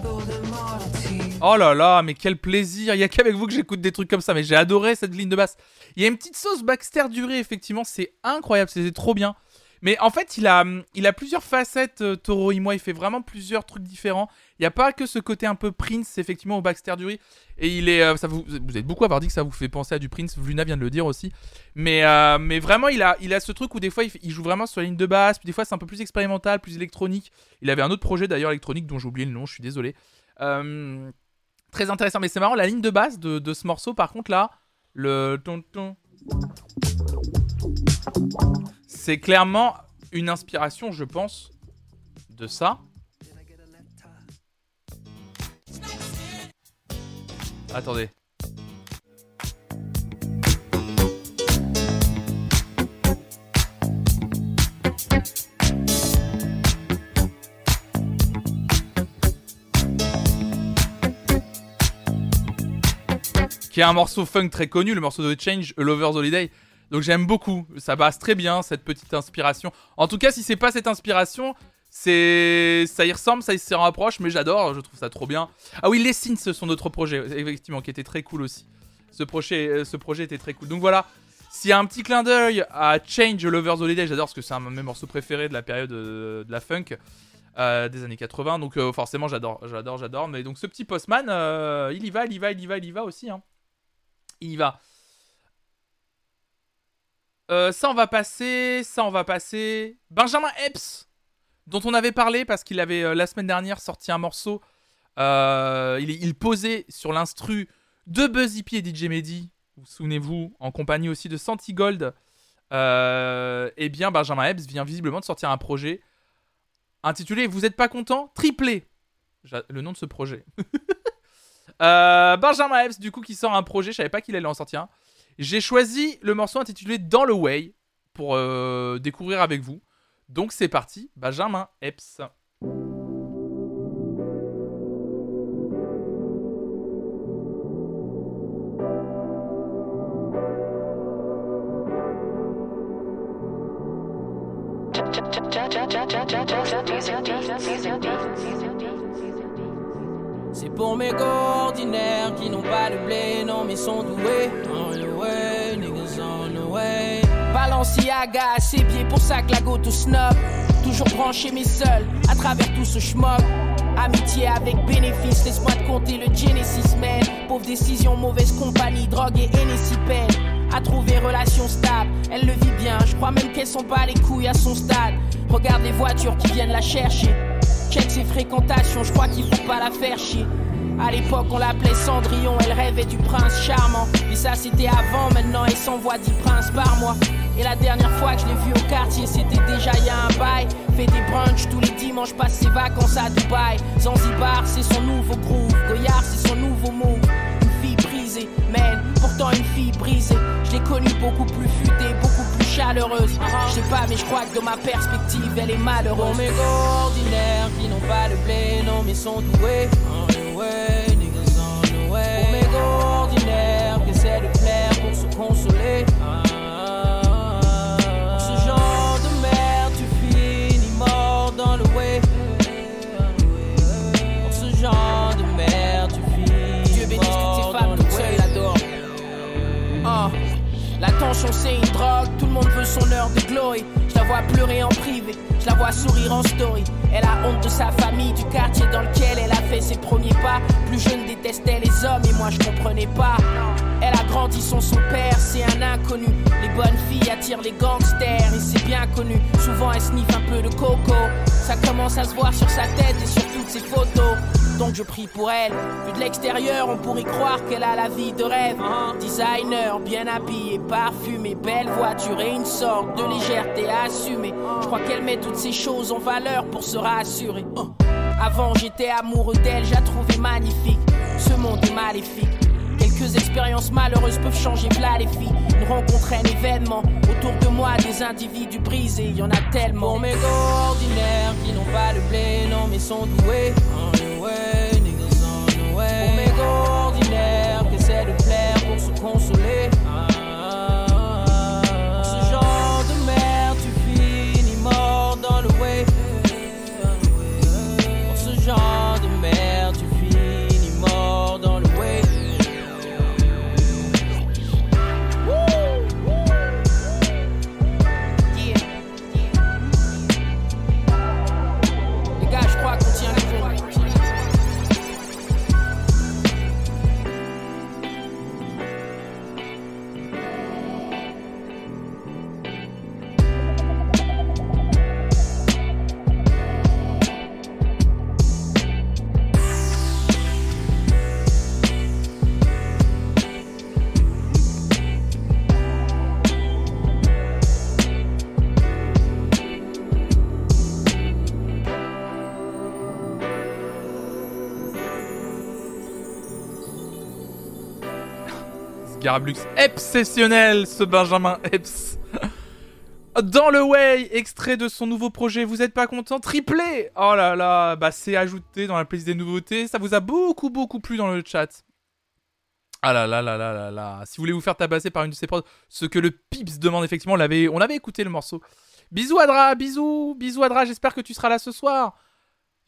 Speaker 1: Oh là là, mais quel plaisir Il y a qu'avec vous que j'écoute des trucs comme ça, mais j'ai adoré cette ligne de basse. Il y a une petite sauce Baxter Duré, effectivement, c'est incroyable, c'est trop bien. Mais en fait, il a, il a plusieurs facettes, euh, Toro moi, il fait vraiment plusieurs trucs différents. N'y a pas que ce côté un peu Prince, effectivement, au Baxter Dury. Et il est, euh, ça vous, vous êtes beaucoup à avoir dit que ça vous fait penser à du Prince, Luna vient de le dire aussi. Mais, euh, mais vraiment, il a, il a ce truc où des fois, il, joue vraiment sur la ligne de basse, puis des fois, c'est un peu plus expérimental, plus électronique. Il avait un autre projet d'ailleurs électronique dont j'ai oublié le nom, je suis désolé. Euh, très intéressant, mais c'est marrant, la ligne de basse de, de ce morceau, par contre, là, le. C'est clairement une inspiration, je pense, de ça. Attendez. Qui est un morceau funk très connu, le morceau de Change, A Lover's Holiday. Donc j'aime beaucoup, ça passe très bien cette petite inspiration. En tout cas, si c'est pas cette inspiration, c'est ça y ressemble, ça y se rapproche, mais j'adore, je trouve ça trop bien. Ah oui, les Sins, sont d'autres projets, effectivement, qui étaient très cool aussi. Ce projet, euh, ce projet était très cool. Donc voilà, s'il y a un petit clin d'œil à Change, Lover's Holiday, j'adore parce que c'est un de mes morceaux préférés de la période euh, de la funk. euh, des années 80 donc forcément j'adore j'adore j'adore mais donc ce petit postman il y va il y va il y va il y va aussi hein. il y va ça, on va passer. Ça, on va passer. Benjamin Epps, dont on avait parlé parce qu'il avait euh, la semaine dernière sorti un morceau. Euh, il, posait sur l'instru de Buzz Hippie et DJ Mehdi. Vous souvenez-vous, en compagnie aussi de Santi Gold. Euh, eh bien, Benjamin Epps vient visiblement de sortir un projet intitulé Vous êtes pas content Triplé. Le nom de ce projet. <laughs> Benjamin Epps, du coup, qui sort un projet. Je savais pas qu'il allait en sortir un. J'ai choisi le morceau intitulé Dans le Way pour découvrir avec vous. Donc c'est parti, Benjamin Epps.
Speaker 18: C'est pour mes gars ordinaires qui n'ont pas de blé, non mais sont doués. On the way, niggas on the way. Balenciaga à ses pieds, pour ça que la go tout snob. Toujours branché mais seul, à travers tout ce schmock. Amitié avec bénéfice, laisse-moi te compter le Genesis man. Pauvre décision, mauvaise compagnie, drogue et Hennessy peine. À trouver relation stable, elle le vit bien. Je crois même qu'elle s'en bat les couilles à son stade. Regarde les voitures qui viennent la chercher. Check ses fréquentations, je crois qu'il faut pas la faire chier. À l'époque, on l'appelait Cendrillon, elle rêvait du prince charmant. Mais ça, c'était avant, maintenant, elle s'envoie 10 princes par mois. Et la dernière fois que je l'ai vue au quartier, c'était déjà il y a un bail. Fait des brunchs tous les dimanches, passe ses vacances à Dubaï. Zanzibar, c'est son nouveau groove. Goyard, c'est son nouveau move. Une fille brisée, man, pourtant une fille brisée. Je l'ai connue beaucoup plus futée, beaucoup plus chaleureuse. Je sais pas, mais je crois que de ma perspective, elle est malheureuse. Pour mes ordinaires qui n'ont pas de blé, non, mais sont doués. On the way, niggas on the way. Pour mes gars ordinaires qui essaient de plaire pour se consoler. C'est une drogue, tout le monde veut son heure de glory. Je la vois pleurer en privé, je la vois sourire en story. Elle a honte de sa famille, du quartier dans lequel elle a fait ses premiers pas. Plus jeune détestait les hommes et moi je comprenais pas. Elle a grandi sans son père, c'est un inconnu. Les bonnes filles attirent les gangsters et c'est bien connu. Souvent elle sniffe un peu de coco. Ça commence à se voir sur sa tête et sur toutes ses photos. Donc je prie pour elle. Vu de l'extérieur, on pourrait croire qu'elle a la vie de rêve. Designer, bien habillé, parfumé, belle voiture et une sorte de légèreté assumée. Je crois qu'elle met toutes ces choses en valeur pour se rassurer. Oh. Avant j'étais amoureux d'elle, je la trouvais magnifique. Ce monde est maléfique. Quelques expériences malheureuses peuvent changer v'là les filles. Une rencontre, un événement. Autour de moi, des individus brisés, y en a tellement. Pour mes ordinaires qui n'ont pas le blé, non mais sont doués. On ordinaires qui essaient de plaire pour se consoler.
Speaker 1: Garablux exceptionnel, ce Benjamin Epps. Dans le Way, extrait de son nouveau projet, vous êtes pas content? Triplé Oh là là, bah c'est ajouté dans la playlist des nouveautés, ça vous a beaucoup beaucoup plu dans le chat. Ah là là là là là là, si vous voulez vous faire tabasser par une de ces prods, ce que le Pips demande effectivement, on l'avait, on avait écouté le morceau. Bisous Adra, bisous, bisous Adra, j'espère que tu seras là ce soir.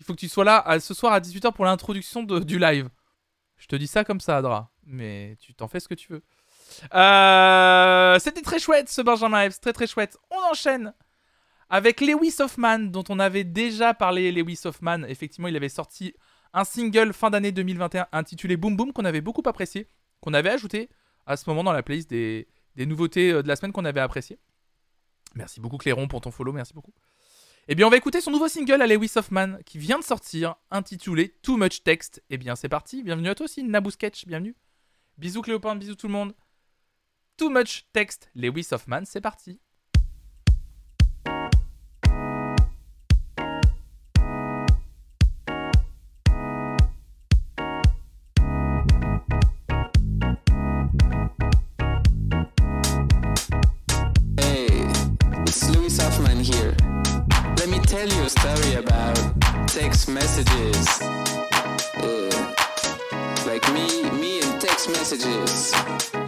Speaker 1: Il faut que tu sois là ce soir à 18h pour l'introduction du live. Je te dis ça comme ça Adra, mais tu t'en fais ce que tu veux. Euh, C'était très chouette ce Benjamin Epps, très très chouette. On enchaîne avec Lewis Hoffman, dont on avait déjà parlé. Lewis Hoffman, effectivement, il avait sorti un single fin d'année 2021 intitulé Boom Boom qu'on avait beaucoup apprécié, qu'on avait ajouté à ce moment dans la playlist des, nouveautés euh, de la semaine qu'on avait apprécié. Merci beaucoup Cléron pour ton follow, merci beaucoup. Eh bien, on va écouter son nouveau single à Lewis Hoffman qui vient de sortir, intitulé Too Much Text. Eh bien, c'est parti. Bienvenue à toi aussi, Naboo Sketch, bienvenue. Bisous Cléopin, bisous tout le monde. Too Much Text, Lewis Hoffman, c'est parti.
Speaker 19: Here. Let me tell you a story about text messages. Messages.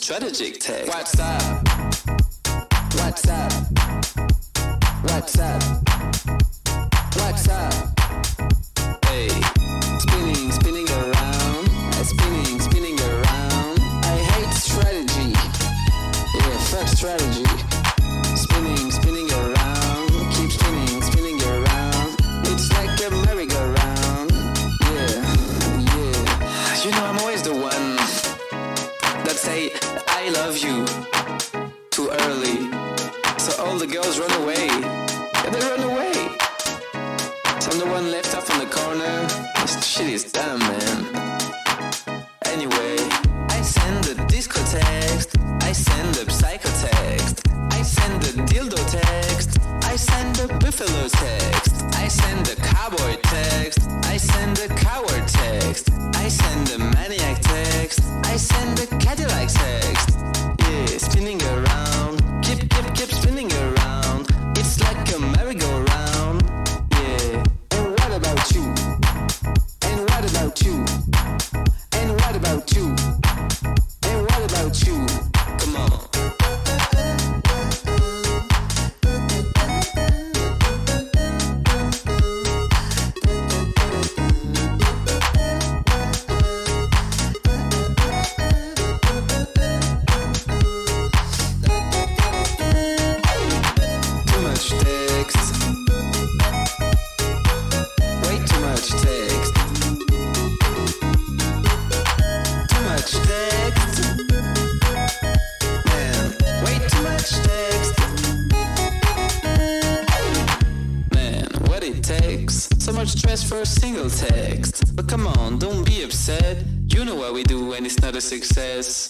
Speaker 19: strategic tech. What's up? What's up? text. But come on, don't be upset. You know what we do when it's not a success.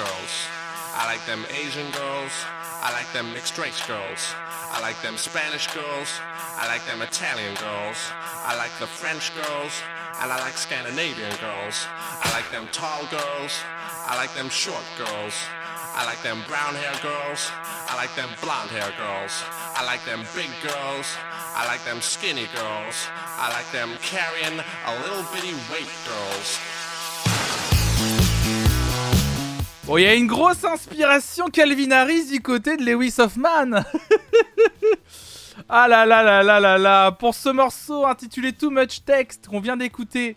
Speaker 20: girls. I like them Asian girls. I like them mixed race girls. I like them Spanish girls. I like them Italian girls. I like the French girls. And I like Scandinavian girls. I like them tall girls. I like them short girls. I like them brown hair girls. I like them blonde hair girls. I like them big girls. I like them skinny girls. I like them carrying a little bitty weight girls.
Speaker 1: Bon, il y a une grosse inspiration Calvin Harris du côté de Lewis Hoffman. <laughs> ah là là là là là là. Pour ce morceau intitulé Too Much Text qu'on vient d'écouter,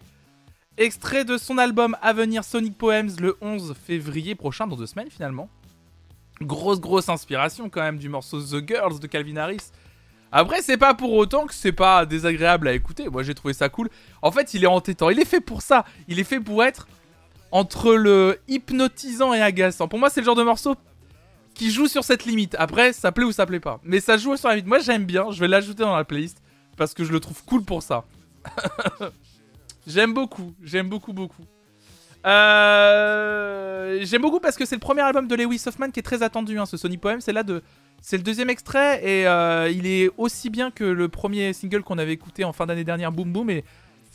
Speaker 1: extrait de son album à venir Sonic Poems le 11 février prochain, dans deux semaines finalement. Grosse grosse inspiration quand même du morceau The Girls de Calvin Harris. Après, c'est pas pour autant que c'est pas désagréable à écouter. Moi, j'ai trouvé ça cool. En fait, il est entêtant. Il est fait pour ça. Il est fait pour être entre le hypnotisant et agaçant. Pour moi, c'est le genre de morceau qui joue sur cette limite. Après, ça plaît ou ça plaît pas. Mais ça joue sur la limite. Moi, j'aime bien. Je vais l'ajouter dans la playlist parce que je le trouve cool pour ça. <laughs> j'aime beaucoup. J'aime beaucoup, beaucoup. Euh, J'aime beaucoup parce que c'est le premier album de Lewis Hoffman qui est très attendu. hein, ce Sony Poem, c'est là de. C'est le deuxième extrait et euh, il est aussi bien que le premier single qu'on avait écouté en fin d'année dernière, Boom Boom. Et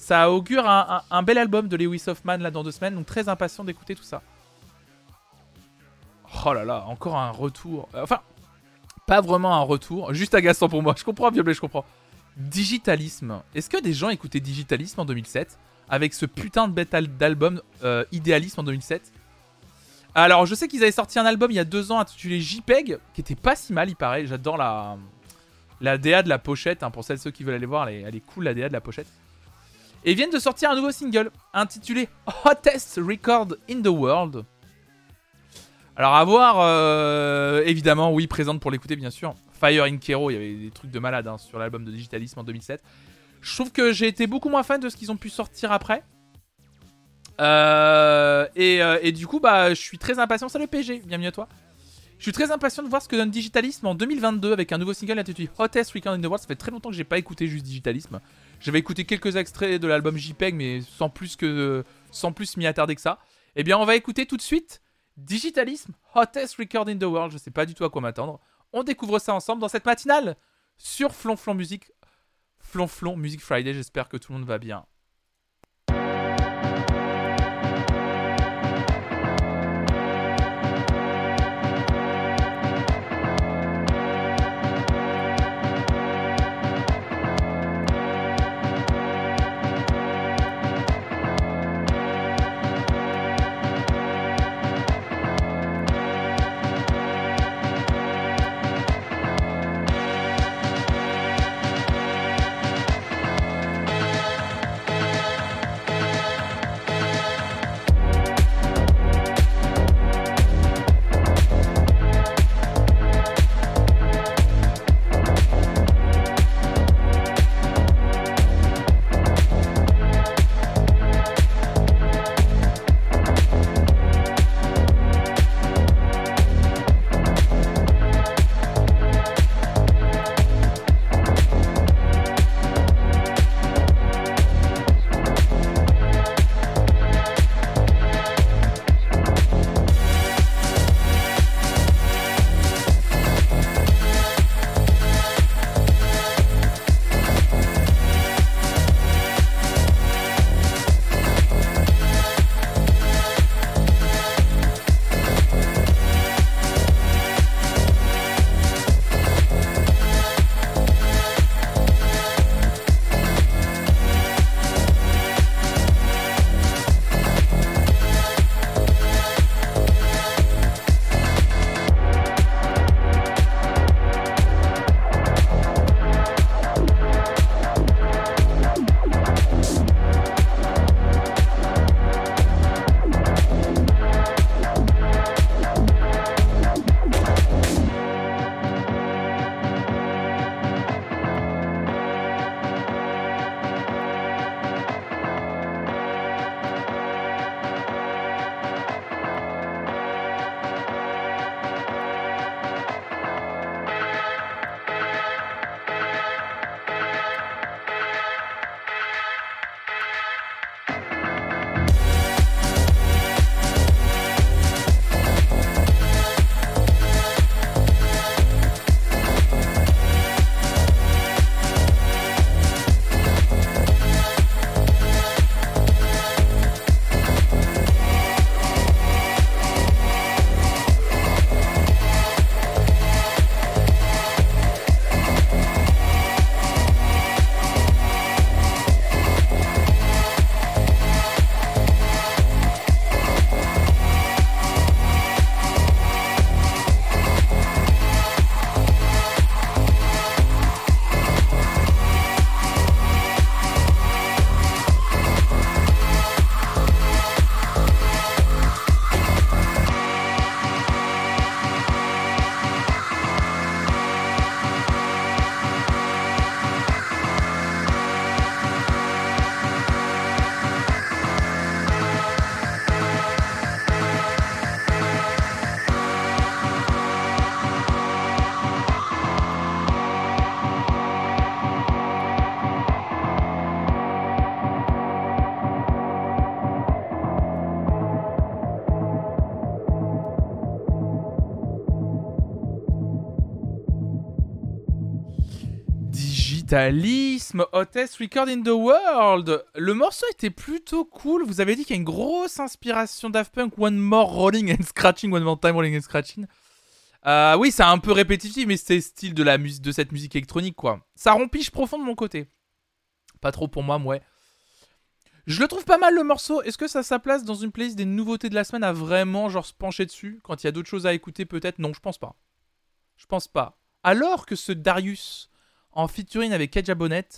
Speaker 1: ça augure un, bel album de Lewis Hoffman là dans deux semaines. Donc très impatient d'écouter tout ça. Oh là là, encore un retour. Euh, Enfin, pas vraiment un retour, juste agaçant pour moi. Je comprends, Violet, je comprends. Digitalisme. Est-ce que des gens écoutaient Digitalisme en 2007 avec ce putain de bête al- d'album euh, Idéalisme en 2007 Alors, je sais qu'ils avaient sorti un album il y a deux ans intitulé JPEG, qui était pas si mal, il paraît. J'adore la, la DA de la pochette. hein, pour celles ceux qui veulent aller voir, elle est, elle est cool la DA de la pochette. Et viennent de sortir un nouveau single intitulé Hottest Record in the World. Alors à voir, euh, évidemment, oui, présente pour l'écouter bien sûr. Fire in Kero, il y avait des trucs de malade hein, sur l'album de Digitalisme en 2007. Je trouve que j'ai été beaucoup moins fan de ce qu'ils ont pu sortir après. Euh, et, euh, et du coup, bah, je suis très impatient. Salut PG, bienvenue à toi. Je suis très impatient de voir ce que donne Digitalisme en 2022 avec un nouveau single intitulé Hottest Record in the World. Ça fait très longtemps que j'ai pas écouté juste Digitalisme. J'avais écouté quelques extraits de l'album JPEG, mais sans plus que sans plus m'y attarder que ça. Eh bien, on va écouter tout de suite Digitalisme Hottest Record in the World. Je sais pas du tout à quoi m'attendre. On découvre ça ensemble dans cette matinale sur Flonflon Music. Flonflon Music Friday. J'espère que tout le monde va bien. Capitalisme, hottest record in the world. Le morceau était plutôt cool. Vous avez dit qu'il y a une grosse inspiration Daft Punk, One More Rolling and Scratching, One More Time Rolling and Scratching. Euh, oui, c'est un peu répétitif, mais c'est style de la de cette musique électronique, quoi. Ça rompiche profond de mon côté. Pas trop pour moi, ouais. Je le trouve pas mal le morceau. Est-ce que ça sa place dans une playlist des nouveautés de la semaine à vraiment genre se pencher dessus quand il y a d'autres choses à écouter peut-être? Non, je pense pas. Je pense pas. Alors que ce Darius en featuring avec Kedja Bonnet.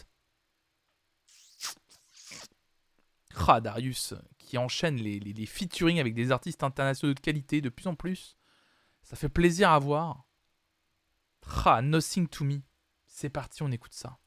Speaker 1: Darius qui enchaîne les, les, les featuring avec des artistes internationaux de qualité de plus en plus. Ça fait plaisir à voir. Ah, Nothing to Me. C'est parti, on écoute ça.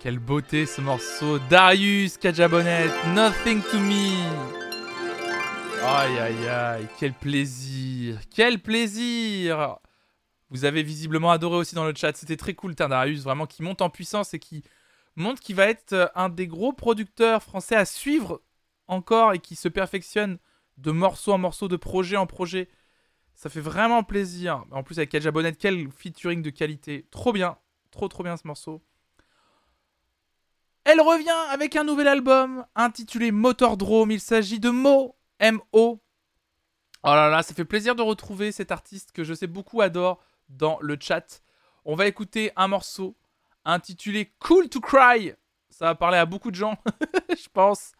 Speaker 1: Quelle beauté ce morceau. Darius Kajabonet, Nothing to Me. Aïe aïe aïe, quel plaisir, quel plaisir Vous avez visiblement adoré aussi dans le chat, c'était très cool Tardarius, vraiment qui monte en puissance et qui montre qu'il va être euh, un des gros producteurs français à suivre encore et qui se perfectionne de morceau en morceau, de projet en projet. Ça fait vraiment plaisir. En plus avec Kaja Bonnet, quel featuring de qualité. Trop bien, trop trop bien ce morceau. Elle revient avec un nouvel album intitulé Motordrome. Il s'agit de Mo, M-O. Oh là là, ça fait plaisir de retrouver cet artiste que je sais beaucoup adore dans le chat. On va écouter un morceau intitulé Cool to Cry. Ça va parler à beaucoup de gens, <laughs> je pense.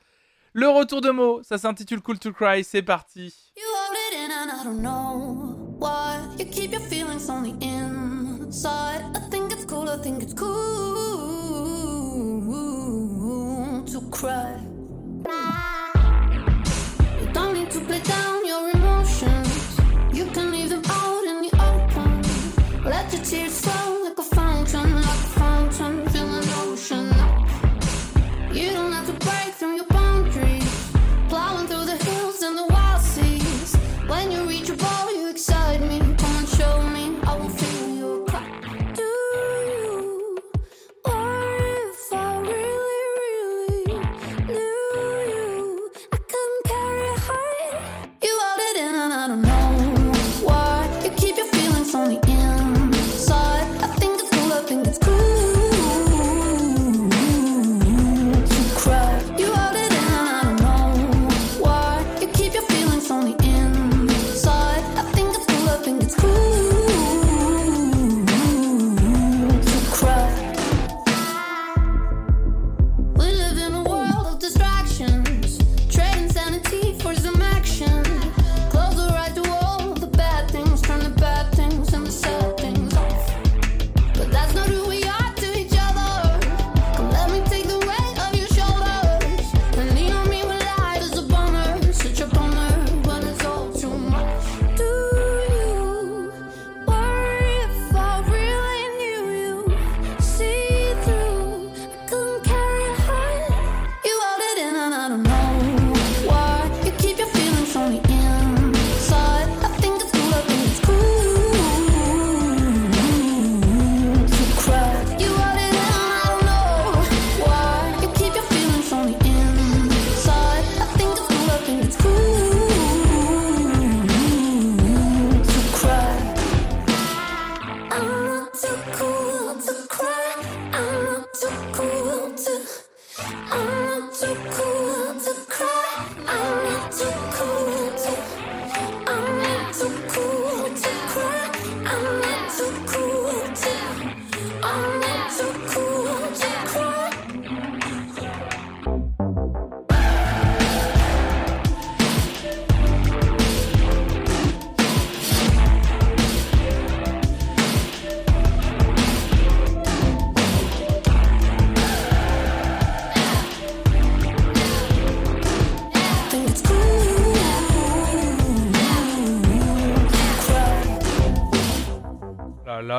Speaker 1: Le retour de Mo, ça s'intitule Cool to Cry, c'est parti.
Speaker 21: You hold it in and I don't know why you keep your feelings on the inside. I think it's cool, I think it's cool cry. You don't need to play down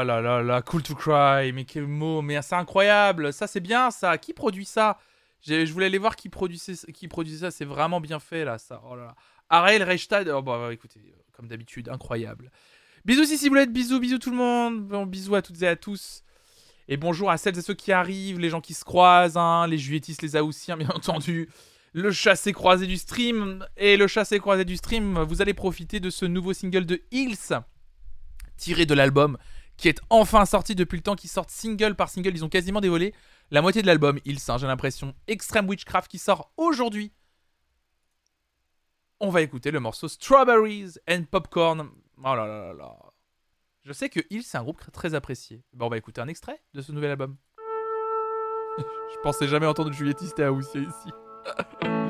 Speaker 1: Là là là là Cool to Cry, mais quel mot, mais c'est incroyable, ça c'est bien ça, qui produit ça? Je voulais aller voir qui produisait, ça, c'est vraiment bien fait là, ça, oh là là. Ariel Reichstad, oh bah écoutez, comme d'habitude, incroyable. Bisous Sissi Boulette, bisous, bisous tout le monde, bon, bisous à toutes et à tous. Et bonjour à celles et ceux qui arrivent, les gens qui se croisent, hein, les juilletistes, les aoussiens, bien entendu. Le chassé croisé du stream. Et le chassé croisé du stream, vous allez profiter de ce nouveau single de Hills, tiré de l'album, qui est enfin sorti depuis le temps qu'ils sortent single par single. Ils ont quasiment dévolé la moitié de l'album, hein, j'ai l'impression. Extreme Witchcraft qui sort aujourd'hui. On va écouter le morceau Strawberries and Popcorn. Oh là là là là. Je sais que Hills, c'est un groupe très apprécié. Bon, on va écouter un extrait de ce nouvel album. <laughs> Je pensais jamais entendre Juliette et Aoussia ici. <laughs>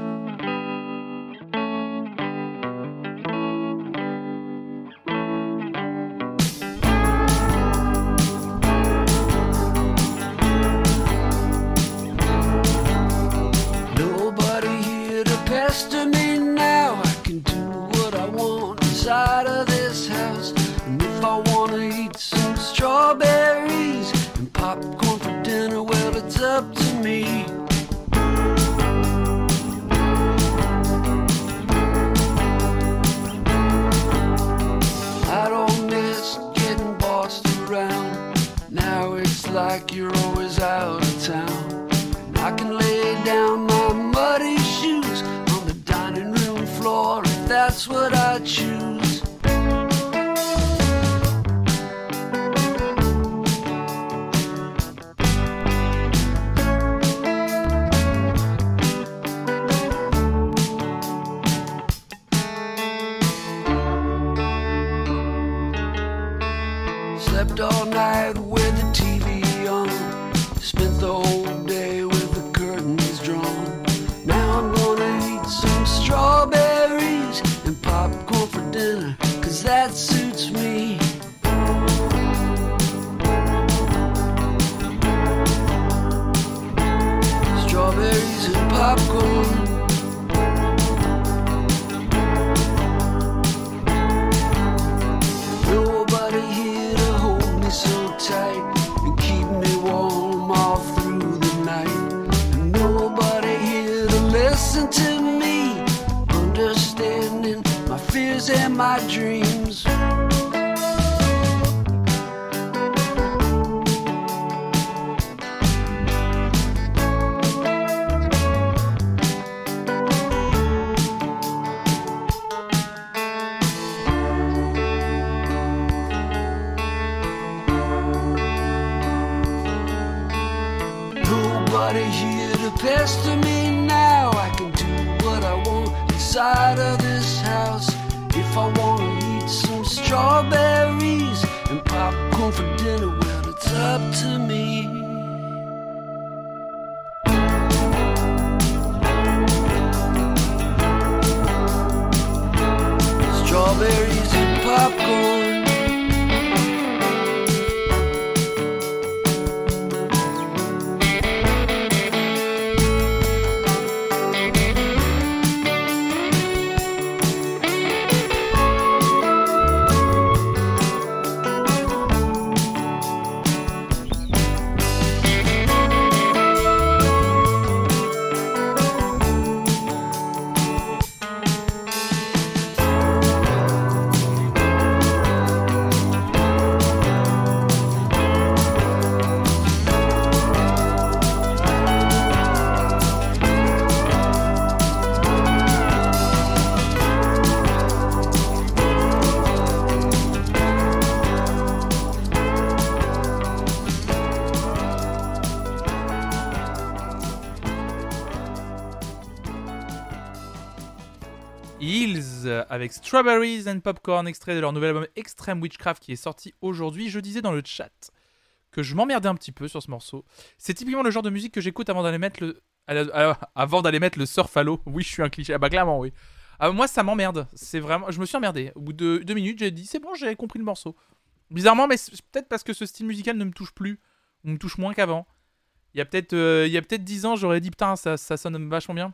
Speaker 22: like you're always out of town. And I can lay down my muddy shoes on the dining room floor if that's what I choose. My dreams. Nobody here to pester me now. I can do what I want inside of strawberries and popcorn for dinner, well, it's up to me. Strawberries and popcorn.
Speaker 1: Avec Strawberries and Popcorn, extrait de leur nouvel album Extreme Witchcraft qui est sorti aujourd'hui. Je disais dans le chat que je m'emmerdais un petit peu sur ce morceau. C'est typiquement le genre de musique que j'écoute avant d'aller mettre le avant d'aller mettre le. <laughs> Oui, je suis un cliché. Ah bah clairement, oui. Ah, moi, ça m'emmerde. C'est vraiment. Je me suis emmerdé. Au bout de deux minutes, j'ai dit c'est bon, j'ai compris le morceau. Bizarrement, mais peut-être parce que ce style musical ne me touche plus ou me touche moins qu'avant. Il y a peut-être euh, il y a peut-être 10 ans, j'aurais dit putain, ça, ça sonne vachement bien.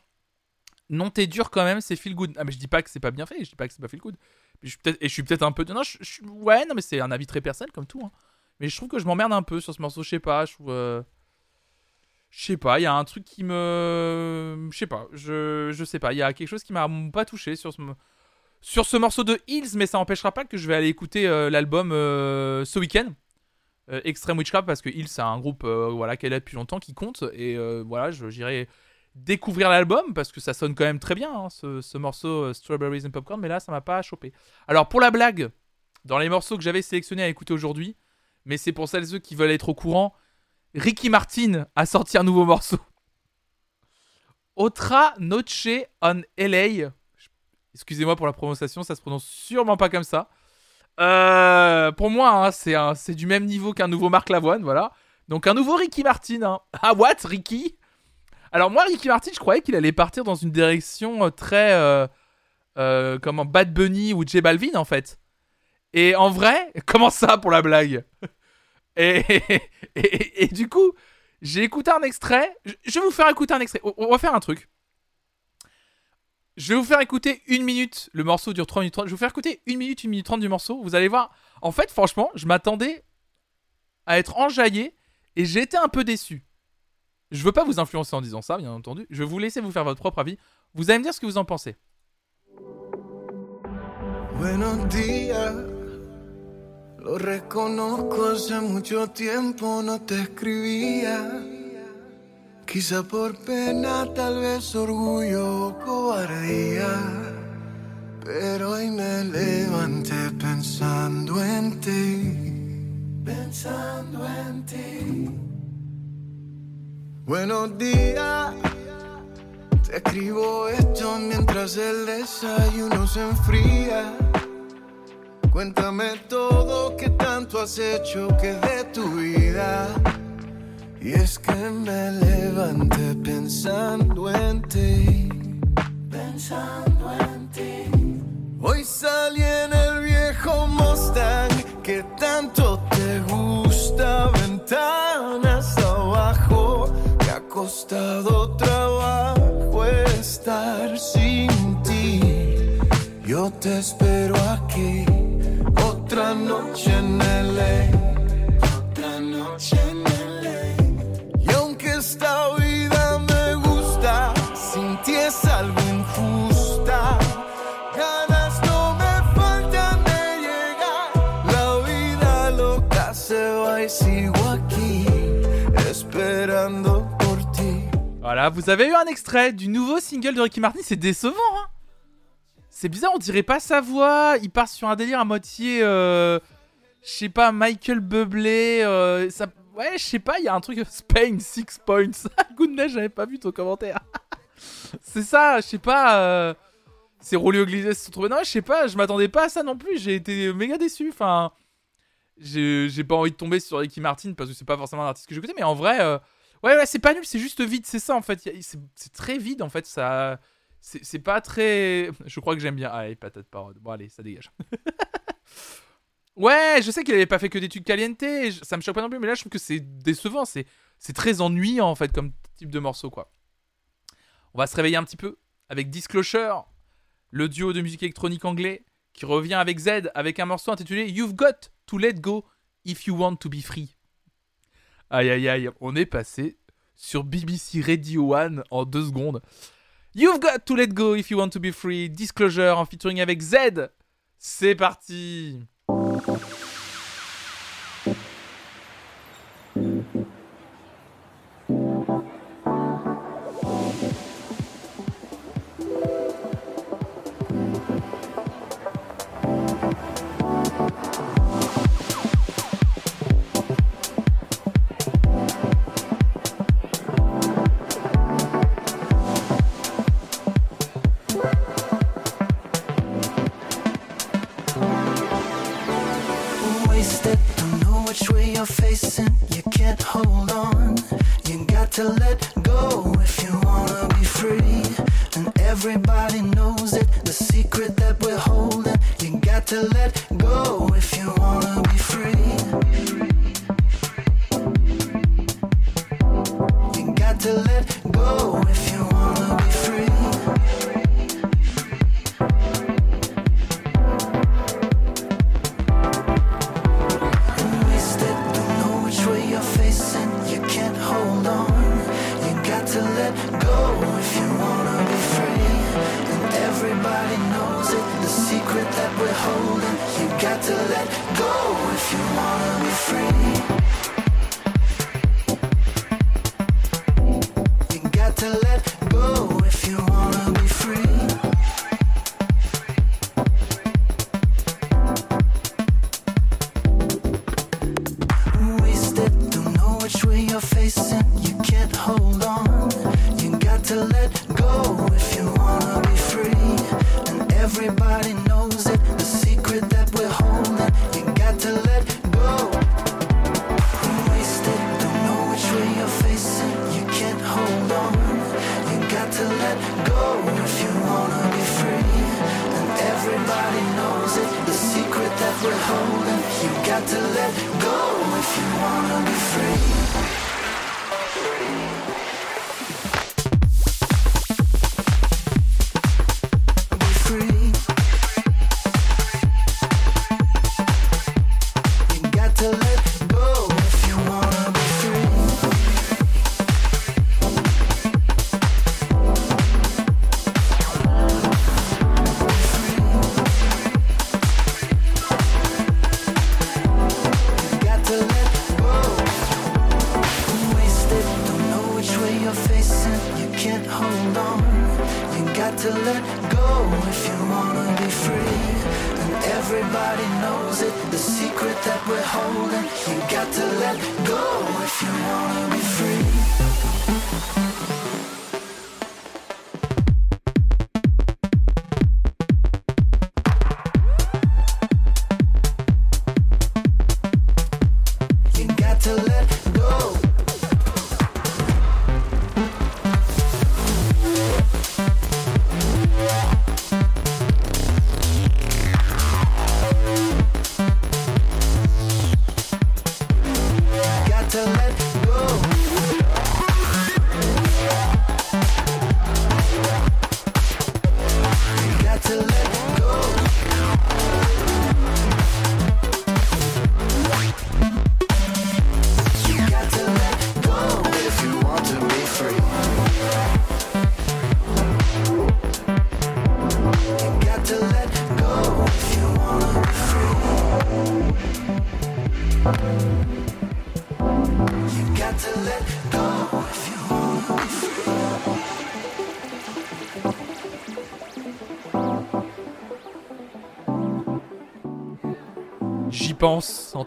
Speaker 1: Non, t'es dur quand même, c'est feel good. Ah, mais je dis pas que c'est pas bien fait, je dis pas que c'est pas feel good. Et je suis peut-être un peu. Non, je, je- ouais, non, mais c'est un avis très personnel comme tout. hein. Mais je trouve que je m'emmerde un peu sur ce morceau, je sais pas. Je trouve. euh, Je sais pas, il y a un truc qui me. Je sais pas, je, je sais pas. Il y a quelque chose qui m'a pas touché sur ce, sur ce morceau de Hills, mais ça empêchera pas que je vais aller écouter euh, l'album euh, ce week-end. Extreme Witchcraft, parce que Hills, c'est un groupe voilà, qu'elle a depuis longtemps qui compte. Et voilà, j'irai découvrir l'album parce que ça sonne quand même très bien, hein, ce, ce morceau euh, Strawberries and Popcorn, mais là, ça m'a pas chopé. Alors, pour la blague, dans les morceaux que j'avais sélectionnés à écouter aujourd'hui, mais c'est pour celles et ceux qui veulent être au courant, Ricky Martin a sorti un nouveau morceau. Otra Noche on LA. Excusez-moi pour la prononciation, ça se prononce sûrement pas comme ça. Euh, pour moi, hein, c'est du même niveau qu'un nouveau Marc Lavoine, voilà. Donc un nouveau Ricky Martin. hein. Ah what, Ricky? Alors moi, Ricky Martin, je croyais qu'il allait partir dans une direction euh, très... euh, euh, comment Bad Bunny ou J Balvin, en fait. Et en vrai, <laughs> comment ça pour la blague? <laughs> Et, et, du coup, j'ai écouté un extrait. Je vais vous faire écouter un extrait. On- On va faire un truc. Je vais vous faire écouter une minute. Le morceau dure 3 minutes 30. Je vais vous faire écouter une minute, une minute 30 du morceau. Vous allez voir. En fait, franchement, je m'attendais à être enjaillé et j'ai été un peu déçu. Je veux pas vous influencer en disant ça, bien entendu. Je vais vous laisser vous faire votre propre avis. Vous allez me dire ce que vous en pensez.
Speaker 23: Buenos días, lo reconozco, hace mucho tiempo no te escribía. Quizá por pena, tal vez orgullo o cobardía. Pero hoy me levanté pensando en ti. Pensando en ti. Buenos días. Te escribo esto mientras el desayuno se enfría. Cuéntame todo que tanto has hecho que de tu vida. Y es que me levanté pensando en ti. Pensando en ti. Hoy salí en el viejo Mustang que tanto te gusta. Costado trabajo estar sin ti. Yo te espero aquí. Otra noche en LA. Otra noche en LA. Y aunque esta
Speaker 1: Voilà, vous avez eu un extrait du nouveau single de Ricky Martin, c'est décevant, hein C'est bizarre, on dirait pas sa voix, il part sur un délire à moitié, euh, je sais pas, Michael Bublé, euh, ouais, je sais pas, il y a un truc, <laughs> Spain, 6 points, <laughs> Goodness, j'avais pas vu ton commentaire. <laughs> c'est ça, je sais pas, euh, c'est Rolio Iglesias se trouvé, non, je sais pas, je m'attendais pas à ça non plus, j'ai été méga déçu, enfin, j'ai pas envie de tomber sur Ricky Martin parce que c'est pas forcément un artiste que j'écoutais, mais en vrai, ouais, c'est pas nul, c'est juste vide, c'est ça en fait. C'est très vide en fait, ça. C'est pas très. <laughs> Je crois que j'aime bien. Allez, patate parole. Bon, allez, ça dégage. <laughs> ouais, je sais qu'il avait pas fait que des trucs caliente, ça me choque pas non plus, mais là je trouve que c'est décevant, c'est très ennuyant en fait comme type de morceau quoi. On va se réveiller un petit peu avec Disclosure, le duo de musique électronique anglais qui revient avec Z avec un morceau intitulé You've Got to Let Go If You Want to Be Free. Aïe aïe aïe, on est passé sur BBC Radio One en deux secondes. You've Got to Let Go If You Want to Be Free, Disclosure en featuring avec Z. C'est parti.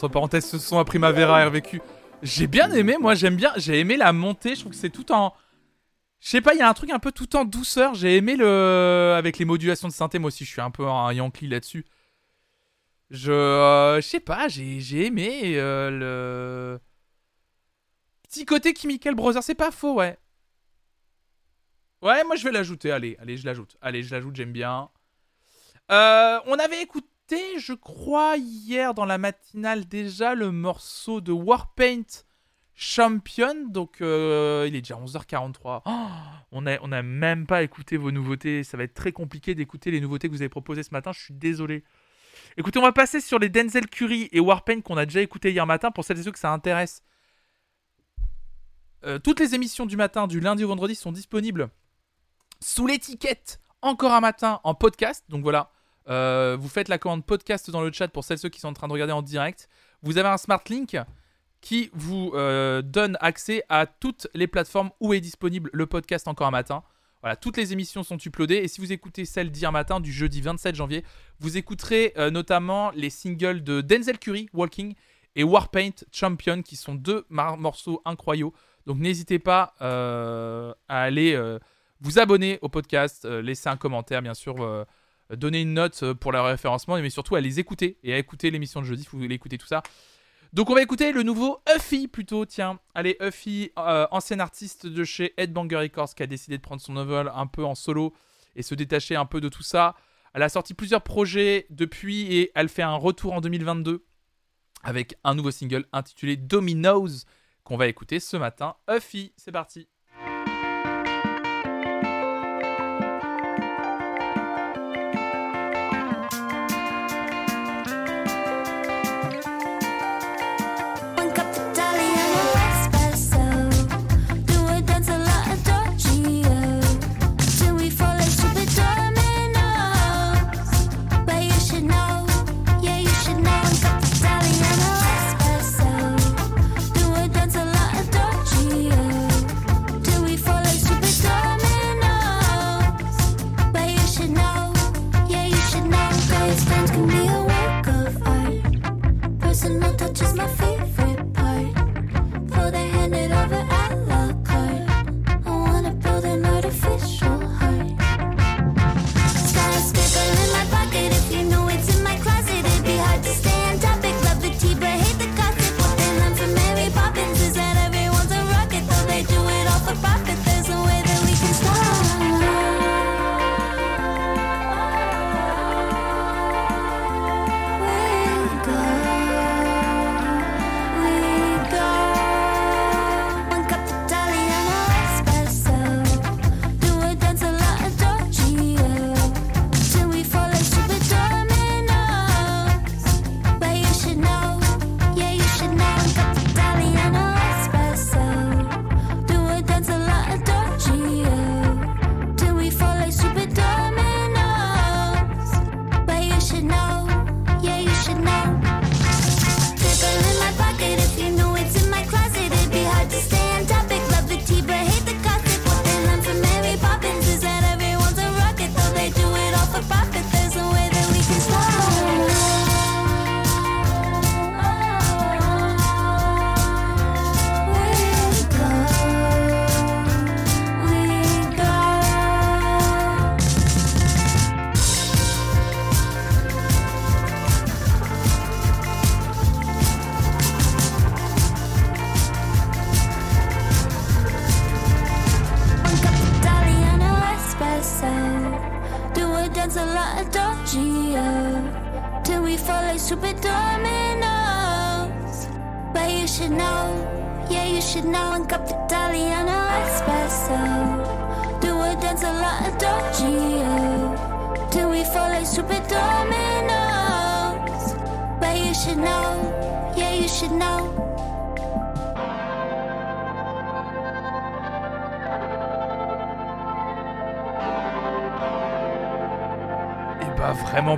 Speaker 1: Entre parenthèses, ce son à Primavera RVQ. J'ai bien aimé, moi j'aime bien. J'ai aimé la montée. Je trouve que c'est tout en. Je sais pas, il y a un truc un peu tout en douceur. J'ai aimé le. Avec les modulations de synthé, moi aussi je suis un peu un Yankee là-dessus. Je. euh, je sais pas, j'ai j'ai aimé euh, le. Petit côté Chemical Brothers, c'est pas faux, ouais. Ouais, moi je vais l'ajouter. Allez, allez, je l'ajoute. Allez, je l'ajoute, j'aime bien. Euh, on avait écouté, je crois, hier dans la matinale déjà le morceau de Warpaint Champion. Donc euh, il est déjà 11h43. Oh, on n'a on même pas écouté vos nouveautés. Ça va être très compliqué d'écouter les nouveautés que vous avez proposées ce matin. Je suis désolé. Écoutez, on va passer sur les Denzel Curry et Warpaint qu'on a déjà écouté hier matin pour celles et ceux que ça intéresse. Euh, toutes les émissions du matin, du lundi au vendredi, sont disponibles sous l'étiquette Encore un matin en podcast. Donc voilà, euh, vous faites la commande podcast dans le chat pour celles ceux qui sont en train de regarder en direct. Vous avez un smart link qui vous euh, donne accès à toutes les plateformes où est disponible le podcast Encore un matin. Voilà, toutes les émissions sont uploadées. Et si vous écoutez celle d'hier matin, du jeudi 27 janvier, vous écouterez euh, notamment les singles de Denzel Curry, Walking, et Warpaint Champion, qui sont deux morceaux incroyables. Donc n'hésitez pas à aller vous abonner au podcast, laisser un commentaire, bien sûr, donner une note euh, pour leur référencement, mais surtout à les écouter et à écouter l'émission de jeudi vous voulez écouter tout ça? Donc on va écouter le nouveau Huffy plutôt, tiens. Allez, Huffy, euh, ancien artiste de chez Headbanger Records qui a décidé de prendre son novel un peu en solo et se détacher un peu de tout ça. Elle a sorti plusieurs projets depuis et elle fait un retour en 2022 avec un nouveau single intitulé Dominoes qu'on va écouter ce matin. Huffy, c'est parti.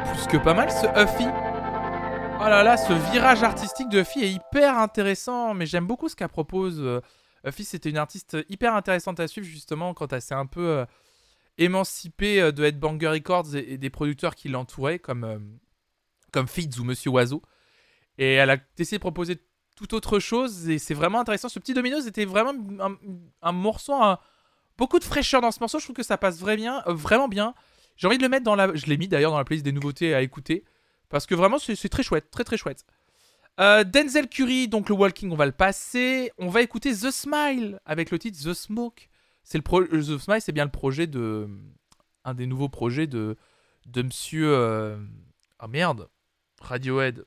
Speaker 24: Plus que pas mal ce Huffy. Oh là là, ce virage artistique de Huffy est hyper intéressant, mais j'aime beaucoup ce qu'elle propose. Euh, Huffy, c'était une artiste hyper intéressante à suivre justement quand elle s'est un peu euh, émancipée euh, de Headbanger Records et, des producteurs qui l'entouraient comme, comme Fitz ou Monsieur Oiseau. Et elle a essayé de proposer tout autre chose et c'est vraiment intéressant. Ce petit Domino's était vraiment un, morceau, un- beaucoup de fraîcheur dans ce morceau. Je trouve que ça passe vrai bien, vraiment bien. J'ai envie de le mettre dans la. Je l'ai mis d'ailleurs dans la playlist des nouveautés à écouter. Parce que vraiment, c'est très chouette. Très très chouette. Euh, Denzel Curry, donc le Walking, on va le passer. On va écouter The Smile avec le titre The Smoke. C'est le pro- The Smile, c'est bien le projet de. Un des nouveaux projets de. De monsieur. euh, Ah merde. Radiohead.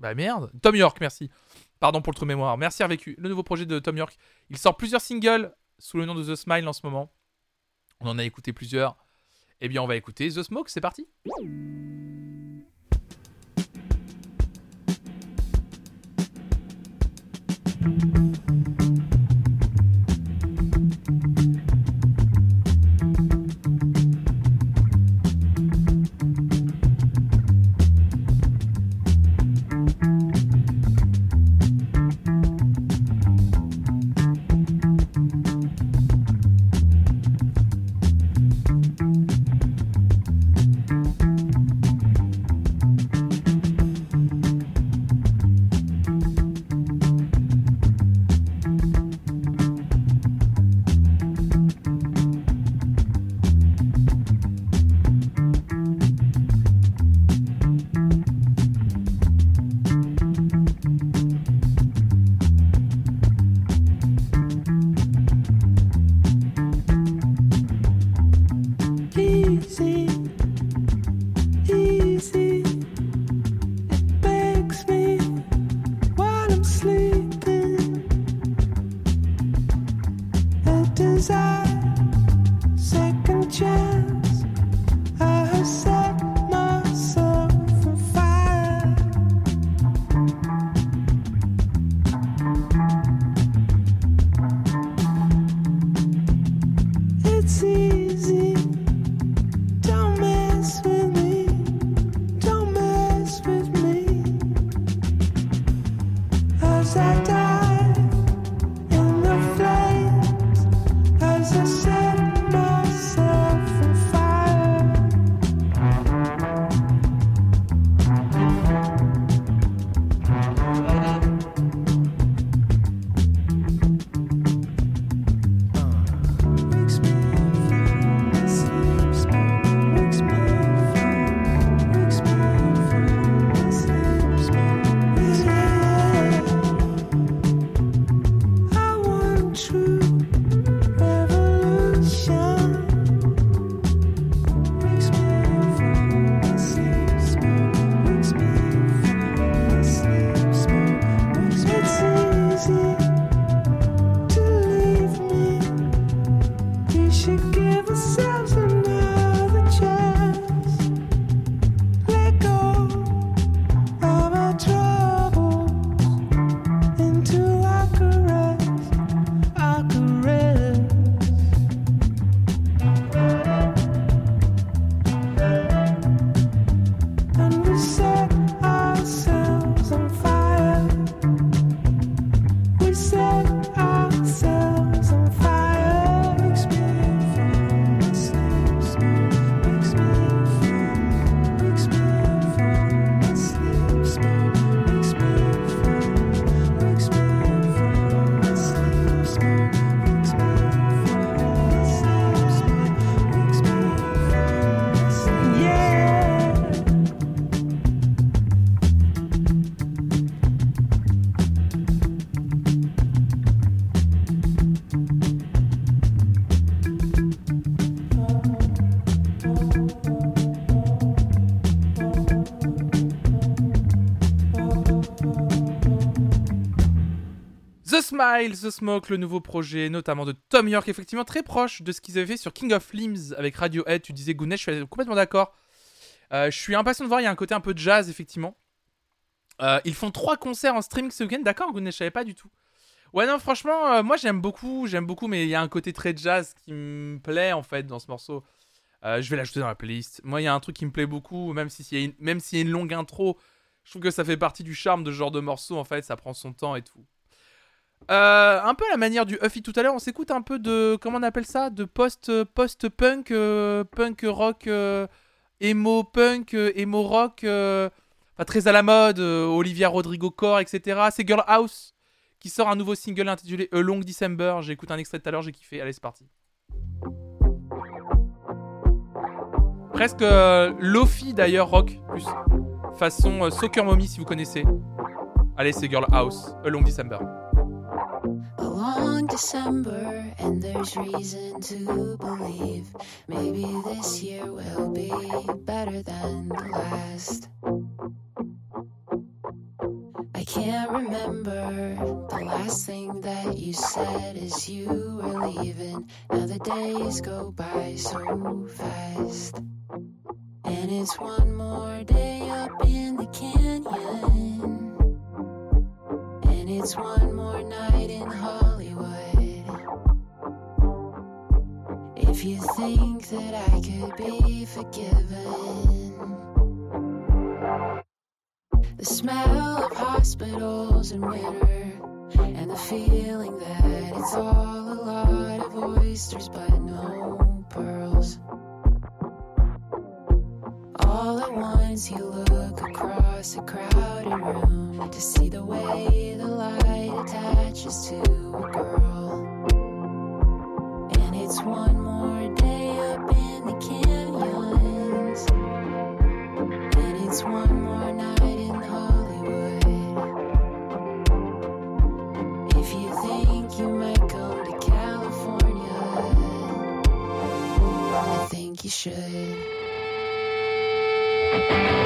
Speaker 24: Bah merde. Tom York, merci. Pardon pour le trou mémoire. Merci RVQ. Le nouveau projet de Tom York. Il sort plusieurs singles sous le nom de The Smile en ce moment. On en a écouté plusieurs. Eh bien, on va écouter The Smoke, c'est parti.
Speaker 1: Smile the Smoke, le nouveau projet, notamment de Tom York, effectivement très proche de ce qu'ils avaient fait sur King of Limbs avec Radiohead. Tu disais Goodness, je suis complètement d'accord. Euh, je suis impatient de voir, il y a un côté un peu jazz, effectivement. Euh, ils font trois concerts en streaming ce week-end, d'accord, Goodness, je savais pas du tout. Ouais, non, franchement, euh, moi j'aime beaucoup, j'aime beaucoup, mais il y a un côté très jazz qui me plaît en fait dans ce morceau. Je vais l'ajouter dans la playlist. Moi, il y a un truc qui me plaît beaucoup, même s'il y, même s'il y a une longue intro. Je trouve que ça fait partie du charme de ce genre de morceau, en fait. Ça prend son temps et tout. Euh, un peu à la manière du Huffy tout à l'heure, on s'écoute un peu de. Comment on appelle ça De post- post-punk, euh, punk rock, euh, emo punk, emo rock. très à la mode. Olivia Rodrigo Core, etc. C'est Girl House qui sort un nouveau single intitulé A Long December. J'ai écouté un extrait tout à l'heure, j'ai kiffé. Allez, c'est parti. Presque Lofi d'ailleurs, rock, plus. Façon Soccer Mommy si vous connaissez. Allez, c'est Girl House, A Long December.
Speaker 13: A long December, and there's reason to believe maybe this year will be better than the last. I can't remember the last thing that you said as you were leaving. Now the days go by so fast. And it's one more day up in the canyon. And it's one more night in Hollywood. If you think that I could be forgiven, the smell of hospitals in winter, and the feeling that it's all a lot of oysters but no pearls. All at once, you look across a crowded room to see the way the light attaches to a girl. And it's one more day up in the canyons. And it's one more night in Hollywood. If you think you might come to California, I think you should. Thank you.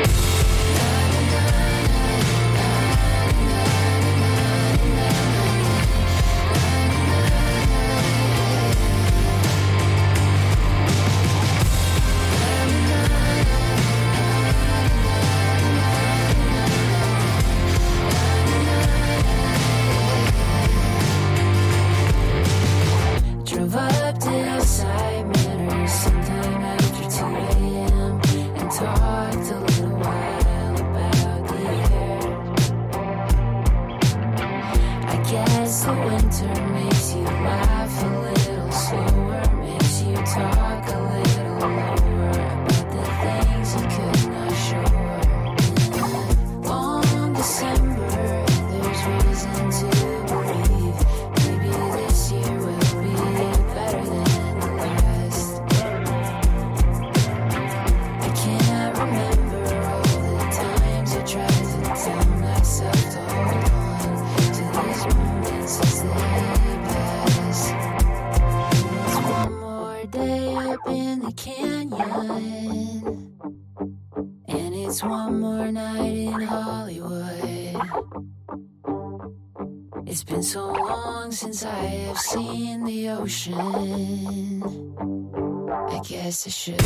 Speaker 13: I guess I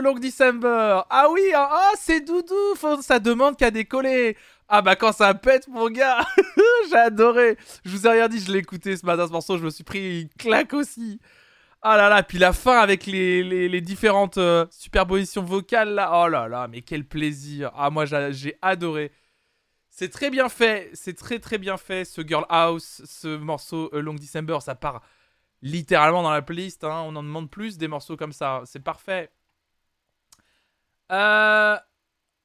Speaker 1: Long December. Ah oui, ah, ah, c'est Doudou. Ça demande qu'à décoller. Ah bah quand ça pète, mon gars. <laughs> J'ai adoré. Je vous ai rien dit, je l'ai écouté ce matin, ce morceau. Je me suis pris une claque aussi. Ah là là, puis la fin avec les, les, différentes euh, superpositions vocales là. Oh là là, mais quel plaisir. Ah moi j'a- j'ai adoré. C'est très bien fait, c'est très très bien fait ce Girl House, ce morceau euh, Long December, ça part littéralement dans la playlist, hein. on en demande plus des morceaux comme ça, c'est parfait. Euh,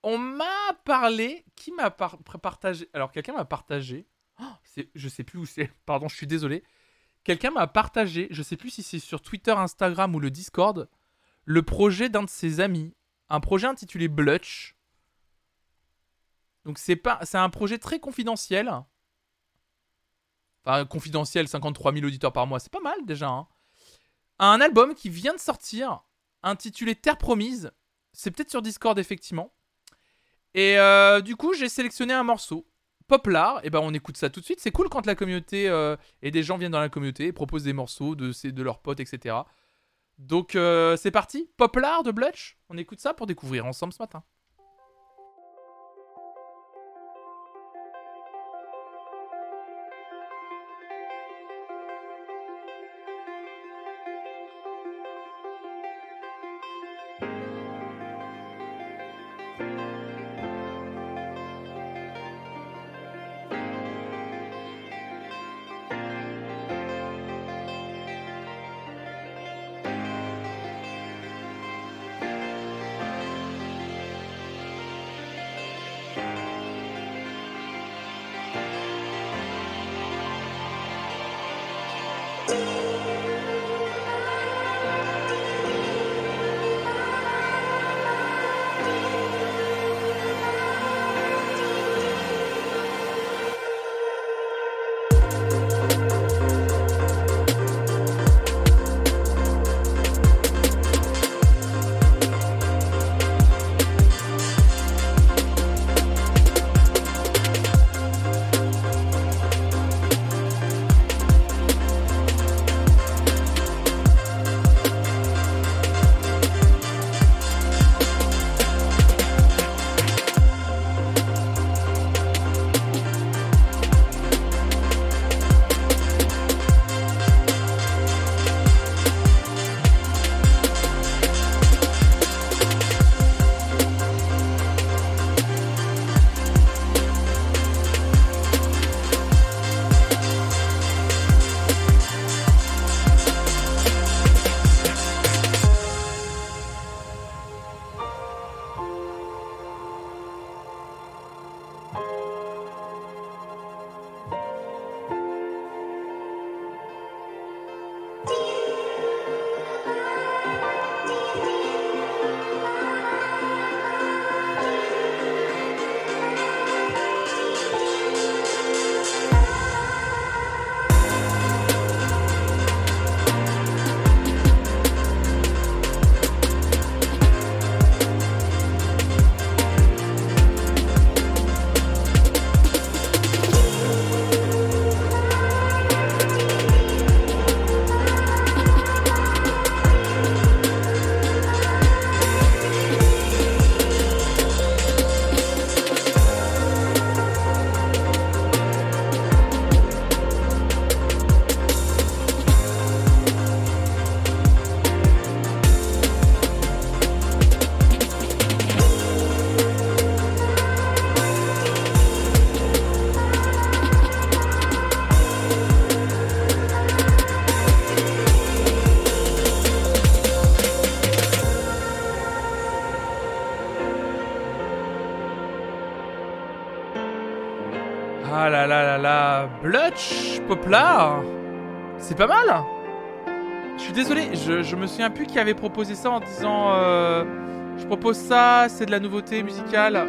Speaker 1: on m'a parlé, qui m'a par- partagé Alors quelqu'un m'a partagé, Oh, je sais plus où c'est, <laughs> pardon, je suis désolé. Quelqu'un m'a partagé, je sais plus si c'est sur Twitter, Instagram ou le Discord, le projet d'un de ses amis, un projet intitulé Blutch. Donc c'est pas, un projet très confidentiel. Enfin confidentiel, 53 000 auditeurs par mois, c'est pas mal déjà. hein. Un album qui vient de sortir, intitulé Terre promise. C'est peut-être sur Discord effectivement. Et euh, du coup j'ai sélectionné un morceau. Poplar, et ben on écoute ça tout de suite. C'est cool quand la communauté euh, et des gens viennent dans la communauté et proposent des morceaux de, de leurs potes, etc. Donc euh, c'est parti, Poplar de Blutch. On écoute ça pour découvrir ensemble ce matin. C'est pas mal. Je suis désolé, je, me souviens plus qui avait proposé ça en disant euh, je propose ça, c'est de la nouveauté musicale.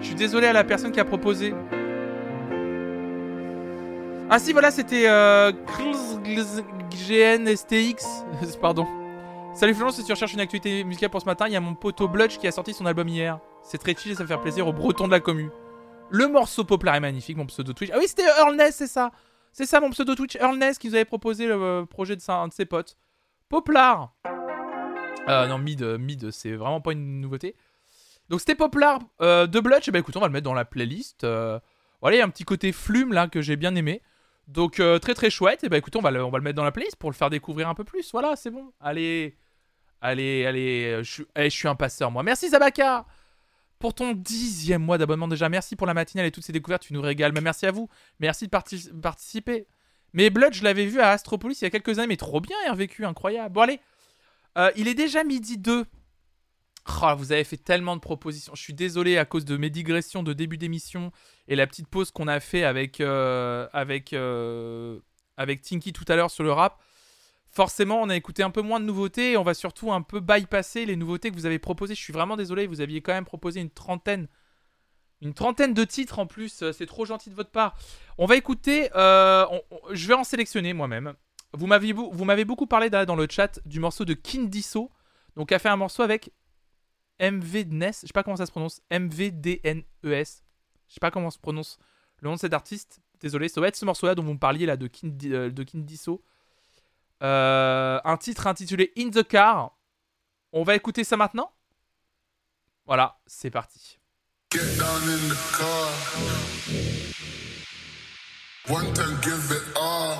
Speaker 1: Je suis désolé à la personne qui a proposé. Ah si voilà c'était euh, <laughs> pardon. Salut Florence, si tu recherches une actualité musicale pour ce matin, il y a mon poteau Blutch qui a sorti son album hier. C'est très chill et ça fait plaisir aux bretons de la commu. Le morceau Poplar est magnifique, mon pseudo Twitch. Ah oui, c'était Earl c'est ça. C'est ça mon pseudo Twitch, Earl Ness, qui nous avait proposé le euh, projet de, sa- de ses potes. Poplar. Euh, non, mid, euh, mid, c'est vraiment pas une nouveauté. Donc c'était Poplar euh, de Blutch, et bah écoute, on va le mettre dans la playlist. Voilà, il y a un petit côté flume là que j'ai bien aimé. Donc très très chouette, et bah écoute, on va, le, on va le mettre dans la playlist pour le faire découvrir un peu plus. Voilà, c'est bon. Allez, allez, allez, je, suis- eh, je suis un passeur moi. Merci Zabaka pour ton dixième mois d'abonnement déjà. Merci pour la matinale et toutes ces découvertes, tu nous régales. Mais merci à vous, merci de parti- participer. Mais Blood, je l'avais vu à Astropolis il y a quelques années, mais trop bien, RVQ, incroyable. Bon allez, Euh, il est déjà midi 2. Oh, vous avez fait tellement de propositions. Je suis désolé à cause de mes digressions de début d'émission et la petite pause qu'on a fait avec, euh, euh, avec Tinky tout à l'heure sur le rap. Forcément, on a écouté un peu moins de nouveautés et on va surtout un peu bypasser les nouveautés que vous avez proposées. Je suis vraiment désolé, vous aviez quand même proposé une trentaine. Une trentaine de titres en plus, euh, c'est trop gentil de votre part. On va écouter, euh, je vais en sélectionner moi-même. Vous m'avez beaucoup parlé dans le chat du morceau de Kindiso, donc a fait un morceau avec MVDNES, je sais pas comment ça se prononce, MVDNES, je sais pas comment se prononce le nom de cet artiste, désolé, ça va être ce morceau-là dont vous me parliez là de, Kindi, euh, de Kindiso. Euh, un titre intitulé In the Car. On va écouter ça maintenant? Voilà, c'est parti.
Speaker 25: Get down in the car. One time, give it all.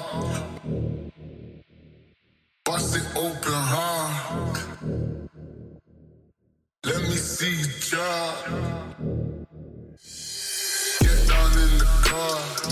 Speaker 25: Bust it open, huh? Let me see you drop. Get down in the car.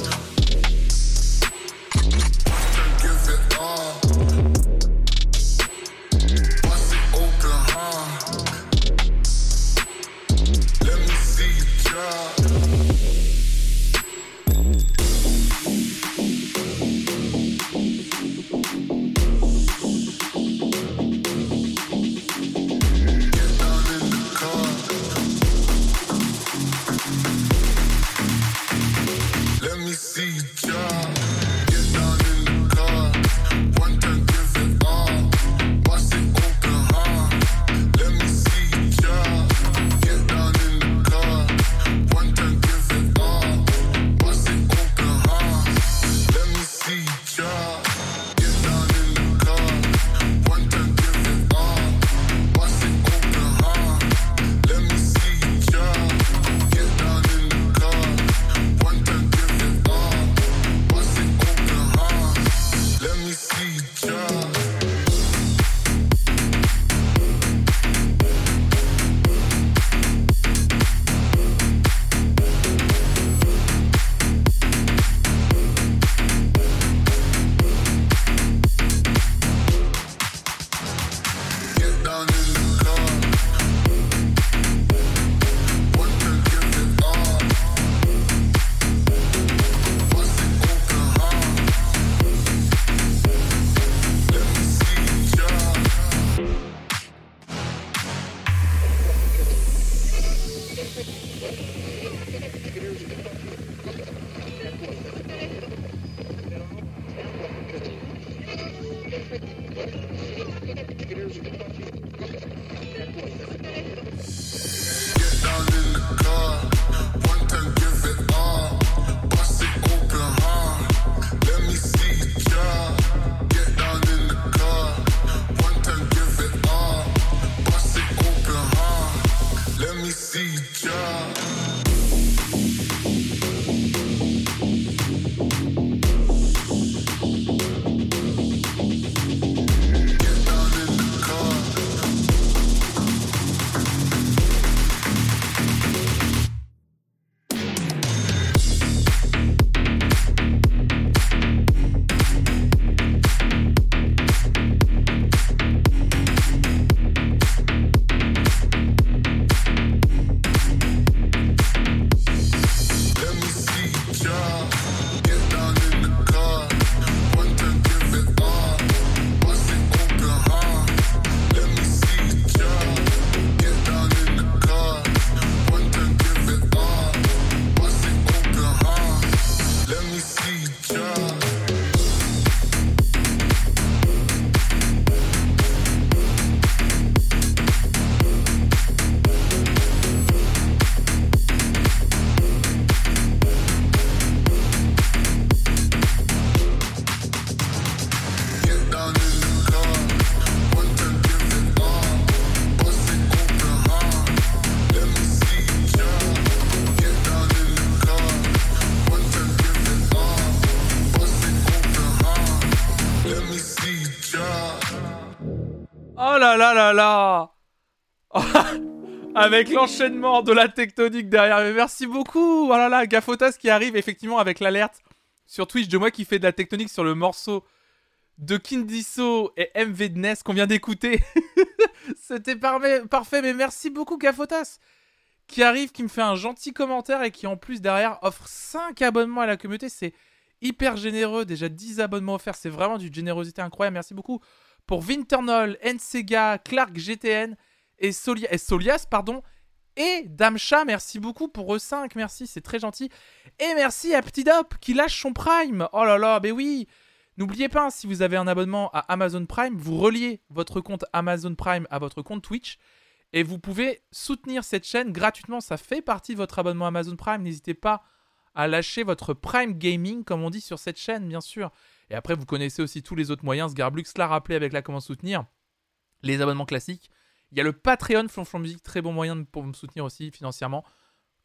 Speaker 1: Là là là là <laughs> Avec l'enchaînement de la tectonique derrière. Merci beaucoup. Oh là là, Gafotas qui arrive effectivement avec l'alerte sur Twitch de moi qui fait de la tectonique sur le morceau de Kindiso et MV de NES qu'on vient d'écouter. <laughs> C'était parfait, mais merci beaucoup Gafotas qui arrive, qui me fait un gentil commentaire et qui en plus derrière offre 5 abonnements à la communauté. C'est hyper généreux, déjà 10 abonnements offerts, c'est vraiment d'une générosité incroyable. Merci beaucoup pour Vinternol, Nsega, Clark GTN et, Solia- et Solias, pardon, et Damcha, merci beaucoup pour eux 5, merci, c'est très gentil. Et merci à Petit Dop qui lâche son Prime. Oh là là, mais oui. N'oubliez pas, si vous avez un abonnement à Amazon Prime, vous reliez votre compte Amazon Prime à votre compte Twitch et vous pouvez soutenir cette chaîne gratuitement. Ça fait partie de votre abonnement Amazon Prime. N'hésitez pas à lâcher votre Prime Gaming, comme on dit sur cette chaîne, bien sûr. Et après, vous connaissez aussi tous les autres moyens. Sgarblux l'a rappelé avec la comment soutenir. Les abonnements classiques. Il y a le Patreon Flonflon Musique, très bon moyen de- pour me soutenir aussi financièrement.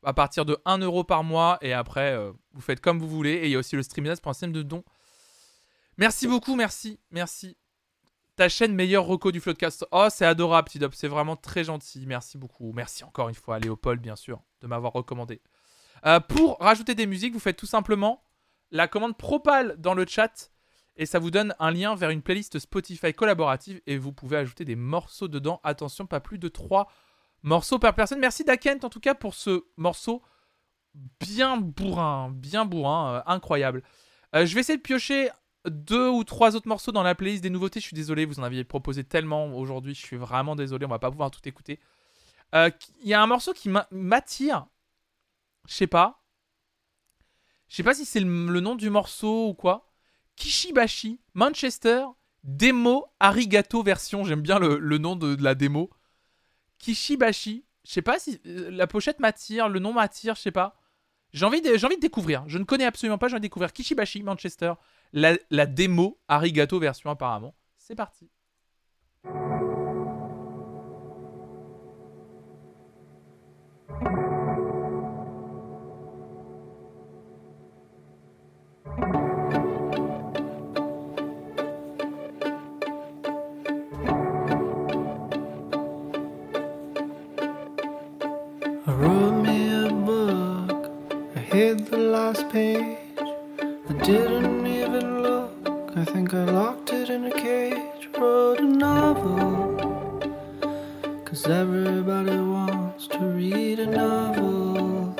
Speaker 1: À partir de 1 euro par mois. Et après, euh, vous faites comme vous voulez. Et il y a aussi le Streamlabs pour un système de dons. Merci beaucoup, merci, merci. Ta chaîne meilleur reco du Floodcast. Oh, c'est adorable, Tidop. C'est vraiment très gentil. Merci beaucoup. Merci encore une fois à Léopold, bien sûr, de m'avoir recommandé. Euh, pour rajouter des musiques, vous faites tout simplement la commande Propal dans le chat et ça vous donne un lien vers une playlist Spotify collaborative et vous pouvez ajouter des morceaux dedans. Attention, pas plus de 3 morceaux par personne. Merci Dakent en tout cas pour ce morceau bien bourrin, bien bourrin, euh, incroyable. Euh, je vais essayer de piocher deux ou trois autres morceaux dans la playlist des nouveautés. Je suis désolé, vous en aviez proposé tellement aujourd'hui. Je suis vraiment désolé, on va pas pouvoir tout écouter. Euh, Il y a un morceau qui m'a- m'attire. Je sais pas. Je sais pas si c'est le nom du morceau ou quoi. Kishibashi, Manchester, démo Arigato version. J'aime bien le, nom de, la démo. Kishibashi. Je sais pas si euh, la pochette m'attire, le nom m'attire, je sais pas. J'ai envie, de, j'ai envie de découvrir. Je ne connais absolument pas, j'ai envie de découvrir Kishibashi, Manchester, la, la démo Arigato version apparemment. C'est parti.
Speaker 26: I hid the last page. I didn't even look. I think I locked it in a cage. Wrote a novel. Cause everybody wants to read a novel.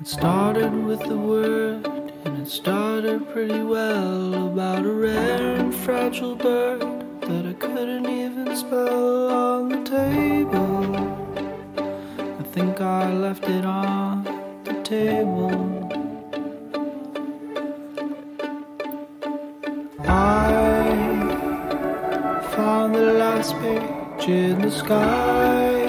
Speaker 26: It started with the word, and it started pretty well about a rare and fragile bird that I couldn't even spell on the table. I think I left it on the table. I found the last page in the sky,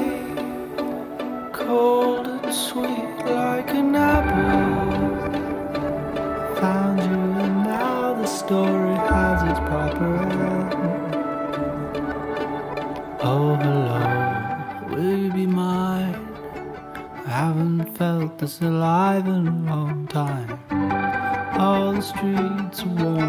Speaker 26: this alive in a long time. All the streets are warm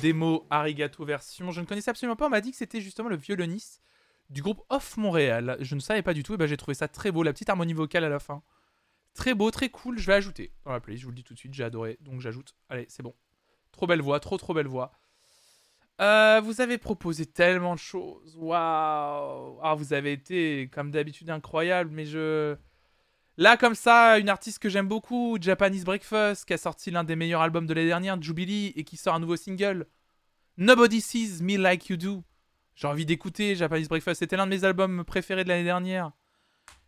Speaker 1: démo Arigato version. Je ne connaissais absolument pas, on m'a dit que c'était justement le violoniste du groupe Off Montréal. Je ne savais pas du tout, et ben j'ai trouvé ça très beau, la petite harmonie vocale à la fin. Très beau, très cool, je vais ajouter dans la playlist, je vous le dis tout de suite, j'ai adoré, donc j'ajoute. Allez, c'est bon. Trop belle voix, trop trop belle voix. Euh, vous avez proposé tellement de choses. Waouh Ah, vous avez été, comme d'habitude, incroyable, mais je... Là, comme ça, une artiste que j'aime beaucoup, Japanese Breakfast, qui a sorti l'un des meilleurs albums de l'année dernière, Jubilee, et qui sort un nouveau single. Nobody Sees Me Like You Do. J'ai envie d'écouter Japanese Breakfast. C'était l'un de mes albums préférés de l'année dernière.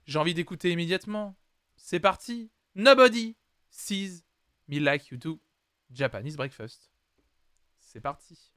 Speaker 1: J'ai envie d'écouter immédiatement. C'est parti. Nobody Sees Me Like You Do. Japanese Breakfast. C'est parti.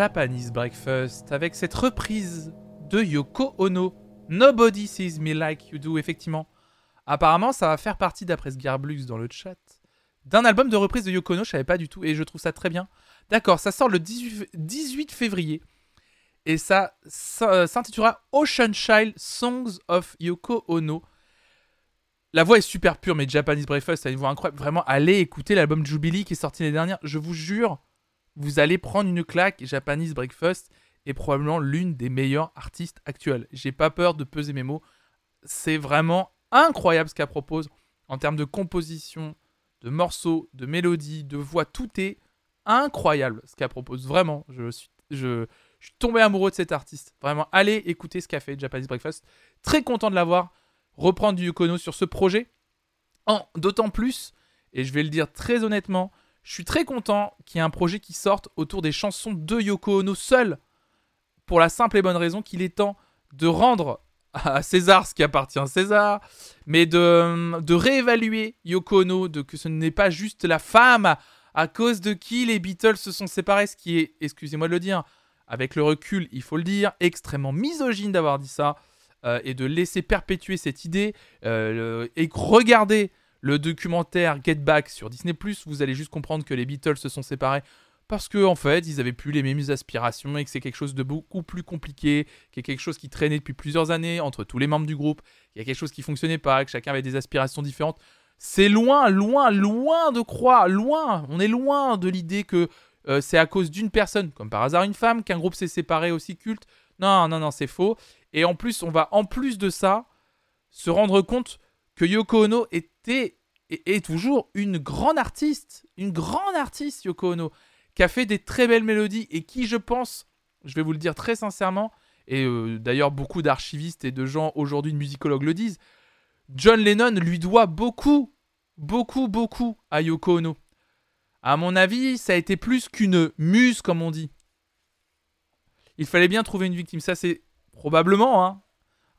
Speaker 1: Japanese Breakfast avec cette reprise de Yoko Ono. Nobody Sees Me Like You Do, effectivement. Apparemment, ça va faire partie, d'après Sgarblux dans le chat, d'un album de reprise de Yoko Ono, je savais pas du tout, et je trouve ça très bien. D'accord, ça sort le 18, 18 février, et ça, ça, euh, s'intitulera Ocean Child Songs of Yoko Ono. La voix est super pure, mais Japanese Breakfast a une voix incroyable. Vraiment, allez écouter l'album Jubilee qui est sorti l'année dernière. Je vous jure, vous allez prendre une claque. Japanese Breakfast est probablement l'une des meilleures artistes actuelles. J'ai pas peur de peser mes mots. C'est vraiment incroyable ce qu'elle propose en termes de composition, de morceaux, de mélodies, de voix. Tout est incroyable ce qu'elle propose. Vraiment, je suis, tombé amoureux de cet artiste. Vraiment, allez écouter ce qu'a fait Japanese Breakfast. Très content de l'avoir reprendre du Yukono sur ce projet. D'autant plus, Et je vais le dire très honnêtement, je suis très content qu'il y ait un projet qui sorte autour des chansons de Yoko Ono seul. Pour la simple et bonne raison qu'il est temps de rendre à César ce qui appartient à César, mais de, de réévaluer Yoko Ono, de que ce n'est pas juste la femme à, cause de qui les Beatles se sont séparés, ce qui est, excusez-moi de le dire, avec le recul, il faut le dire, extrêmement misogyne d'avoir dit ça, euh, et de laisser perpétuer cette idée, euh, et regardez le documentaire Get Back sur Disney+, vous allez juste comprendre que les Beatles se sont séparés parce que en fait, ils avaient plus les mêmes aspirations et que c'est quelque chose de beaucoup plus compliqué, qu'il y a quelque chose qui traînait depuis plusieurs années entre tous les membres du groupe, qu'il y a quelque chose qui fonctionnait pas, que chacun avait des aspirations différentes. C'est loin, loin, loin de croire, loin, on est loin de l'idée que euh, c'est à cause d'une personne, comme par hasard une femme, qu'un groupe s'est séparé aussi culte. Non, non, non, c'est faux. Et en plus, on va en plus de ça se rendre compte que Yoko Ono était et est toujours une grande artiste, une grande artiste Yoko Ono, qui a fait des très belles mélodies et qui, je pense, je vais vous le dire très sincèrement, et euh, d'ailleurs beaucoup d'archivistes et de gens aujourd'hui de musicologues le disent, John Lennon lui doit beaucoup, beaucoup, beaucoup à Yoko Ono. À mon avis, ça a été plus qu'une muse, comme on dit. Il fallait bien trouver une victime. Ça, c'est probablement, hein,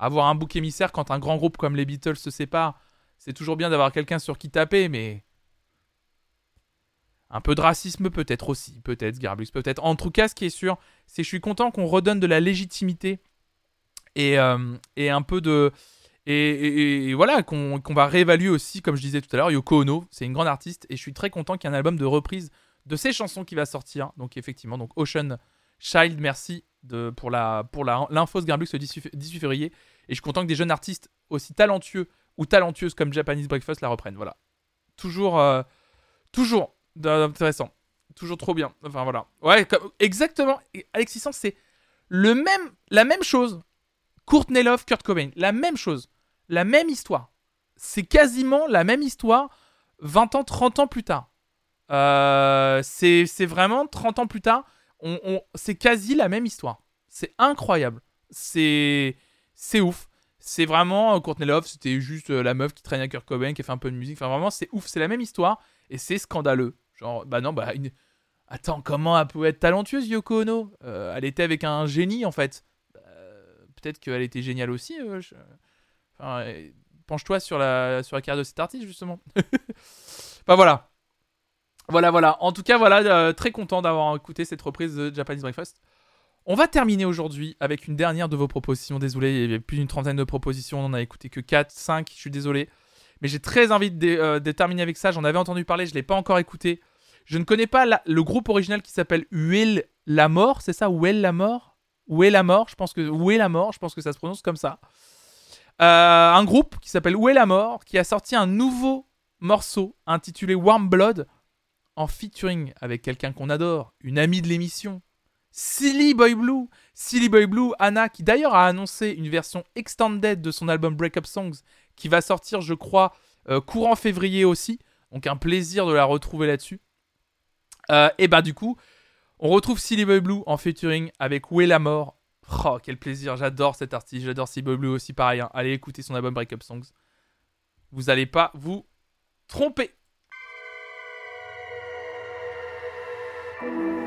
Speaker 1: avoir un bouc émissaire quand un grand groupe comme les Beatles se sépare. C'est toujours bien d'avoir quelqu'un sur qui taper, mais. Un peu de racisme peut-être aussi, peut-être, Garbus, peut-être. En tout cas, ce qui est sûr, c'est que je suis content qu'on redonne de la légitimité et, euh, un peu de. Et, voilà, qu'on qu'on va réévaluer aussi, comme je disais tout à l'heure, Yoko Ono, c'est une grande artiste, et je suis très content qu'il y ait un album de reprise de ses chansons qui va sortir. Donc effectivement, donc Ocean Child, merci pour la pour la Garbus le 18, f- 18 février. Et je suis content que des jeunes artistes aussi talentueux ou talentueuses comme Japanese Breakfast la reprennent. Voilà. Toujours, euh, toujours intéressant. Toujours trop bien. Enfin voilà. Ouais, exactement. Alexis Sans, c'est le même, la même chose. Courtney Love, Kurt Cobain, la même chose. La même histoire. C'est quasiment la même histoire 20 ans, 30 ans plus tard. Euh, c'est vraiment 30 ans plus tard. C'est quasi la même histoire. C'est incroyable. C'est c'est ouf. C'est vraiment euh, Courtney Love, c'était juste euh, la meuf qui traîne avec Kurt Cobain, qui a fait un peu de musique. Enfin, vraiment, c'est ouf. C'est la même histoire et c'est scandaleux. Genre, bah non, bah. Attends, comment elle peut être talentueuse, Yoko Ono? Euh, Elle était avec un génie, en fait. Peut-être qu'elle était géniale aussi. penche-toi sur la, sur la carrière de cet artiste, justement. <laughs> Enfin, voilà. Voilà, voilà. En tout cas, voilà, euh, très content d'avoir écouté cette reprise de Japanese Breakfast. On va terminer aujourd'hui avec une dernière de vos propositions. Désolé, il y avait plus d'une trentaine de propositions. On n'en a écouté que 4, 5. Je suis désolé. Mais j'ai très envie euh, de terminer avec ça. J'en avais entendu parler, je ne l'ai pas encore écouté. Je ne connais pas le groupe original qui s'appelle Huel la mort, c'est ça? Huel la mort? Est la mort Je pense que la mort Je pense que ça se prononce comme ça. Euh, un groupe qui s'appelle Où la mort qui a sorti un nouveau morceau intitulé Warm Blood en featuring avec quelqu'un qu'on adore, une amie de l'émission, Silly Boy Blue. Silly Boy Blue, Anna, qui d'ailleurs a annoncé une version extended de son album Breakup Songs, qui va sortir, je crois, euh, courant février aussi. Donc un plaisir de la retrouver là-dessus. Euh, et bah du coup, on retrouve Silly Boy Blue en featuring avec Où mort? Oh, quel plaisir, j'adore cet artiste, j'adore Silly Boy Blue aussi, pareil. hein. Allez écouter son album Breakup Songs. Vous allez pas vous tromper.
Speaker 13: Can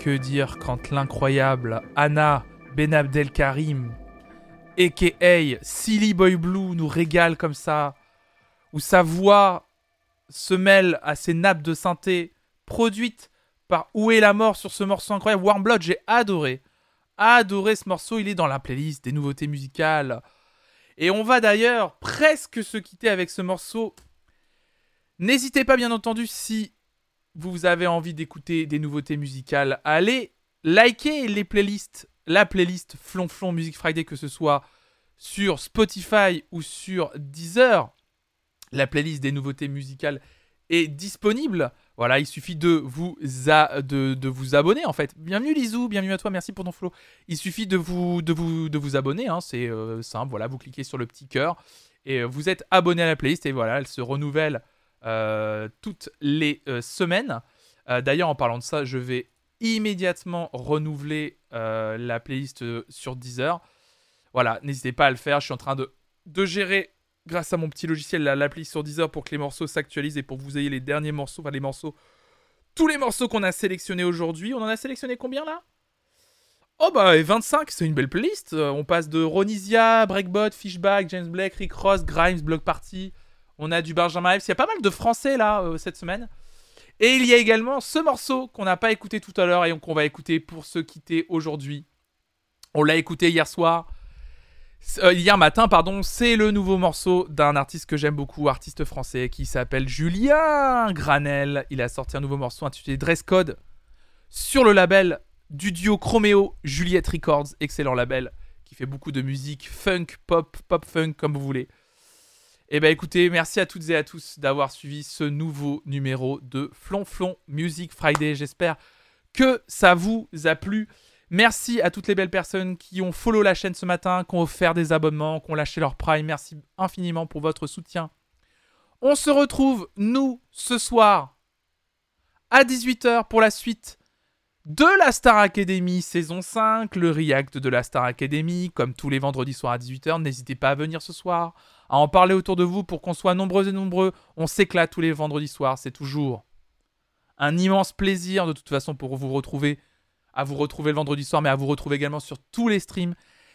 Speaker 1: que dire quand l'incroyable Anna Benabdelkarim, a.k.a. Silly Boy Blue, nous régale comme ça, où sa voix se mêle à ses nappes de synthé produites par Où est la mort sur ce morceau incroyable? Warm Blood, j'ai adoré. Adoré ce morceau, il est dans la playlist des nouveautés musicales. Et on va d'ailleurs presque se quitter avec ce morceau. N'hésitez pas, bien entendu, si vous avez envie d'écouter des nouveautés musicales, à aller liker les playlists, la playlist Flonflon Music Friday, que ce soit sur Spotify ou sur Deezer. La playlist des nouveautés musicales est disponible. Voilà, il suffit de vous, de, vous abonner en fait. Bienvenue Lizou, bienvenue à toi, merci pour ton flow. Il suffit de vous, de vous, de vous abonner, hein, c'est euh, simple. Voilà, vous cliquez sur le petit cœur et euh, vous êtes abonné à la playlist et voilà, elle se renouvelle toutes les euh, semaines. Euh, D'ailleurs, en parlant de ça, je vais immédiatement renouveler euh, la playlist euh, sur Deezer. Voilà, n'hésitez pas à le faire. Je suis en train de, gérer, grâce à mon petit logiciel, la- l'appli sur Deezer pour que les morceaux s'actualisent et pour que vous ayez les derniers morceaux, enfin les morceaux, tous les morceaux qu'on a sélectionnés aujourd'hui. On en a sélectionné combien là? Oh bah et 25, c'est une belle playlist. Euh, on passe de Ronisia, Breakbot, Fishback, James Blake, Rick Ross, Grimes, Block Party. On a du Benjamin Ives. Il y a pas mal de français là euh, cette semaine. Et il y a également ce morceau qu'on n'a pas écouté tout à l'heure et qu'on va écouter pour se quitter aujourd'hui. On l'a écouté hier soir. Euh, hier matin, pardon, c'est le nouveau morceau d'un artiste que j'aime beaucoup, artiste français, qui s'appelle Julien Granel. Il a sorti un nouveau morceau intitulé Dress Code sur le label du duo Chromeo Juliette Records, excellent label qui fait beaucoup de musique funk, pop, pop funk comme vous voulez. Et ben écoutez, merci à toutes et à tous d'avoir suivi ce nouveau numéro de Flonflon Music Friday. J'espère que ça vous a plu. Merci à toutes les belles personnes qui ont follow la chaîne ce matin, qui ont offert des abonnements, qui ont lâché leur prime. Merci infiniment pour votre soutien. On se retrouve, nous, ce soir, à 18h pour la suite de la Star Academy saison 5, le react de la Star Academy, comme tous les vendredis soirs à 18h. N'hésitez pas à venir ce soir, à en parler autour de vous pour qu'on soit nombreux et nombreux. On s'éclate tous les vendredis soirs, c'est toujours un immense plaisir de toute façon pour vous retrouver, à vous retrouver le vendredi soir, mais à vous retrouver également sur tous les streams.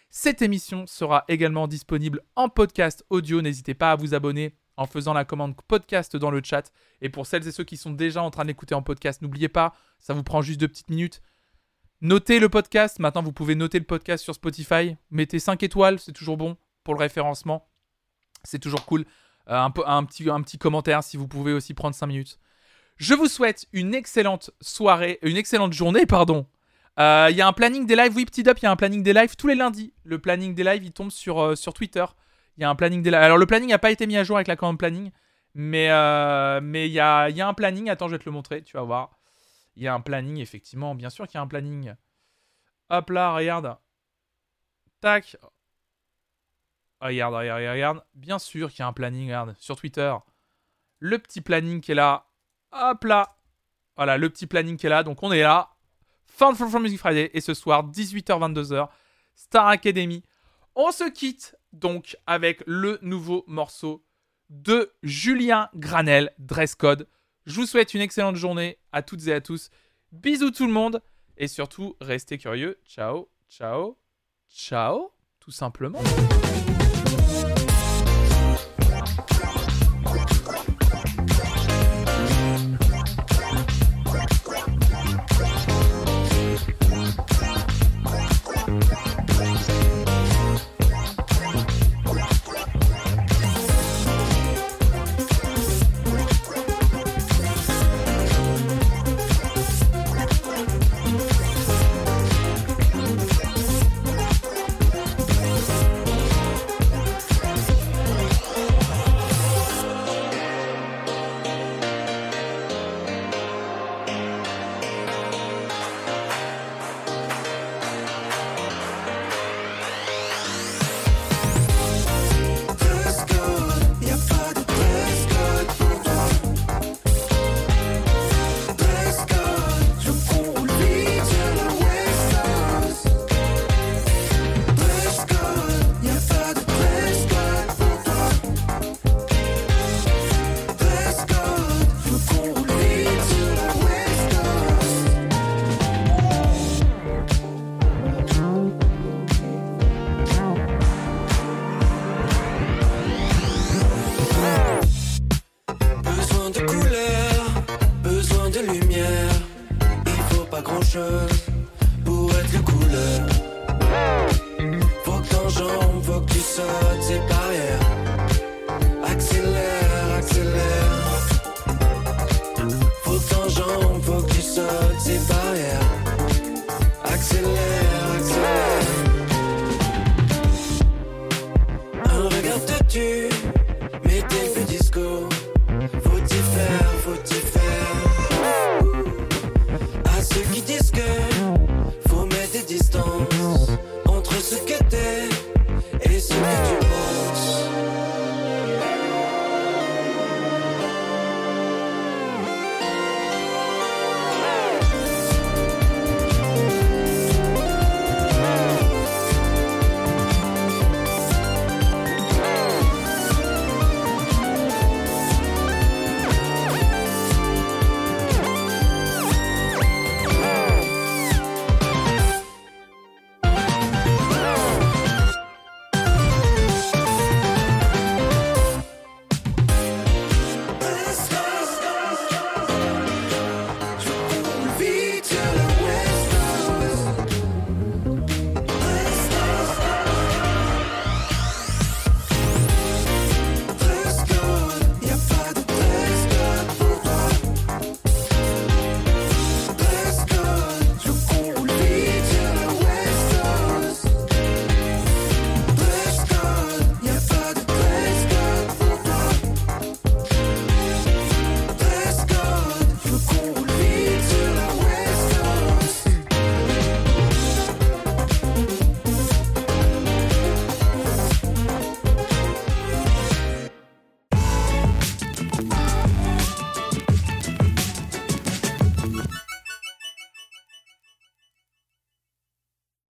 Speaker 1: Cette émission sera également disponible en podcast audio. N'hésitez pas à vous abonner en faisant la commande podcast dans le chat. Et pour celles et ceux qui sont déjà en train d'écouter en podcast, n'oubliez pas, ça vous prend juste deux petites minutes. Notez le podcast. Maintenant, vous pouvez noter le podcast sur Spotify. Mettez 5 étoiles, c'est toujours bon pour le référencement. C'est toujours cool. Euh, un, petit, commentaire si vous pouvez aussi prendre 5 minutes. Je vous souhaite une excellente soirée, une excellente journée, pardon. Euh, Il y a un planning des lives, oui, petit up, il y a un planning des lives tous les lundis. Le planning des lives, il tombe sur, euh, Twitter. Alors, le planning n'a pas été mis à jour avec la commande planning, mais il y a, y a un planning. Attends, je vais te le montrer, tu vas voir. Il y a un planning, effectivement, bien sûr qu'il y a un planning. Hop là, regarde. Tac. Regarde, regarde, regarde, regarde. Bien sûr qu'il y a un planning, regarde, sur Twitter. Le petit planning qui est là. Hop là. Voilà, le petit planning qui est là. Donc on est là. Fin de From Music Friday. Et ce soir, 18h-22h, Star Academy. On se quitte donc avec le nouveau morceau de Julien Granel, Dress Code. Je vous souhaite une excellente journée à toutes et à tous. Bisous tout le monde. Et surtout, restez curieux. Ciao, ciao, ciao. Tout simplement.